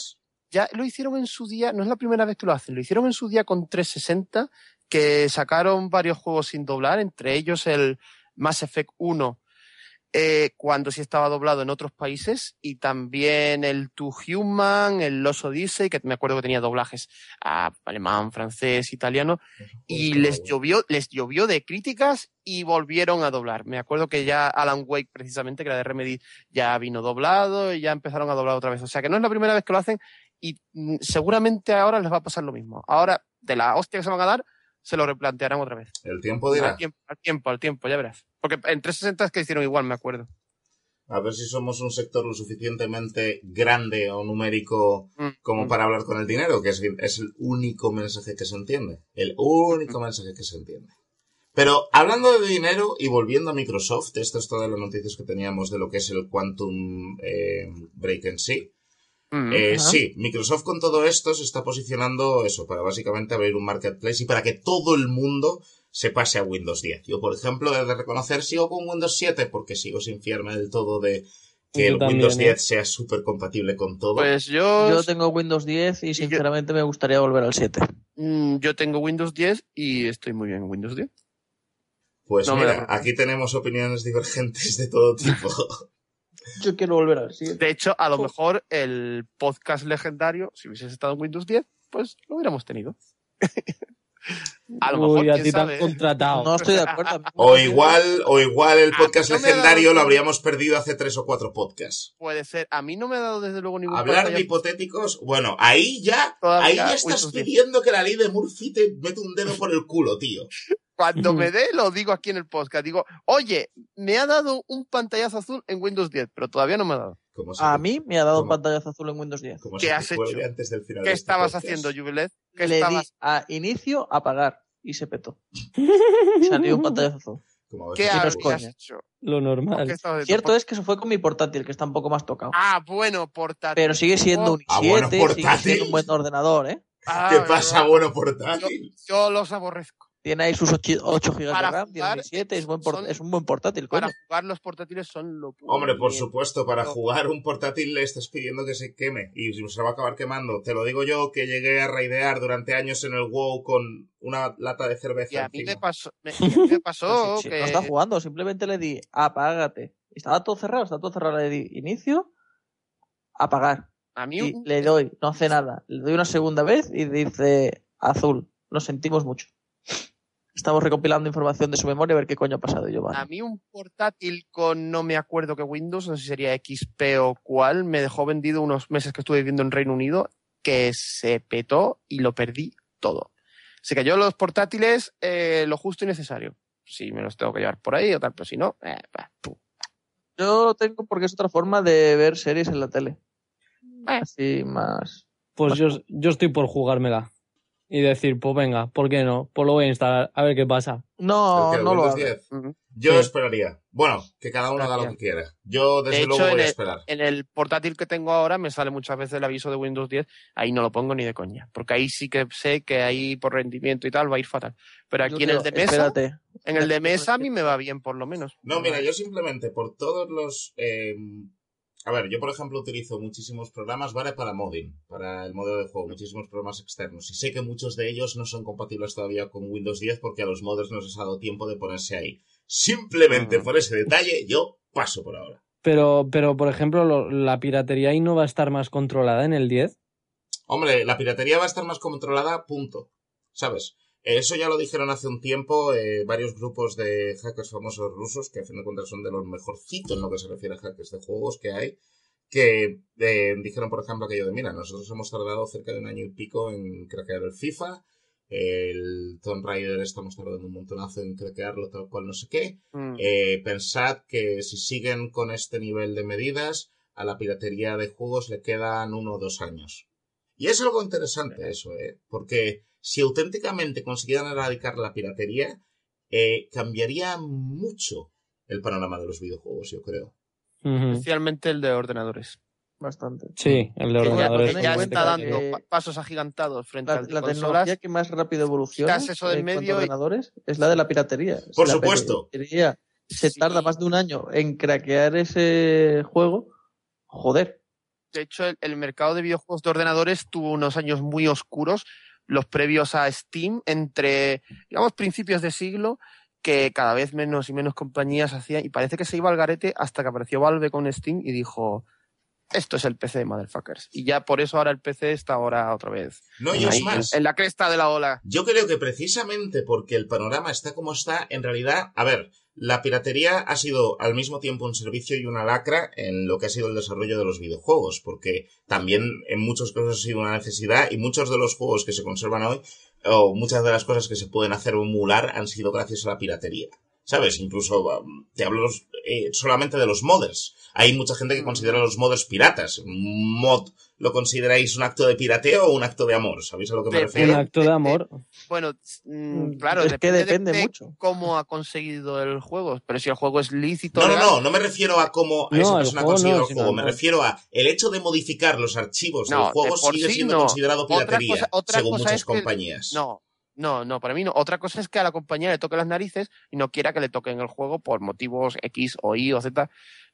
Ya lo hicieron en su día, no es la primera vez que lo hacen, lo hicieron en su día con 360, que sacaron varios juegos sin doblar, entre ellos el Mass Effect 1, eh, cuando sí estaba doblado en otros países, y también el To Human, el Los Odyssey, que me acuerdo que tenía doblajes a alemán, francés, italiano, y les llovió, les llovió de críticas y volvieron a doblar. Me acuerdo que ya Alan Wake, precisamente, que era de Remedy, ya vino doblado y ya empezaron a doblar otra vez. O sea que no es la primera vez que lo hacen y mm, seguramente ahora les va a pasar lo mismo. Ahora, de la hostia que se van a dar, se lo replantearán otra vez. El tiempo dirá. Al tiempo, al tiempo, al tiempo, ya verás. Porque en 360 es que hicieron igual, me acuerdo. A ver si somos un sector lo suficientemente grande o numérico Mm, como mm. para hablar con el dinero, que es, es el único mensaje que se entiende. El único mensaje que se entiende. Pero hablando de dinero y volviendo a Microsoft, esto es todas las noticias que teníamos de lo que es el Quantum eh, Break en sí. Mm. Eh, sí, Microsoft con todo esto se está posicionando eso, para básicamente abrir un marketplace y para que todo el mundo se pase a Windows 10. Yo, por ejemplo, he de reconocer, sigo con Windows 7 porque sigo sin fiarme del todo de que Yo el también, Windows ¿eh? 10 sea súper compatible con todo. Pues yo, Yo tengo Windows 10 y sinceramente me gustaría volver al 7. mm, yo tengo Windows 10 y estoy muy bien en Windows 10. Pues no mira, aquí tenemos opiniones divergentes de todo tipo. Yo quiero volver al 7. De hecho, a lo Jo. mejor el podcast legendario, si hubieses estado en Windows 10, pues lo hubiéramos tenido. a lo mejor, Uy, a quién ti te han sabe. contratado. No estoy de acuerdo. A o Windows 10 igual, o igual el podcast no dado legendario lo habríamos perdido hace tres o cuatro podcasts. Puede ser. A mí no me ha dado desde luego ningún Hablar de hipotéticos, bueno, ahí ya, Todavía ahí ya estás Windows 10. pidiendo que la ley de Murphy te mete un dedo por el culo, tío. Cuando me dé, lo digo aquí en el podcast. Digo, oye, me ha dado un pantallazo azul en Windows 10, pero todavía no me ha dado. A mí me ha dado un ¿Cómo? pantallazo azul en Windows 10. como ¿Qué has cuelgue hecho? antes del final ¿Qué de este estabas podcast. haciendo, Jubilet? ¿Qué Le estabas? di a inicio, apagar y se petó. Salió un pantallazo azul. ¿Qué, has hecho? Lo ¿Por qué normal. Cierto es que eso fue con mi portátil, que está un poco más tocado. Ah, bueno, portátil. Pero sigue siendo un Ah, i7, bueno, sigue siendo un buen ordenador, ¿eh? Ah, ¿Qué pasa, bueno, portátil? Yo los aborrezco. Tiene ahí sus 8, GB de Para RAM, tiene un jugar, i7, es, buen son- es un buen portátil, coño. Para jugar los portátiles son lo puro. Hombre, por Bien. supuesto, para No. jugar un portátil le estás pidiendo que se queme y se va a acabar quemando. Te lo digo yo que llegué a raidear durante años en el WoW con una lata de cerveza Y a mí me pasó, me, pasó Pues sí, que... No está jugando, simplemente le di apágate. Estaba todo cerrado, está todo cerrado. Le di inicio, apagar. A mí Y un- le doy, no hace nada. Le doy una segunda vez y dice azul. Lo sentimos mucho. Estamos recopilando información de su memoria a ver qué coño ha pasado. Vale. A mí un portátil con no me acuerdo qué Windows, no sé si sería XP o cuál, me dejó vendido unos meses que estuve viviendo en Reino Unido, que se petó y lo perdí todo. Se cayó los portátiles eh, lo justo y necesario. Si me los tengo que llevar por ahí o tal, pero si no, eh, bah. Yo lo tengo porque es otra forma de ver series en la tele. Eh. Así más. Pues yo, yo estoy por jugármela. Y decir, pues venga, ¿por qué no? Pues lo voy a instalar, a ver qué pasa. No, ¿El qué, no lo Windows hagas. 10? Ujú. Yo Sí. esperaría. Bueno, que cada uno haga lo que quiera. Yo, desde De luego, voy a el- esperar. En el portátil que tengo ahora me sale muchas veces el aviso de Windows 10, ahí no lo pongo ni de coña, porque ahí sí que sé que ahí por rendimiento y tal va a ir fatal. Pero aquí Yo en el de mesa, Espérate. en el de mesa a mí me va bien por lo menos. No, mira, yo simplemente por todos los... eh, a ver, yo por ejemplo utilizo muchísimos programas, ¿vale? Para modding, para el modelo de juego, muchísimos programas externos. Y sé que muchos de ellos no son compatibles todavía con Windows 10 porque a los modders no les ha dado tiempo de ponerse ahí. Simplemente Ujú. por ese detalle, yo paso por ahora. Pero, pero por ejemplo, lo- la piratería ahí no va a estar más controlada en el 10. Hombre, la piratería va a estar más controlada, punto. ¿Sabes? Eso ya lo dijeron hace un tiempo eh, varios grupos de hackers famosos rusos, que a fin de cuentas son de los mejorcitos en lo que se refiere a hackers de juegos que hay, que eh, dijeron, por ejemplo, aquello de, mira, nosotros hemos tardado cerca de un año y pico en craquear el FIFA, el Tomb Raider estamos tardando un montonazo en craquearlo, tal cual, no sé qué. Mm. Eh, pensad que si siguen con este nivel de medidas, a la piratería de juegos le quedan uno o dos años. Y es algo interesante eso, ¿eh? Porque si auténticamente consiguieran erradicar la piratería, eh, cambiaría mucho el panorama de los videojuegos, yo creo. Especialmente el de ordenadores. Bastante. Sí, el de ya- ordenadores. ya cuenta está dando pa- pasos agigantados frente La, de la consolas. tecnología que más rápido evoluciona eso del a medio y- ordenadores es la de la piratería. Si Por la supuesto. piratería se Sí. tarda más de un año en craquear ese juego, joder. De hecho, el, el mercado de videojuegos de ordenadores tuvo unos años muy oscuros, los previos a Steam, entre, digamos, principios de siglo, que cada vez menos y menos compañías hacían, y parece que se iba al garete hasta que apareció Valve con Steam y dijo, esto es el PC de motherfuckers. Y ya por eso ahora el PC está ahora otra vez. No, y es más. en la cresta de la ola. Yo creo que precisamente porque el panorama está como está, en realidad, a ver, la piratería ha sido al mismo tiempo un servicio y una lacra en lo que ha sido el desarrollo de los videojuegos, porque también en muchos casos ha sido una necesidad y muchos de los juegos que se conservan hoy, o muchas de las cosas que se pueden hacer emular han sido gracias a la piratería. ¿Sabes? Incluso um, te hablo eh, solamente de los modders. Hay mucha gente que considera a los modders piratas. Un mod lo consideráis un acto de pirateo o un acto de amor. ¿Sabéis a lo que me refiero? Un acto de amor. Bueno, mm, claro, es que depende de mucho. cómo ha conseguido el juego, pero si el juego es lícito... No, no, no, no me refiero a cómo No, esa persona ha conseguido no, el juego, me refiero a el hecho de modificar los archivos No, del de juego sigue sí siendo no. considerado Otra piratería, cosa- otra según cosa muchas es que- compañías. No, no, no, para mí no. Otra cosa es que a la compañía le toque las narices y no quiera que le toquen el juego por motivos X o Y o Z,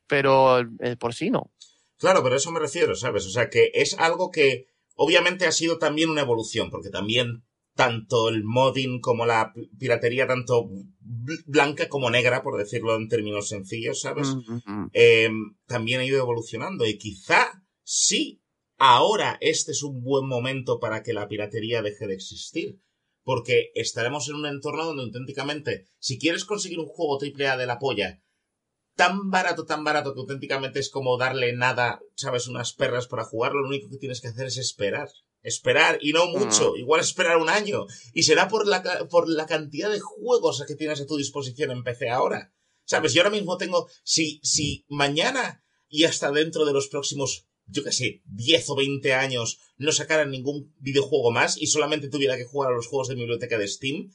pero eh, por sí no. Claro, pero a eso me refiero, ¿sabes? O sea, que es algo que obviamente ha sido también una evolución, porque también tanto el modding como la pi- piratería, tanto bl- blanca como negra, por decirlo en términos sencillos, ¿sabes? Mm, mm, mm. eh, también ha ido evolucionando y quizá sí, ahora este es un buen momento para que la piratería deje de existir. Porque estaremos en un entorno donde auténticamente, si quieres conseguir un juego AAA de la polla, tan barato, tan barato que auténticamente es como darle nada, sabes, unas perras para jugarlo, lo único que tienes que hacer es esperar. Esperar, y no mucho, igual esperar un año. Y será por la, por la cantidad de juegos que tienes a tu disposición en PC ahora. ¿Sabes? Yo ahora mismo tengo, si, si mañana y hasta dentro de los próximos, yo qué sé, 10 o 20 años no sacaran ningún videojuego más y solamente tuviera que jugar a los juegos de mi biblioteca de Steam,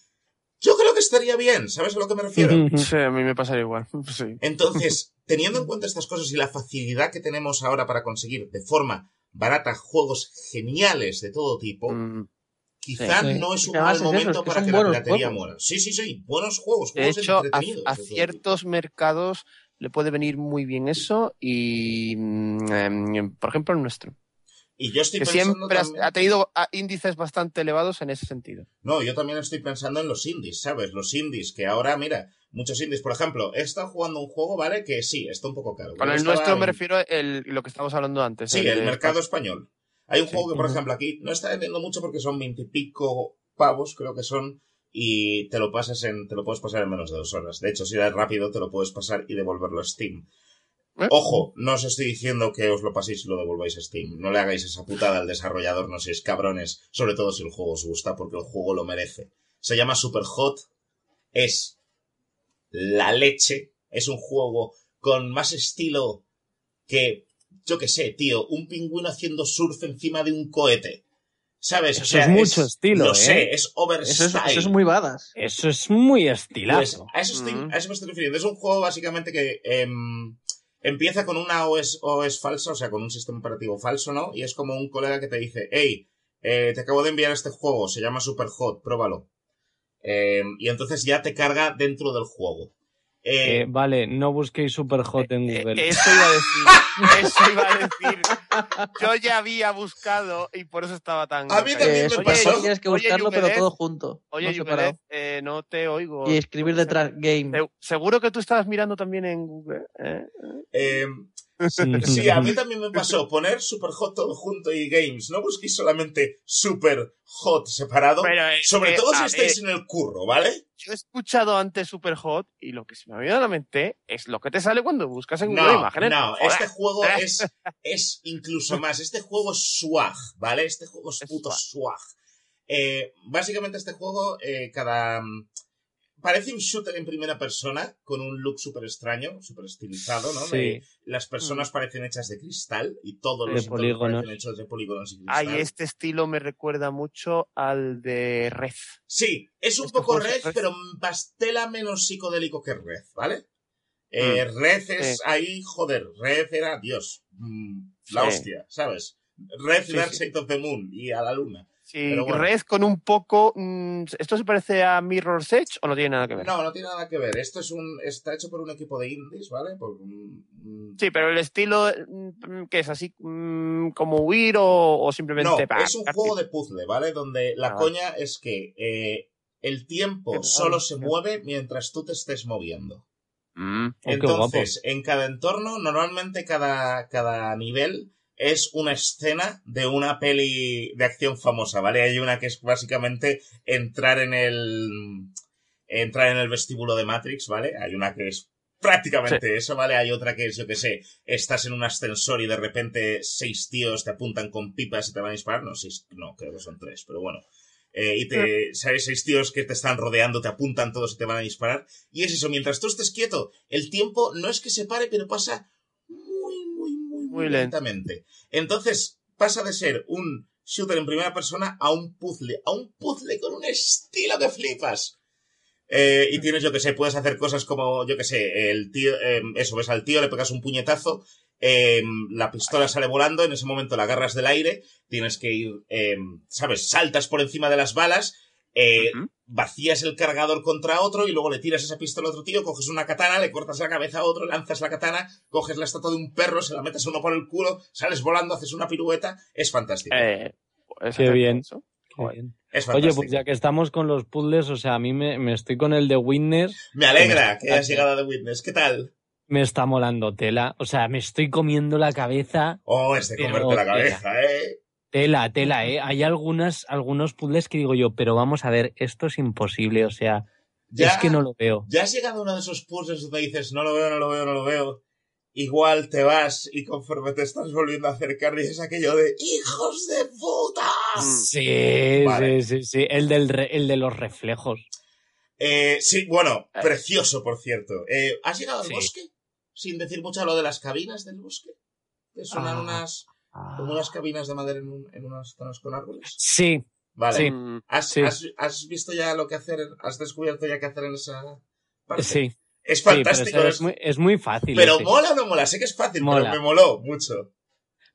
yo creo que estaría bien, ¿sabes a lo que me refiero? Sí, a mí me pasaría igual. Sí. Entonces, teniendo en cuenta estas cosas y la facilidad que tenemos ahora para conseguir de forma barata juegos geniales de todo tipo, Mm. quizá Sí. no es un mal eso, momento es que para que la piratería juegos. muera. Sí, sí, sí, buenos juegos, De juegos hecho, a, entretenidos. a de todo tipo. ciertos mercados le puede venir muy bien eso y, mm, em, por ejemplo, el nuestro. Y yo estoy Que siempre también- ha tenido ah, índices bastante elevados en ese sentido. No, yo también estoy pensando en los indies, ¿sabes? Los indies, que ahora, mira, muchos indies, por ejemplo, he estado jugando un juego, ¿vale? Que sí, está un poco caro. Con el nuestro me refiero a lo que estábamos hablando antes. Sí, el de- mercado español. Hay un Sí. juego que, por ejemplo, aquí no está vendiendo mucho porque son veintipico pavos, creo que son, y te lo pasas en, te lo puedes pasar en menos de dos horas. De hecho, si eres rápido, te lo puedes pasar y devolverlo a Steam. ¿Eh? Ojo, no os estoy diciendo que os lo paséis y lo devolváis a Steam. No le hagáis esa putada al desarrollador, no seáis cabrones, sobre todo si el juego os gusta, porque el juego lo merece. Se llama Super Hot, es la leche, es un juego con más estilo que, yo qué sé, tío, un pingüino haciendo surf encima de un cohete. ¿Sabes? Eso o sea, es mucho estilo, Lo ¿eh? sé, es Eso overstyle. es, eso es muy badass. Eso es muy Pues estilazo. a, eso estoy- Mm. a eso me estoy refiriendo. Es un juego básicamente que em, empieza con una OS, OS falsa, o sea, con un sistema operativo falso, ¿no? Y es como un colega que te dice, hey, eh, te acabo de enviar este juego, se llama Superhot, pruébalo. Em, y entonces ya te carga dentro del juego. Eh, Eh, vale, no busquéis Superhot en Eh, Google. Eso iba a decir. Eso iba a decir. Yo ya había buscado y por eso estaba tan. A mí también Eh, me pasó. tienes que Oye, buscarlo, pero todo junto. Oye, no eh, no te oigo. Y escribir detrás game. Se- Seguro que tú estabas mirando también en Google. Sí, a mí también me pasó poner Super Hot todo junto y Games. No busquéis solamente Super Hot separado. Pero es Sobre que, todo si estáis en el curro, ¿vale? Yo he escuchado antes Superhot y lo que se me ha venido a la mente es lo que te sale cuando buscas en Google No, Imágenes. no, Joder. este juego es, es incluso más. Este juego es swag, ¿vale? Este juego es Es puto swag. swag. Eh, básicamente este juego, eh, cada... mm, Parece un shooter en primera persona, con un look súper extraño, súper estilizado, ¿no? Sí. De- las personas parecen hechas de cristal y todos De los polígonos. parecen hechos de polígonos y cristal. Ay, este estilo me recuerda mucho al de Red. Sí, es un Este poco Red, Red. pero pastela menos psicodélico que Red, ¿vale? Eh, Red es Sí. ahí, joder, Red era Dios, mm, la Sí. hostia, ¿sabes? Red Sí, Dark sí. Side of the Moon y a la luna. Sí, bueno. Red con un poco. mm, ¿Esto se parece a Mirror's Edge o no tiene nada que ver? No, no tiene nada que ver. Esto es un, está hecho por un equipo de indies, ¿vale? Por un- Sí, pero el estilo, mm, ¿qué es así? mm, ¿Como huir o, o simplemente No, para es un juego de puzzle, ¿vale? Donde la Ah. coña es que eh, el tiempo solo se mueve mientras tú te estés moviendo. Mm. Oh. Entonces, en cada entorno, normalmente cada, cada nivel es una escena de una peli de acción famosa, ¿vale? Hay una que es básicamente entrar en el entrar en el vestíbulo de Matrix, ¿vale? Hay una que es prácticamente eso, ¿vale? Hay otra que es, yo que sé, estás en un ascensor y de repente seis tíos te apuntan con pipas y te van a disparar. No, seis, no, creo que son tres, pero bueno. Eh, y te, ¿sabes? Seis tíos que te están rodeando, te apuntan todos y te van a disparar. Y es eso, mientras tú estés quieto, el tiempo no es que se pare, pero pasa muy, lentamente. Entonces, pasa de ser un shooter en primera persona a un puzzle, a un puzzle con un estilo que flipas. Eh, y tienes, yo que sé, puedes hacer cosas como, yo que sé, el tío, eh, eso, ves al tío, le pegas un puñetazo, eh, la pistola sale volando, en ese momento la agarras del aire, tienes que ir, eh, ¿sabes? Saltas por encima de las balas, eh. Vacías el cargador contra otro y luego le tiras esa pistola a otro tío, coges una katana, le cortas la cabeza a otro, lanzas la katana, coges la estatua de un perro, se la metes a uno por el culo, sales volando, haces una pirueta, es fantástico. Eh, pues Qué bien. eso. Qué bien. es Oye, pues ya que estamos con los puzzles, o sea, a mí me, me estoy con el de Witness, Me alegra me- que hayas llegado a The Witness. ¿Qué tal? me está molando tela. O sea, me estoy comiendo la cabeza. Oh, es de comerte la tela. cabeza, ¿eh? Tela, tela, ¿eh? Hay algunas, algunos puzzles que digo yo, pero vamos a ver, esto es imposible, o sea, Ya, es que no lo veo. ya has llegado a uno de esos puzzles donde dices, no lo veo, no lo veo, no lo veo. Igual te vas y conforme te estás volviendo a acercar dices aquello de ¡Hijos de puta! Sí, Vale. sí, sí, sí. El, del re- el de los reflejos. Eh, sí, bueno, Eh. precioso, por cierto. Eh, ¿Has llegado al Sí. bosque? Sin decir mucho a lo de las cabinas del bosque. Que suenan Ah. unas, como unas cabinas de madera en, un- en unas zonas con árboles. Sí, Vale. Sí. Mm, ¿Has, Sí. has- has visto ya lo que hacer? ¿Has descubierto ya qué hacer en esa parte? sí. Es fantástico. es- muy, es muy fácil. pero ese. mola o no mola, sé que es fácil, Mola. pero me moló mucho.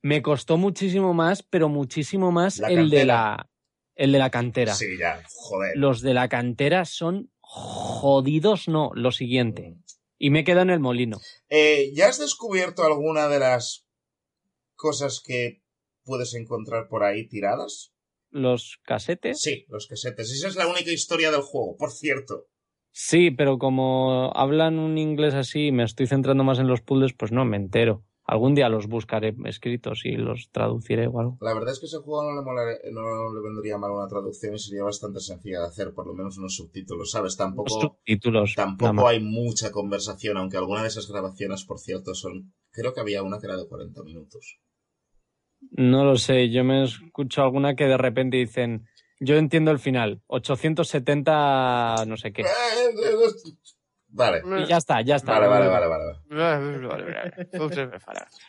Me costó muchísimo más, pero muchísimo más La el de la el de la cantera. Sí, ya, joder. Los de la cantera son jodidos, no, lo siguiente. Y me quedo en el molino. Eh, ¿Ya has descubierto alguna de las cosas que puedes encontrar por ahí tiradas? Los casetes. Sí, los casetes. Esa es la única historia del juego, por cierto. Sí, pero como hablan un inglés así y me estoy centrando más en los puzzles, pues no me entero. Algún día los buscaré escritos y los traduciré o algo. La verdad es que ese juego no le, molaría- no le vendría mal una traducción y sería bastante sencilla de hacer, por lo menos unos subtítulos, ¿sabes? Los Tampoco, subtítulos. tampoco hay mucha conversación, aunque alguna de esas grabaciones, por cierto, son... Creo que había una que era de 40 minutos. No lo sé, yo me escucho alguna que de repente dicen, yo entiendo el final, 870 no sé qué. Vale. Y ya está, ya está. Vale, vale, vale, vale. vale.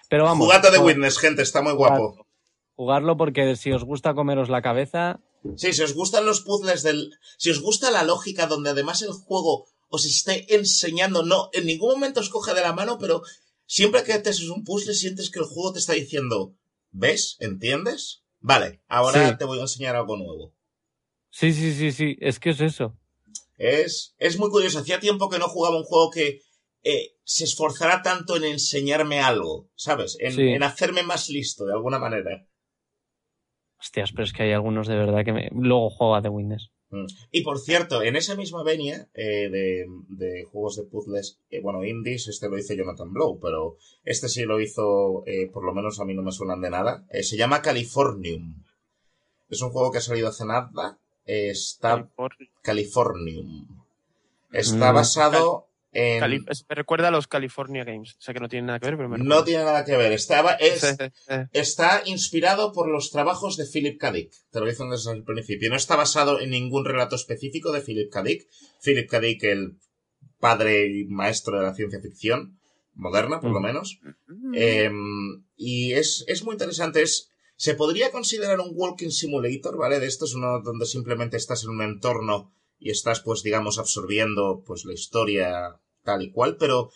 Pero vamos. Jugate de Witness, gente, está muy guapo. Jugarlo porque si os gusta comeros la cabeza, Sí, si os gustan los puzzles del... Si os gusta la lógica donde además el juego os esté enseñando, no, en ningún momento os coge de la mano, pero siempre que te haces un puzzle sientes que el juego te está diciendo, ¿ves? ¿Entiendes? Vale, ahora Sí. te voy a enseñar algo nuevo. sí, sí, sí, sí, es que es eso. Es, es muy curioso. Hacía tiempo que no jugaba un juego que eh, se esforzara tanto en enseñarme algo, ¿sabes? En, Sí. en hacerme más listo, de alguna manera. Hostias, pero es que hay algunos de verdad que me... luego juego a The Witness. Mm. Y por cierto, en esa misma venia eh, de, de juegos de puzzles, eh, bueno, indies, este lo hizo Jonathan Blow, pero este sí lo hizo, eh, por lo menos a mí no me suenan de nada. Eh, se llama Californium. Es un juego que ha salido hace nada. eh, está Californium. Está Mm. basado en... Cali- es- me recuerda a los California Games. Sé que no tiene nada que ver, pero me No tiene nada que ver. Estaba, es, está inspirado por los trabajos de Philip K. Dick. Te lo dicen desde el principio. No está basado en ningún relato específico de Philip K. Dick. Philip K. Dick, el padre y maestro de la ciencia ficción moderna, por lo menos. mm, Eh, y es, es muy interesante. Es, se podría considerar un walking simulator, ¿vale? De esto es uno donde simplemente estás en un entorno y estás, pues, digamos, absorbiendo, pues, la historia tal y cual, pero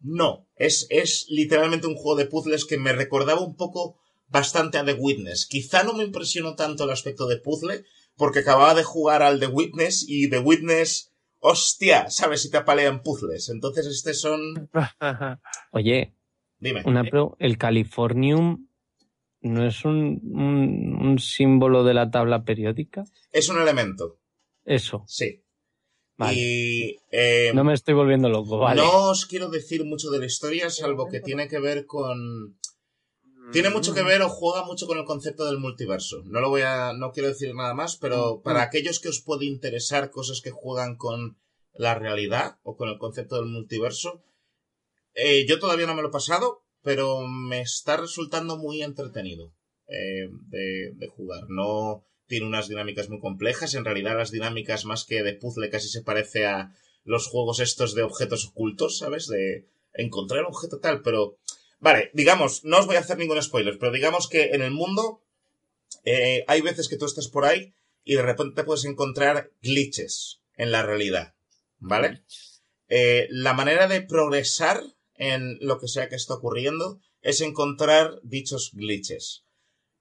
no. Es, es literalmente un juego de puzzles que me recordaba un poco bastante a The Witness. Quizá no me impresionó tanto el aspecto de puzzle, porque acababa de jugar al The Witness y The Witness, hostia, sabes si te apalean puzzles. Entonces, este son... Oye, Dime. una pro- el Californium no es un, un, un símbolo de la tabla periódica. Es un elemento, Eso, sí. Vale. Y eh, No me estoy volviendo loco, vale. no os quiero decir mucho de la historia, salvo que tiene que ver con... Tiene mucho que ver o juega mucho con el concepto del multiverso. No lo voy a, no quiero decir nada más, pero para aquellos que os puede interesar cosas que juegan con la realidad o con el concepto del multiverso, eh, yo todavía no me lo he pasado, pero me está resultando muy entretenido eh, de, de jugar. No tiene unas dinámicas muy complejas. En realidad, las dinámicas más que de puzzle casi se parece a los juegos estos de objetos ocultos, ¿sabes? De encontrar un objeto tal, pero Vale, digamos, no os voy a hacer ningún spoiler, pero digamos que en el mundo eh, hay veces que tú estás por ahí y de repente te puedes encontrar glitches en la realidad, ¿vale? Eh, la manera de progresar en lo que sea que está ocurriendo es encontrar dichos glitches.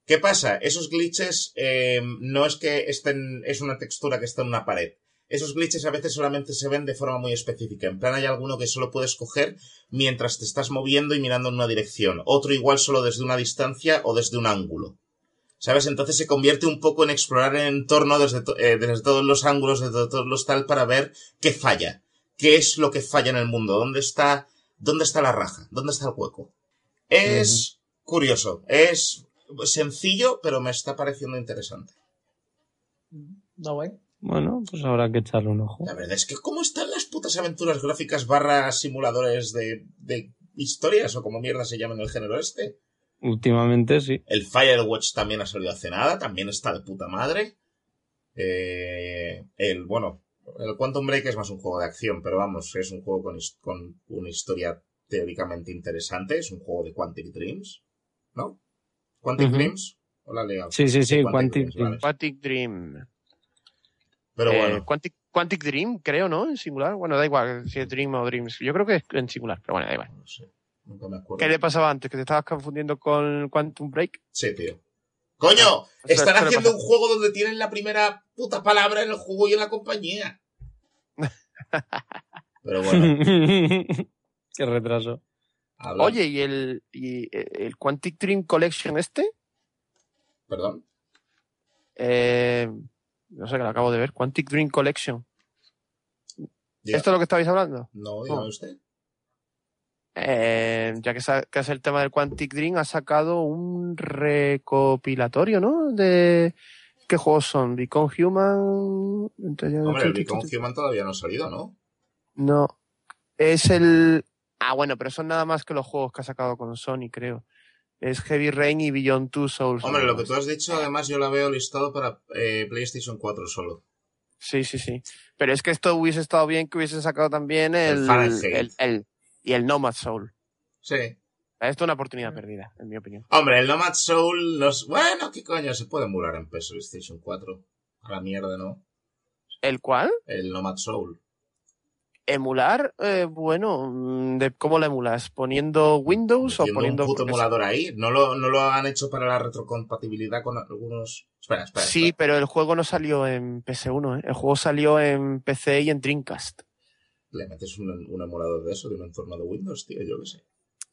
¿Qué pasa? Esos glitches eh, no es que estén, es una textura que está en una pared. Esos glitches a veces solamente se ven de forma muy específica. En plan, hay alguno que solo puedes coger mientras te estás moviendo y mirando en una dirección. Otro igual solo desde una distancia o desde un ángulo. ¿Sabes? Entonces se convierte un poco en explorar el entorno desde, to- eh, desde todos los ángulos, desde todos los tal, para ver qué falla. ¿Qué es lo que falla en el mundo? ¿Dónde está, dónde está la raja? ¿Dónde está el hueco? Es curioso. Es sencillo, pero me está pareciendo interesante. No, güey. Bueno, pues habrá que echarle un ojo. La verdad es que cómo están las putas aventuras gráficas barra simuladores de, de historias o como mierda se llama en el género este. Últimamente sí. El Firewatch también ha salido hace nada, también está de puta madre. Eh, el, bueno, el Quantum Break es más un juego de acción, pero vamos, es un juego con, con una historia teóricamente interesante, es un juego de Quantic Dreams, ¿no? ¿Quantic. Dreams? Hola, Leo. Sí, sí, sí, Quantic Dreams, vale. Quantic Dream. Pero Eh, bueno, Quantic, Quantic Dream, creo, ¿no? En singular. Bueno, da igual si es Dream o Dreams. Yo creo que es en singular, pero bueno, da igual. no sé, nunca me acuerdo. ¿Qué le pasaba antes? ¿Que te estabas confundiendo con Quantum Break? Sí, tío. ¡Coño! Están haciendo un juego donde tienen la primera puta palabra en el juego y en la compañía. Pero bueno, Qué retraso. Habla. Oye, ¿y el, y el Quantic Dream Collection este? Perdón. Eh, no sé, que lo acabo de ver. Quantic Dream Collection. Diga. ¿Esto es lo que estabais hablando? No, dígame Oh. usted. Eh, ya que, es el tema del Quantic Dream, ha sacado un recopilatorio, ¿no? De qué juegos son. Beacon Human. Hombre, el Beacon Human todavía no ha salido, ¿no? No. Es el. Ah, bueno, pero son nada más que los juegos que ha sacado con Sony, creo. Es Heavy Rain y Beyond Two Souls. Hombre, lo que tú has dicho, además, yo la veo listado para eh, PlayStation 4 solo. Sí, sí, sí. Pero es que esto hubiese estado bien que hubiese sacado también el. El el- el- y el Nomad Soul. Sí. Esto es una oportunidad perdida, en mi opinión. Hombre, el Nomad Soul, los... bueno, ¿qué coño? Se puede emular en PlayStation 4. A la mierda, ¿no? ¿El cual? El Nomad Soul. Emular, eh, bueno, mm, de ¿cómo la emulas? ¿Poniendo Windows o poniendo...? un puto emulador ahí. ¿No lo, ¿No lo han hecho para la retrocompatibilidad con algunos...? Espera, espera. Sí, espera. pero el juego no salió en PS1, ¿eh? El juego salió en PC y en Dreamcast. Le metes un, un emulador de eso, de un entorno de Windows, tío, yo qué sé.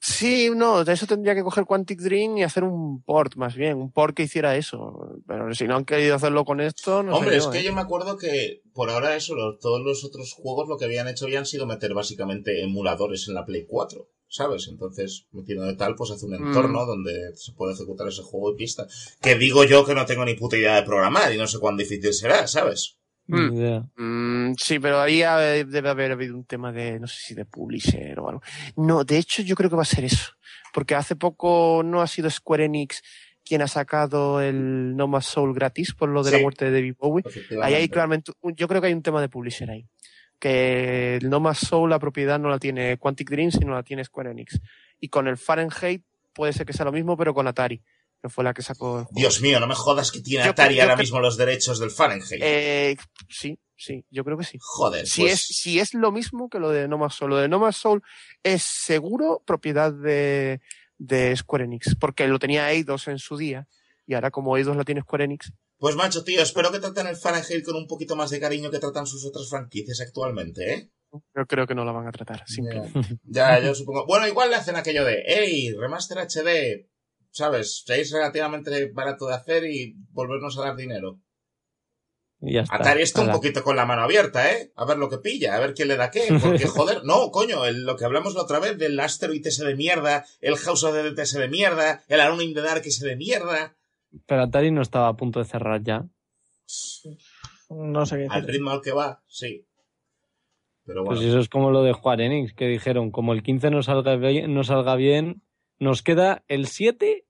Sí, no, de eso tendría que coger Quantic Dream y hacer un port, más bien, un port que hiciera eso. Pero si no han querido hacerlo con esto, no Hombre, sé es que ¿eh? yo me acuerdo que por ahora eso, lo- todos los otros juegos lo que habían hecho habían sido meter básicamente emuladores en la Play 4, ¿sabes? Entonces, metiendo de tal, pues hace un Mm. entorno donde se puede ejecutar ese juego y pista. Que digo yo que no tengo ni puta idea de programar y no sé cuán difícil será, ¿sabes? Mm. Ni idea. Mm, sí, pero ahí debe haber habido un tema de, no sé si de publisher o algo. No, de hecho yo creo que va a ser eso. Porque hace poco no ha sido Square Enix quien ha sacado el No Más Soul gratis por lo de Sí. la muerte de David Bowie. Ahí hay claramente, yo creo que hay un tema de publisher ahí. Que el No Más Soul, la propiedad no la tiene Quantic Dream, sino la tiene Square Enix. Y con el Fahrenheit puede ser que sea lo mismo, pero con Atari, que fue la que sacó el juego. Dios mío, no me jodas que tiene Yo- Atari ahora mismo los derechos del Fahrenheit. Eh, sí, sí, yo creo que sí. Joder, Si, pues, es, si es lo mismo que lo de No Soul. Lo de No Soul es seguro propiedad de, de Square Enix, porque lo tenía Eidos en su día, y ahora como Eidos la tiene Square Enix, pues macho, tío, espero que traten el Fahrenheit con un poquito más de cariño que tratan sus otras franquicias actualmente, ¿eh? yo creo que no la van a tratar. simplemente. Ya, yo supongo. Bueno, igual le hacen aquello de, hey, remaster HD, ¿sabes? Es relativamente barato de hacer y volvernos a dar dinero. Y ya está. Atari está un poquito con la mano abierta, ¿eh? A ver lo que pilla, a ver quién le da qué. Porque, joder, no, coño, el- lo que hablamos la otra vez del Asteroid ese de mierda, el House of the Dead ese de mierda, el Alone in the Dark ese de mierda. Pero Atari no estaba a punto de cerrar ya. No sé qué Al ritmo al que va, sí. Pero bueno. Pues eso es como lo de Juan Enix, que dijeron, como el 15 no salga bien, no salga bien nos queda el 7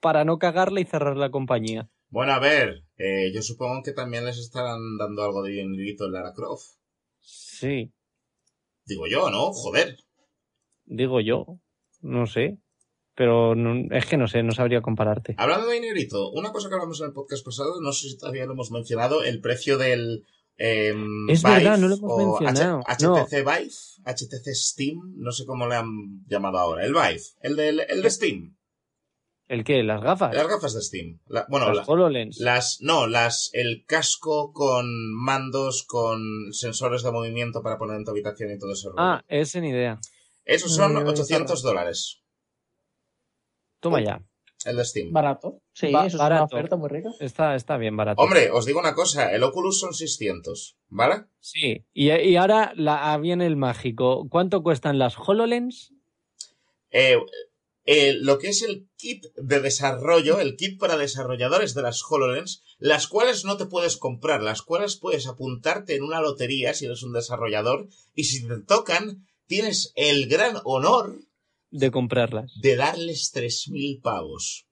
para no cagarla y cerrar la compañía. Bueno, a ver, eh, yo supongo que también les estarán dando algo de dinerito en Lara Croft. Sí, Digo yo, ¿no? Joder. digo yo. No sé. Pero no- es que no sé, no sabría compararte. Hablando de dinerito, una cosa que hablamos en el podcast pasado, no sé si todavía lo hemos mencionado, el precio del... em, Es Vive verdad, no lo hemos mencionado. H- HTC Vive, HTC Steam, no sé cómo le han llamado ahora, el Vive, el, del, el de Steam, ¿El qué? ¿Las gafas? las gafas de Steam. La- bueno, Las la- HoloLens. las, no, las, el casco con mandos, con sensores de movimiento para poner en tu habitación y todo eso. Ah, ese ni idea. Esos son Mm, 800 dólares, Toma ya. El de Steam. Barato. Sí, Ba- eso es barato. una oferta muy rica. Está, está bien barato. Hombre, os digo una cosa, el Oculus son 600, ¿vale? Sí. Y, y ahora la, ah, viene el mágico. ¿Cuánto cuestan las HoloLens? Eh, eh, lo que es el kit de desarrollo, el kit para desarrolladores de las HoloLens, las cuales no te puedes comprar, las cuales puedes apuntarte en una lotería si eres un desarrollador, y si te tocan, tienes el gran honor De comprarlas. de darles 3.000 pavos.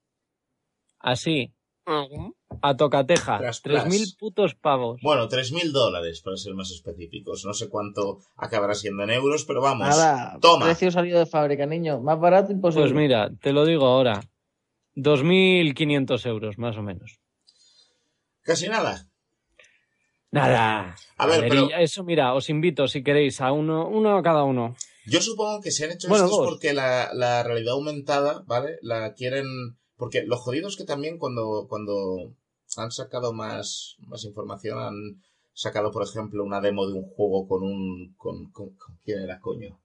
Así. Ujú. A tocateja. Tras, Tres tras. mil putos pavos. Bueno, 3.000 dólares, para ser más específicos. No sé cuánto acabará siendo en euros, pero vamos. Nada, toma. precio salido de fábrica, niño. Más barato imposible. Pues mira, te lo digo ahora. 2.500 euros, más o menos. Casi nada. Nada. A ver, pero eso mira, os invito si queréis a uno, uno a cada uno. Yo supongo que se han hecho Bueno, estos porque la, la realidad aumentada, ¿vale? La quieren. Porque lo jodido es que también cuando, cuando han sacado más, más información, han sacado, por ejemplo, una demo de un juego con un. con, con, con- ¿Quién era, coño?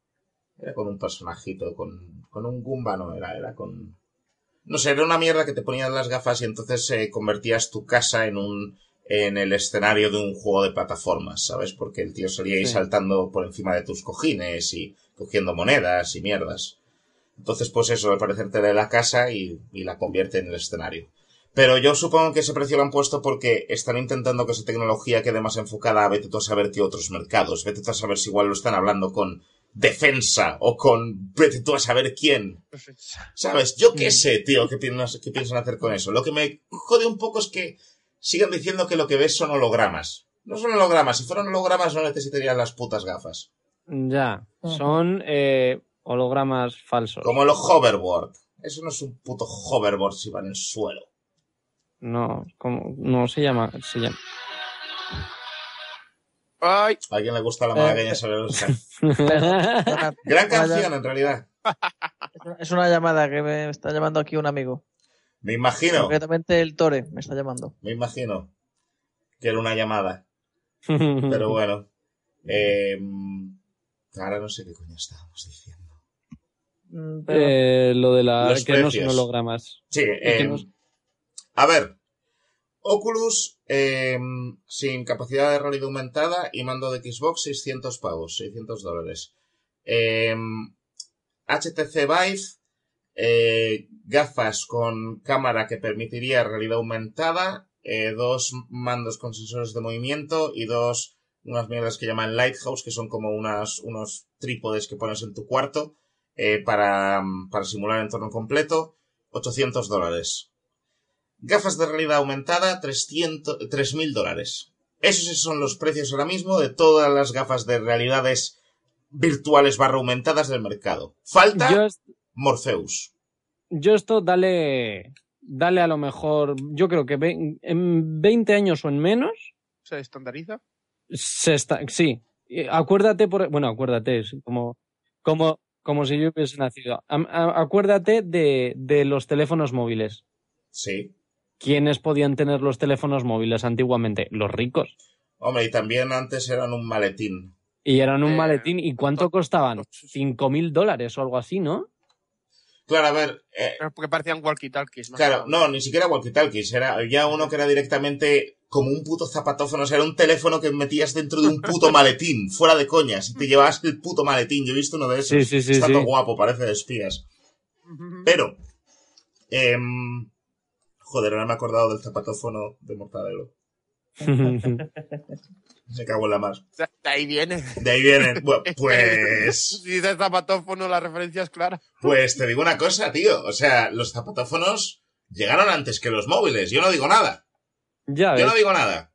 Era con un personajito, con, con un Goomba, no era, era con. No sé, era una mierda que te ponías las gafas y entonces eh, convertías tu casa en un. en el escenario de un juego de plataformas, ¿sabes? Porque el tío salía ahí Sí. saltando por encima de tus cojines y cogiendo monedas y mierdas. Entonces, pues eso, al parecer te da la casa y, y la convierte en el escenario. Pero yo supongo que ese precio lo han puesto porque están intentando que esa tecnología quede más enfocada a vete tú a saber qué otros mercados. Vete tú a saber si igual lo están hablando con defensa o con vete tú a saber quién. ¿Sabes? Yo qué sé, tío, qué piensan, qué piensan hacer con eso. Lo que me jode un poco es que sigan diciendo que lo que ves son hologramas. No son hologramas. Si fueran hologramas no necesitarían las putas gafas. Ya, son eh, hologramas falsos. Como los hoverboard. Eso no es un puto hoverboard si va en el suelo. No, como, no se llama, se llama. Ay, A alguien le gusta la Eh, malagueña sobre Gran canción, en realidad. Es una llamada que me está llamando aquí un amigo. Me imagino, Concretamente el Tore me está llamando. me imagino que era una llamada. Pero bueno. Eh, ahora no sé qué coño estábamos diciendo. Mm, pero- Eh, lo de la Los que no son precios. hologramas. Sí, eh, nos- a ver. Oculus eh, sin capacidad de realidad aumentada y mando de Xbox 600 pavos, 600 dólares. Eh, HTC Vive, eh, gafas con cámara que permitiría realidad aumentada, eh, dos mandos con sensores de movimiento y dos, unas mierdas que llaman Lighthouse, que son como unas, unos trípodes que pones en tu cuarto eh, para, para simular entorno completo, 800 dólares. Gafas de realidad aumentada, 300, 3.000 dólares. Esos son los precios ahora mismo de todas las gafas de realidades virtuales barra aumentadas del mercado. Falta Morpheus. yo esto dale, dale a lo mejor, yo creo que ve- en 20 años o en menos, se estandariza. Se está, sí. Acuérdate, por, bueno, acuérdate, es como, como, como si yo hubiese nacido. A- Acuérdate de, de los teléfonos móviles. Sí. ¿Quiénes podían tener los teléfonos móviles antiguamente? Los ricos. Hombre, y también antes eran un maletín. Y eran un Eh, maletín. ¿Y cuánto to- costaban? Cinco mil dólares o algo así, ¿no? Claro, a ver, eh, porque parecían walkie-talkies. claro, no, ni siquiera walkie-talkies. Era ya uno que era directamente como un puto zapatófono. O sea, era un teléfono que metías dentro de un puto maletín, fuera de coñas. Y te llevabas el puto maletín. Yo he visto uno de esos. Sí, sí, sí, Está sí. todo guapo, parece de espías. Pero, em, joder, ahora me he acordado del zapatófono de Mortadelo. Me cago en la más. De ahí viene. De ahí vienen. Bu- Pues, Si dices zapatófono, la referencia es clara. pues te digo una cosa, tío. O sea, los zapatófonos llegaron antes que los móviles. Yo no digo nada. Ya Yo no digo nada.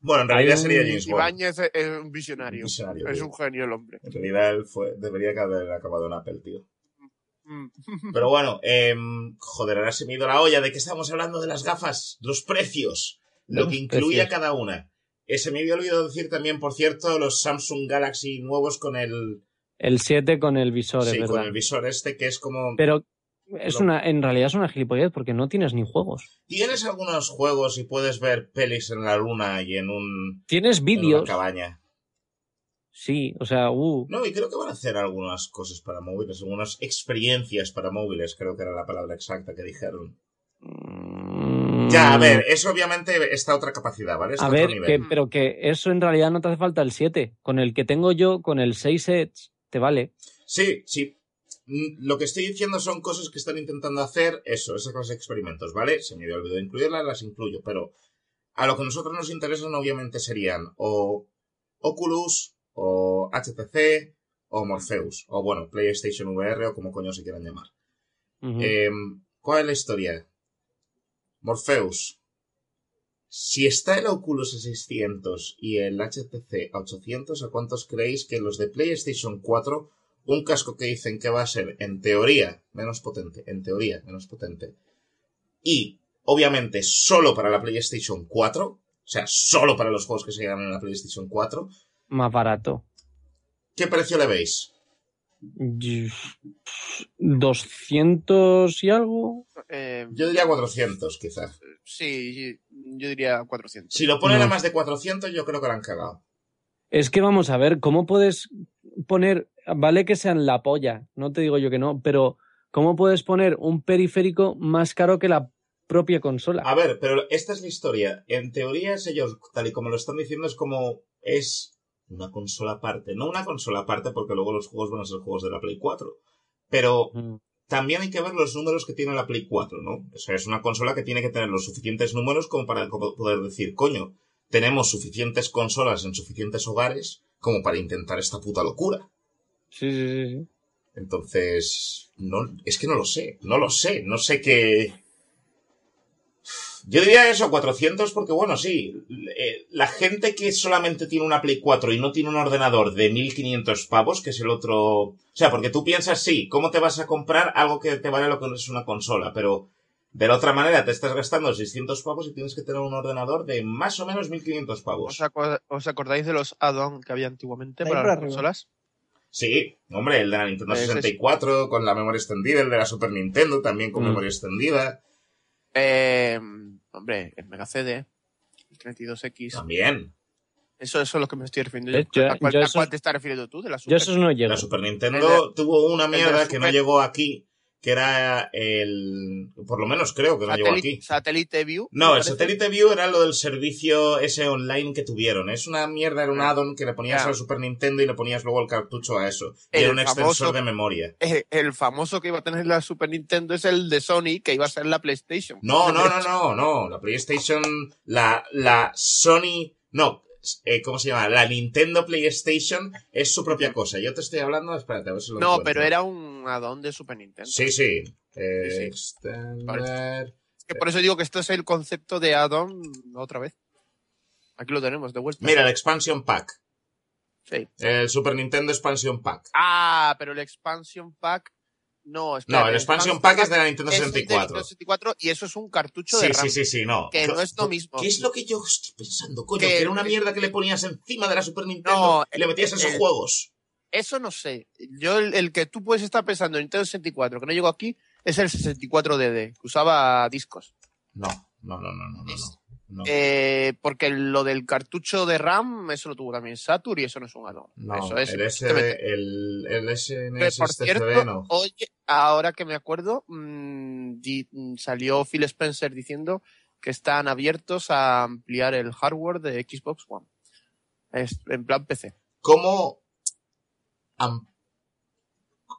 Bueno, en realidad un- sería James Bond. Ibáñez es es un visionario. Visionario, es tío. un genio el hombre. En realidad él fue, debería haber acabado en Apple, tío. Mm. Pero bueno, em, joder, ahora se me ha ido la olla. ¿De qué estamos hablando de las gafas? Los precios. Lo que incluye a precios. cada una. Eh, se me había olvidado decir también, por cierto, los Samsung Galaxy nuevos con el, El 7 con el visor, sí, es con verdad. el visor este, que es como... Pero es una, en realidad es una gilipollez porque no tienes ni juegos. Tienes algunos juegos y puedes ver pelis en la luna y en un... Tienes en una vídeos. cabaña. Sí, o sea, uh, No, y creo que van a hacer algunas cosas para móviles, algunas experiencias para móviles, creo que era la palabra exacta que dijeron. mm, Ya, a ver, eso obviamente está otra capacidad, ¿vale? A ver, nivel. que, pero que eso en realidad no te hace falta el 7. Con el que tengo yo, con el 6 Edge, te vale. Sí, sí. Lo que estoy diciendo son cosas que están intentando hacer eso, esas clases de experimentos, ¿vale? Se me había olvidado incluirlas, las incluyo, pero a lo que a nosotros nos interesan obviamente serían o Oculus, o HTC, o Morpheus, o bueno, PlayStation VR, o como coño se quieran llamar. Em, ¿Cuál es la historia? Morpheus. Si está el Oculus a 600 y el HTC a 800, ¿a cuántos creéis que los de PlayStation 4, un casco que dicen que va a ser, en teoría, menos potente, en teoría, menos potente, y, obviamente, solo para la PlayStation 4, o sea, solo para los juegos que se llegan en la PlayStation 4, Más barato. ¿qué precio le veis? Y- 200 y algo. Eh, Yo diría 400, quizá. sí, yo diría 400. Si lo ponen a más de 400, yo creo que lo han cagado. Es que vamos a ver, ¿cómo puedes poner, vale que sean la polla, no te digo yo que no, pero ¿cómo puedes poner un periférico más caro que la propia consola? A ver, pero esta es la historia. En teoría, es ellos, tal y como lo están diciendo, es como es una consola aparte. No una consola aparte porque luego los juegos van a ser juegos de la Play 4. Pero Mm. también hay que ver los números que tiene la Play 4, ¿no? O sea, es una consola que tiene que tener los suficientes números como para poder decir, coño, tenemos suficientes consolas en suficientes hogares como para intentar esta puta locura. Sí, sí, sí. Entonces, no, es que no lo sé, no lo sé, no sé qué... Yo diría eso, 400, porque bueno, sí, eh, la gente que solamente tiene una Play 4 y no tiene un ordenador de 1500 pavos, que es el otro... O sea, porque tú piensas, sí, ¿cómo te vas a comprar algo que te vale lo que es una consola? Pero de la otra manera te estás gastando 600 pavos y tienes que tener un ordenador de más o menos 1500 pavos. ¿Os, acordáis de los add-on que había antiguamente para por las arriba. consolas? Sí, hombre, el de la Nintendo Ese es- 64 con la memoria extendida, el de la Super Nintendo también con Mm. memoria extendida. Eh, hombre, el Mega CD, el 32X. También. Eso, eso es lo que me estoy refiriendo. Yo. yo- ¿A, cuál, yo a esos- cuál te estás refiriendo tú? ¿De la Yo Super? esos no llego. La Super Nintendo tuvo una mierda que no llegó aquí, que era el... Por lo menos creo que no llegó aquí. Satellite View. No, el. Satellite View era lo del servicio ese online que tuvieron. Es una mierda, era un add-on que le ponías Ya. al Super Nintendo y le ponías luego el cartucho a eso. Y El era un extensor famoso- de memoria. El famoso que iba a tener la Super Nintendo es el de Sony, que iba a ser la PlayStation. No, no, no, no, no. La PlayStation, la, la Sony, no, eh, ¿cómo se llama? La Nintendo PlayStation es su propia cosa. Yo te estoy hablando, espérate, a ver si lo No, pero era un add-on de Super Nintendo. Sí, sí. Eh, Sí, sí. extender- Es que por eso digo que esto es el concepto de add-on otra vez. Aquí lo tenemos de vuelta. Mira, el Expansion Pack. Sí. El Super Nintendo Expansion Pack. Ah, pero el Expansion Pack. No, No, el Expansion Pack es de la Nintendo es de 64. Nintendo 64 y eso es un cartucho de RAM. sí, sí, sí, no. que no es lo mismo. ¿Qué es lo que yo estoy pensando, coño? Que- Que, era una mierda que le ponías encima de la Super Nintendo No, y le metías esos el- juegos. Eso no sé. Yo, el, el que tú puedes estar pensando en Nintendo 64, que no llegó aquí, es el 64DD, que usaba discos. No, no, no, no, no, no. No. Eh, porque lo del cartucho de RAM, eso lo tuvo también Saturn y eso no es un add-on. no, eso es. el, SD, el, el SNS por cierto, no. oye, ahora que me acuerdo, mm, di- mm, salió Phil Spencer diciendo que están abiertos a ampliar el hardware de Xbox One. Es, en plan PC. ¿Cómo? am-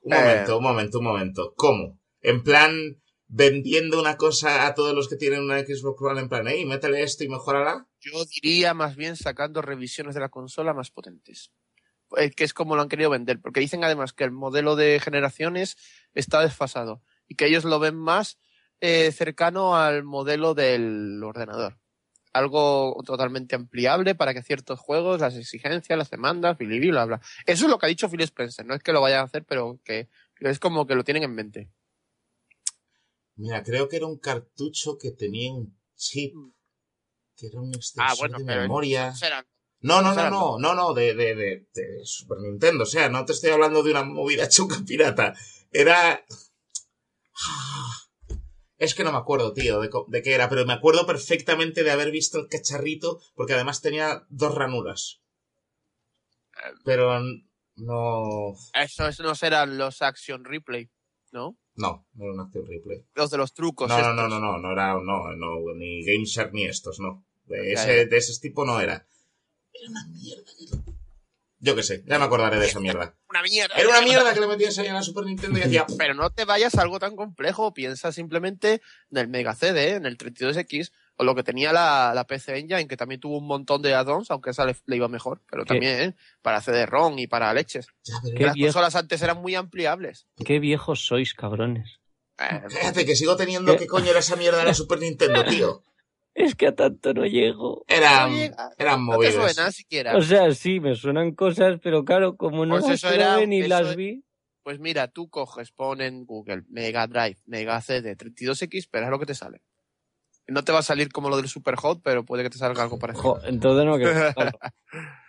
Un Eh. momento, un momento, un momento. ¿Cómo? En plan, vendiendo una cosa a todos los que tienen una Xbox One en plan, hey, métele esto y mejorala. Yo diría más bien sacando revisiones de la consola más potentes. Eh, que es como lo han querido vender. Porque dicen además que el modelo de generaciones está desfasado. Y que ellos lo ven más eh, cercano al modelo del ordenador. Algo totalmente ampliable para que ciertos juegos, las exigencias, las demandas, bla, bla, bla. Eso es lo que ha dicho Phil Spencer. No es que lo vayan a hacer, pero que es como que lo tienen en mente. Mira, creo que era un cartucho que tenía un chip. Que era un extensor Ah, bueno, de pero memoria. será- No, no, no, será- no, no, no, de, de, de, de Super Nintendo. O sea, no te estoy hablando de una movida chuca pirata. Era. Es que no me acuerdo, tío, de, co- de qué era, pero me acuerdo perfectamente de haber visto el cacharrito, porque además tenía dos ranuras. Pero n- no. Eso es- no serán los Action Replay, ¿no? No, no era un Active Replay. Los de los trucos. No, no, estos. no, no, no, no era, no, no, ni Game Shark ni estos, no. De ese, de ese tipo no era. Era una mierda. que- Yo qué sé, ya me acordaré de esa mierda. Una mierda. Era una mierda que le metías ahí a la Super Nintendo y hacía. Pero no te vayas a algo tan complejo. Piensa simplemente en el Mega CD, en el 32X, o lo que tenía la, la PC Engine, que también tuvo un montón de add-ons, aunque esa le, le iba mejor. Pero ¿Qué? también ¿eh? para CD-ROM y para leches. Ya, pero ¿Qué era- Las viejo? consolas antes eran muy ampliables. Qué viejos sois, cabrones. Eh, Cállate, que sigo teniendo ¿Qué? qué coño era esa mierda de la Super Nintendo, tío. Es que a tanto no llego. Eran, No llega. eran no te movidas. suena siquiera. O sea, sí, me suenan cosas, pero claro, como no Pues las era- ni eso las es- vi. Pues mira, tú coges, pon en Google Mega Drive, Mega CD, 32X, pero es lo que te sale. No te va a salir como lo del Superhot, pero puede que te salga algo parecido. Jo, entonces no jugarlo.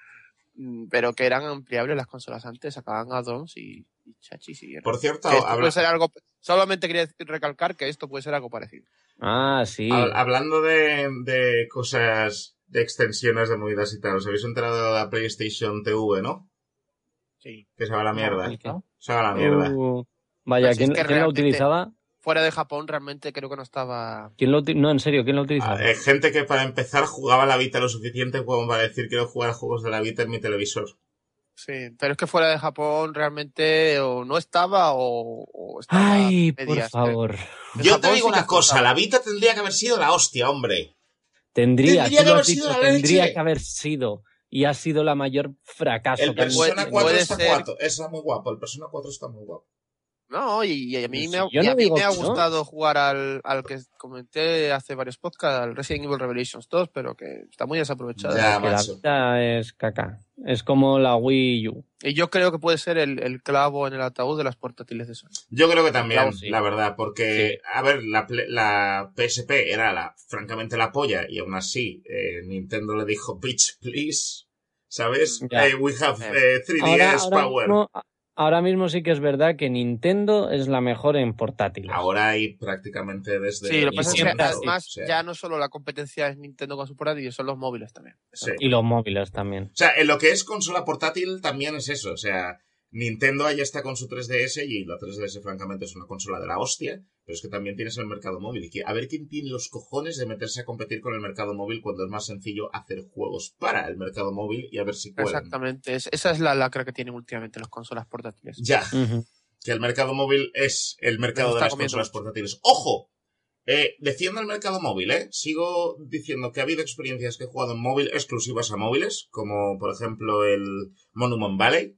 Mm, pero que eran ampliables las consolas antes, sacaban add-ons y, y chachis y Por cierto, esto habla- puede ser algo solamente quería recalcar que esto puede ser algo parecido Ah, sí. hab- hablando de, de cosas, de extensiones de movidas y tal, os habéis enterado de la PlayStation TV, ¿no? sí Que se va a la mierda. Se va a la mierda. Uh, vaya, Pues es ¿quién, que quién la utilizaba? Fuera de Japón realmente creo que no estaba ¿Quién lo no, en serio, ¿quién la utilizaba? Ah, eh, gente que para empezar jugaba la Vita lo suficiente como para decir quiero jugar juegos de la Vita en mi televisor. sí pero es que fuera de Japón realmente o no estaba o, o estaba Ay, por medias. favor. Yo Japón te digo sí una cosa, la Vita tendría que haber sido la hostia, hombre. Tendría, Tendría que lo haber sido la tendría leche. que haber sido. Y ha sido la mayor fracaso El Persona puede- 4 puede está ser- guapo, está muy guapo, el Persona 4 está muy guapo. No, y, y a mí, me, ha, yo y no a mí digo me ha que no. gustado jugar al, al que comenté hace varios podcasts, al Resident Evil Revelations 2, pero que está muy desaprovechado. Ya, Que la vida es caca. Es como la Wii U. Y yo creo que puede ser el, el clavo en el ataúd de las portátiles de Sony. Yo creo que también, sí. la verdad, porque, a ver, la, PSP era la, francamente la polla y aún así eh, Nintendo le dijo, bitch, please, ¿sabes? Eh, we have Eh. eh, 3DS Ahora, ahora power. mismo, ahora mismo sí que es verdad que Nintendo es la mejor en portátiles. Ahora hay prácticamente desde... Sí, lo que pasa es que además o sea, ya no solo la competencia es Nintendo con su portátil, son los móviles también. sí. Y los móviles también. O sea, en lo que es consola portátil también es eso. O sea, Nintendo ahí está con su 3DS y la 3DS francamente es una consola de la hostia, pero es que también tienes el mercado móvil. Y a ver quién tiene los cojones de meterse a competir con el mercado móvil cuando es más sencillo hacer juegos para el mercado móvil y a ver si cuelan. Exactamente, es- esa es la lacra que tienen últimamente las consolas portátiles. Ya, que el mercado móvil es el mercado de las consolas portátiles. ¡Ojo! Eh, defiendo el mercado móvil, ¿eh? Sigo diciendo que ha habido experiencias que he jugado en móvil exclusivas a móviles, como por ejemplo el Monument Valley,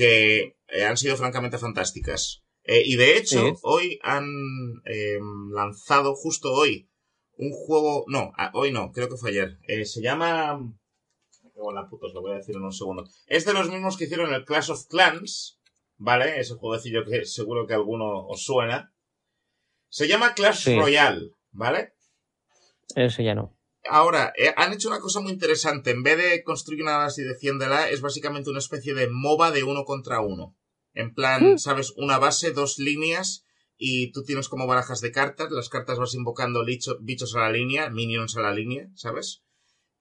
que eh, han sido francamente fantásticas. Eh, y de hecho, Sí. hoy han eh, lanzado, justo hoy, un juego. No, hoy no, creo que fue ayer. Eh, se llama. Me cago en la puta, os lo voy a decir en un segundo. Es de los mismos que hicieron el Clash of Clans, ¿vale? Ese jueguecillo que seguro que alguno os suena. Se llama Clash Sí. Royale, ¿vale? Ese ya no. Ahora, eh, han hecho una cosa muy interesante. En vez de construir una base y defiéndela, es básicamente una especie de MOBA de uno contra uno. En plan, Mm. ¿sabes? Una base, dos líneas, y tú tienes como barajas de cartas. Las cartas vas invocando licho- bichos a la línea, minions a la línea, ¿sabes?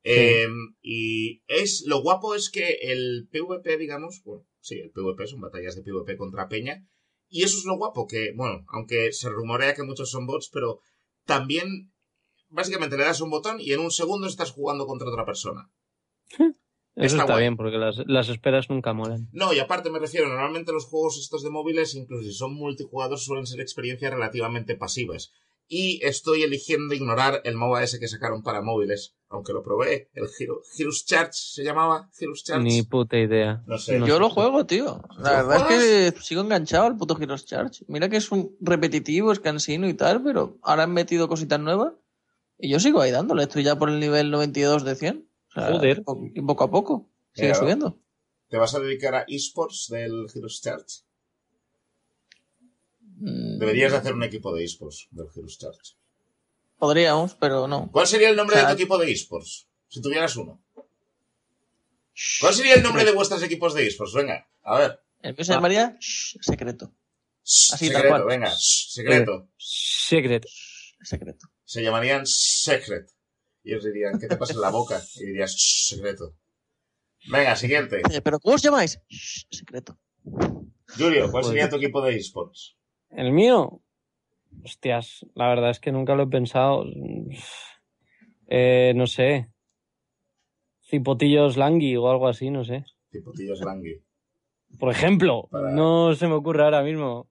Eh, y es lo guapo es que el PvP, digamos, bueno, sí, el PvP son batallas de PvP contra Peña. Y eso es lo guapo, que, bueno, aunque se rumorea que muchos son bots, pero también básicamente le das un botón y en un segundo estás jugando contra otra persona. Eso Está bien, porque las, las esperas nunca molan. No, y aparte me refiero, normalmente los juegos estos de móviles, incluso si son multijugador, suelen ser experiencias relativamente pasivas. Y estoy eligiendo ignorar el MOBA ese que sacaron para móviles, aunque lo probé, el Hero, Heroes Charge se llamaba, Heroes Charge. Ni puta idea. No sé. No Yo sé. lo juego, tío. La ¿Lo verdad es que sigo enganchado al puto Heroes Charge. Mira que es un repetitivo, es cansino y tal, pero ahora han metido cositas nuevas. Y yo sigo ahí dándole. Estoy ya por el nivel 92 de 100. O sea, Joder. po- Y poco a poco. Sigue subiendo. ¿Te vas a dedicar a esports del Heroes Charge? Mm, Deberías de hacer un equipo de esports del Heroes Charge. Podríamos, pero no. ¿Cuál sería el nombre de Ah. tu equipo de esports? Si tuvieras uno. ¿Cuál sería el nombre de vuestros equipos de esports? Venga, a ver. El mío se llamaría Shh, secreto. Así, tal secreto, cual. venga, shh, secreto. Secret. Shh, secreto. Se llamarían secret. Y os dirían, ¿qué te pasa en la boca? Y dirías, shh, secreto. Venga, siguiente. Eh, ¿Pero cómo os llamáis? Shh, secreto. Julio, ¿cuál sería tu equipo de esports? El mío. Hostias, la verdad es que nunca lo he pensado. Eh, no sé. Cipotillos Langui o algo así, no sé. Tipo Tíos Langui. Por ejemplo, Para- no se me ocurre ahora mismo.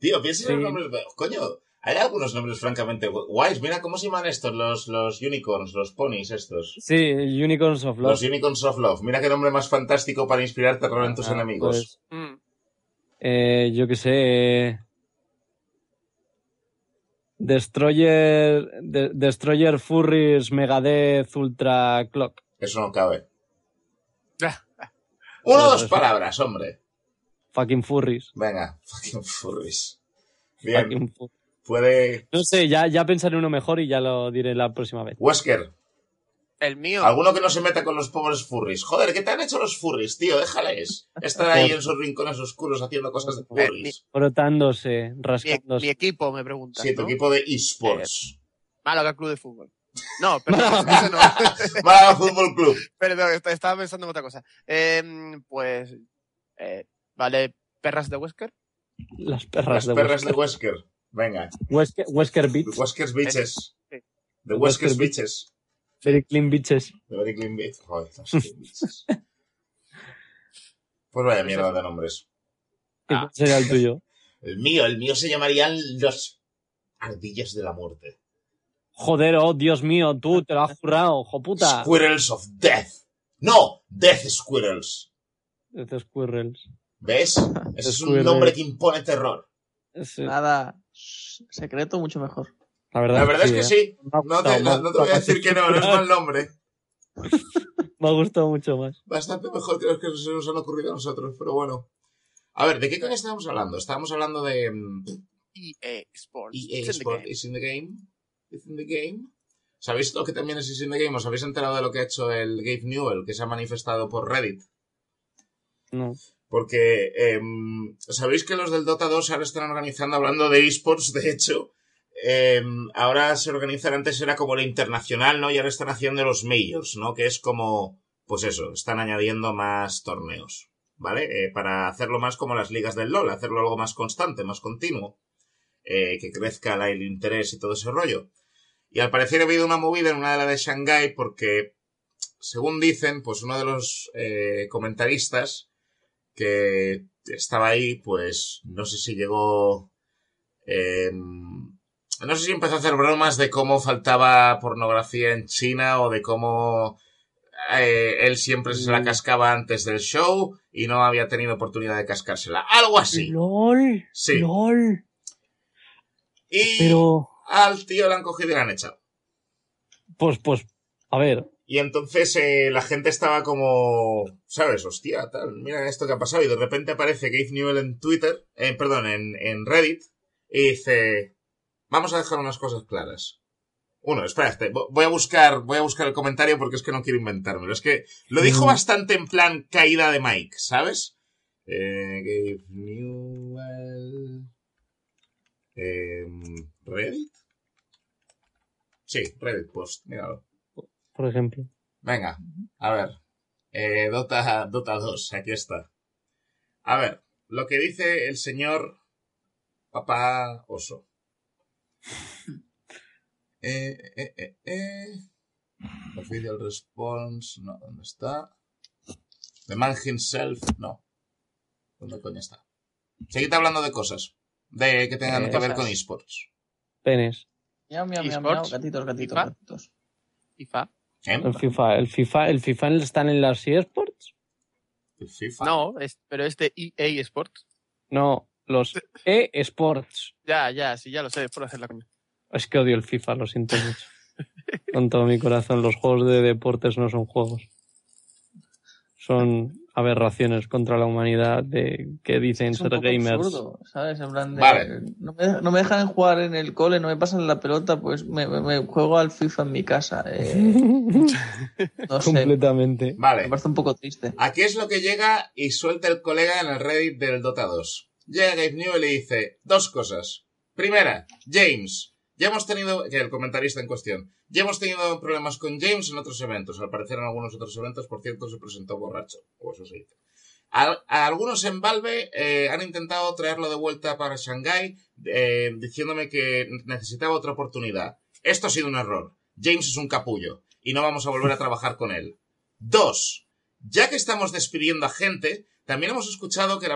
Tío, piensa en Sí. los nombres. Coño, hay algunos nombres francamente gu- guays. Mira, ¿cómo se llaman estos? Los, los unicorns, los ponies estos. Sí, Unicorns of Love. Los unicorns of love. Mira qué nombre más fantástico para inspirar terror en tus Ah, enemigos. pues, Mm. eh, yo qué sé. eh, Destroyer. de- Destroyer Furries Megadeth Ultra Clock. Eso no cabe. Una o dos palabras, hombre. Fucking Furries. Venga, fucking furries. Bien, Fucking fu- puede. No sé, ya, ya pensaré uno mejor y ya lo diré la próxima vez. Wesker, El mío. alguno que no se meta con los pobres furries. Joder, ¿qué te han hecho los furries, tío? Déjales. Estar ahí en sus rincones oscuros haciendo cosas de furries. Frotándose, Mi, rascándose. mi equipo, me pregunta. Sí, tu equipo de esports. Málaga Club de Fútbol. No, perdón, ese no. Málaga Fútbol Club. Perdón, est- estaba pensando en otra cosa. Em, pues, eh, vale, perras de Wesker. Las perras Las de perras de Wesker. Wesker. Venga. Wesker, Wesker Beats. Wesker's Bitches. Sí. The Wesker Wesker's Beats. Bitches. Very clean bitches. The Very Clean Beat. Joder, bitches. Pues vaya mierda de nombres. ¿Qué Ah. sería el tuyo? El mío, el mío se llamarían los ardillas de la muerte. Joder, oh Dios mío, tú te lo has jurado, joputa. Squirrels of Death. No, Death Squirrels. Estos squirrels. ¿Ves? Ese es un nombre que impone terror. Sí, Nada, secreto mucho mejor. la verdad, La verdad es que ¿eh? sí. No te, no- no voy a decir que no, no es mal nombre. Me ha gustado mucho más. Bastante mejor que los que se nos han ocurrido a nosotros, pero bueno. A ver, ¿de qué coño estábamos hablando? Estábamos hablando de mm, EA Sports. EA It's in the Sport game. is in the game. Is in the game. ¿Sabéis lo que también es is in the game? ¿Os habéis enterado de lo que ha hecho el Gabe Newell, que se ha manifestado por Reddit? No. Porque em, sabéis que los del Dota 2 ahora están organizando, hablando de esports, de hecho, em, ahora se organizan, antes era como la internacional, ¿no? Y ahora están haciendo los majors, ¿no? Que es como, pues eso, están añadiendo más torneos, ¿vale? Eh, para hacerlo más como las ligas del LOL, hacerlo algo más constante, más continuo, eh, que crezca el interés y todo ese rollo. Y al parecer ha habido una movida en una de las de Shanghai porque, según dicen, pues uno de los eh, comentaristas que estaba ahí, pues no sé si llegó... eh, no sé si empezó a hacer bromas de cómo faltaba pornografía en China o de cómo eh, él siempre se la Mm. cascaba antes del show y no había tenido oportunidad de cascársela. Algo así. LOL. Sí. LOL. Y Pero, al tío le han cogido y le han echado. pues, pues, a ver. Y entonces eh, la gente estaba como, ¿sabes? Hostia, tal, mira esto que ha pasado. Y de repente aparece Gabe Newell en Twitter, eh, perdón, en, en Reddit, y dice, vamos a dejar unas cosas claras. Uno, espera, este, vo- voy a buscar, voy a buscar el comentario porque es que no quiero inventármelo. Es que lo dijo Mm. bastante en plan caída de Mike, ¿sabes? Eh, Gabe Newell. em, ¿Reddit? Sí, Reddit Post, míralo. Por ejemplo. Venga, a ver. Eh, Dota, Dota 2, aquí está. A ver, lo que dice el señor Papá Oso. Eh, eh, eh, eh. Official response, no, ¿dónde está? The man himself, no. ¿Dónde coño está? Seguid hablando de cosas. De que tengan Eh, que ver cosas. con esports. Penes. Miau, miau, miau, gatitos, gatitos, gatitos. FIFA. ¿Eh? El FIFA, el FIFA, el FIFA están en las eSports. El FIFA. No, es, pero es de EA Sports. No, los eSports. Ya, ya, sí, ya lo sé, es por hacer la coña. Es que odio el FIFA, lo siento mucho. Con todo mi corazón, los juegos de deportes no son juegos. Son aberraciones contra la humanidad de que dicen Es un ser poco gamers. absurdo, ¿sabes? En plan de, Vale. no, me, no me dejan jugar en el cole, no me pasan la pelota, pues me, me- me juego al FIFA en mi casa. eh, no sé, me Completamente. Vale. parece un poco triste. Aquí es lo que llega y suelta el colega en el Reddit del Dota 2. Llega Gabe Newell y dice dos cosas. Primera, James. Ya hemos tenido, que el comentarista en cuestión, ya hemos tenido problemas con James en otros eventos. Al parecer en algunos otros eventos, por cierto, se presentó borracho. O eso se algunos en Valve eh, han intentado traerlo de vuelta para Shanghai, eh, diciéndome que necesitaba otra oportunidad. Esto ha sido un error. James es un capullo y no vamos a volver a trabajar con él. Dos, ya que estamos despidiendo a gente, también hemos escuchado que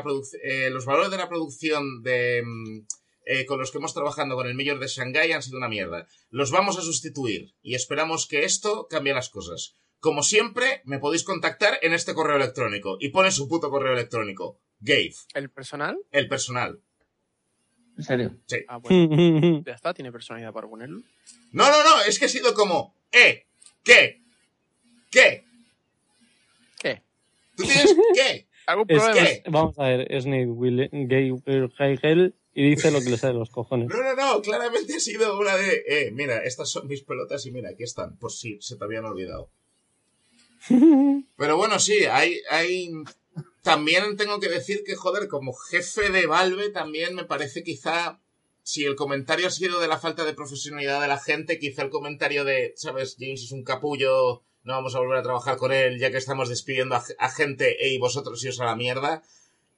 eh, los valores de la producción de, mm, eh, con los que hemos trabajado con el Mayor de Shanghai han sido una mierda. Los vamos a sustituir y esperamos que esto cambie las cosas. Como siempre, me podéis contactar en este correo electrónico y pone su puto correo electrónico. Gabe, ¿El personal? el personal. En serio. Ah, bueno, ya está, tiene personalidad para ponerlo. No, no, no, es que ha sido como, eh, ¿qué? ¿Qué? ¿Qué? ¿Tú tienes qué? ¿Algún Es problema? que- Vamos a ver, Snake Will, Gay Heigel y dice lo que le sale de los cojones. No, no, no, claramente ha sido una de, eh, mira, estas son mis pelotas y mira, aquí están, por si se te habían olvidado. Pero bueno, sí, hay, hay, también tengo que decir que, joder, como jefe de Valve también me parece quizá, si el comentario ha sido de la falta de profesionalidad de la gente, quizá el comentario de, sabes, James es un capullo, no vamos a volver a trabajar con él ya que estamos despidiendo a, a gente y vosotros iros a la mierda,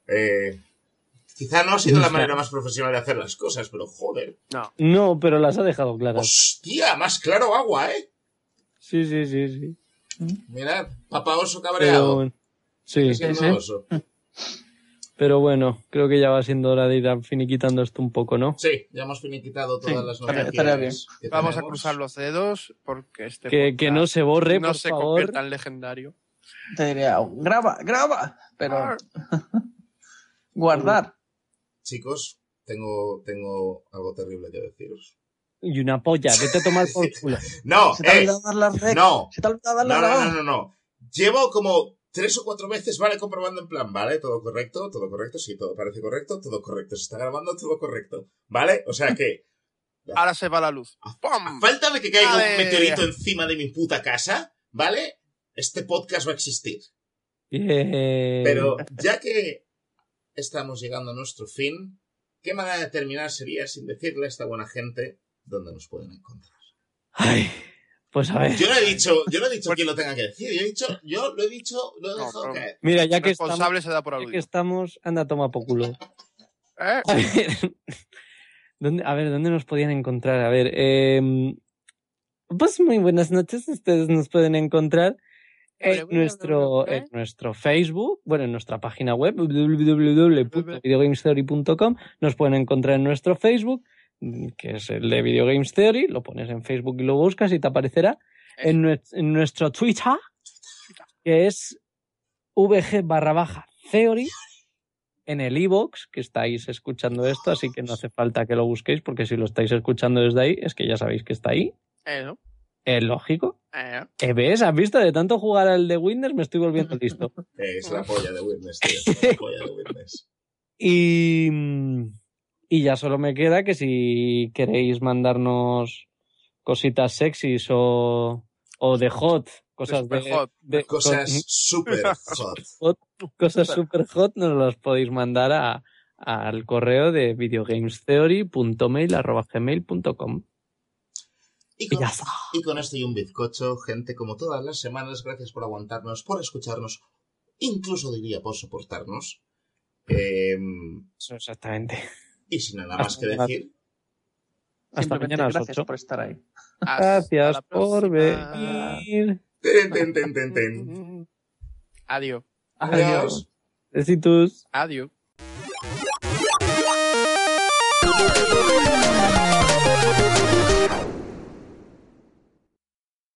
eh, quizá no ha sido la manera más profesional de hacer las cosas, pero joder. No. No, pero las ha dejado claras. Hostia, más claro agua, ¿eh? Sí, sí, sí, sí. Mirad, papá oso cabreado. Pero, sí, Sí, sí. oso. pero bueno, creo que ya va siendo hora de ir a finiquitando esto un poco, ¿no? Sí, ya hemos finiquitado todas Sí, las noticias. estaría bien. que Vamos a cruzar los dedos porque este Que, que no se borre, no por se favor. convierta en legendario. Te diría, graba, graba, pero Ah, guardar. Chicos, tengo, tengo algo terrible que deciros. Y una polla, vete a tomar por culo. No, Se te ha eh, olvidado dar las rec. no, Se te ha olvidado no, dar no, las no, no, no. Llevo como tres o cuatro veces, vale, comprobando en plan, vale, todo correcto, todo correcto, sí, todo parece correcto, todo correcto, se está grabando, todo correcto, ¿vale? O sea que, Ahora se va la luz. a ¡Pum! falta de que caiga Ale. un meteorito encima de mi puta casa, ¿vale? Este podcast va a existir. Bien. Pero ya que estamos llegando a nuestro fin, ¿qué manera de terminar sería sin decirle a esta buena gente dónde nos pueden encontrar? Ay, pues a ver. Yo no he dicho, yo no he dicho quién lo tenga que decir, yo he dicho, yo lo he dicho, lo he No, dejado pero- caer. Mira, ya que estamos, responsable se da por ya que estamos, anda, toma por culo. ¿Eh? A ver, ¿dónde, a ver, ¿dónde nos podían encontrar? A ver, em, pues muy buenas noches. Ustedes nos pueden encontrar en nuestro, en nuestro Facebook, bueno, en nuestra página web, www.videogamestheory.com. Nos pueden encontrar en nuestro Facebook, mm, que es el de Video Games Theory. Lo pones en Facebook y lo buscas y te aparecerá. En, nue- en nuestro Twitter, que es VG barra baja Theory. En el iBox que estáis escuchando esto, así que no hace falta que lo busquéis, porque si lo estáis escuchando desde ahí, es que ya sabéis que está ahí. Eh, ¿no? Es lógico. Eh, ¿Eh, ¿Ves? ¿Has visto? De tanto jugar al de Windows me estoy volviendo listo. Es la polla de Witness, tío. es La polla de Witness. Y, y ya solo me queda que si queréis mandarnos cositas sexys o, o de hot, cosas de, super hot. de- Cosas súper hot. cosas super hot, nos las podéis mandar a, al correo de videogamestheory.mail.gmail.com Y con, y esto y un bizcocho, gente, como todas las semanas, gracias por aguantarnos, por escucharnos, incluso diría por soportarnos. Eh, Eso exactamente. y sin nada más que decir, Hasta mañana gracias 8. por estar ahí. hasta Gracias por venir. ten, ten, ten, ten, ten. Adiós. Adiós. Besitos. Adiós.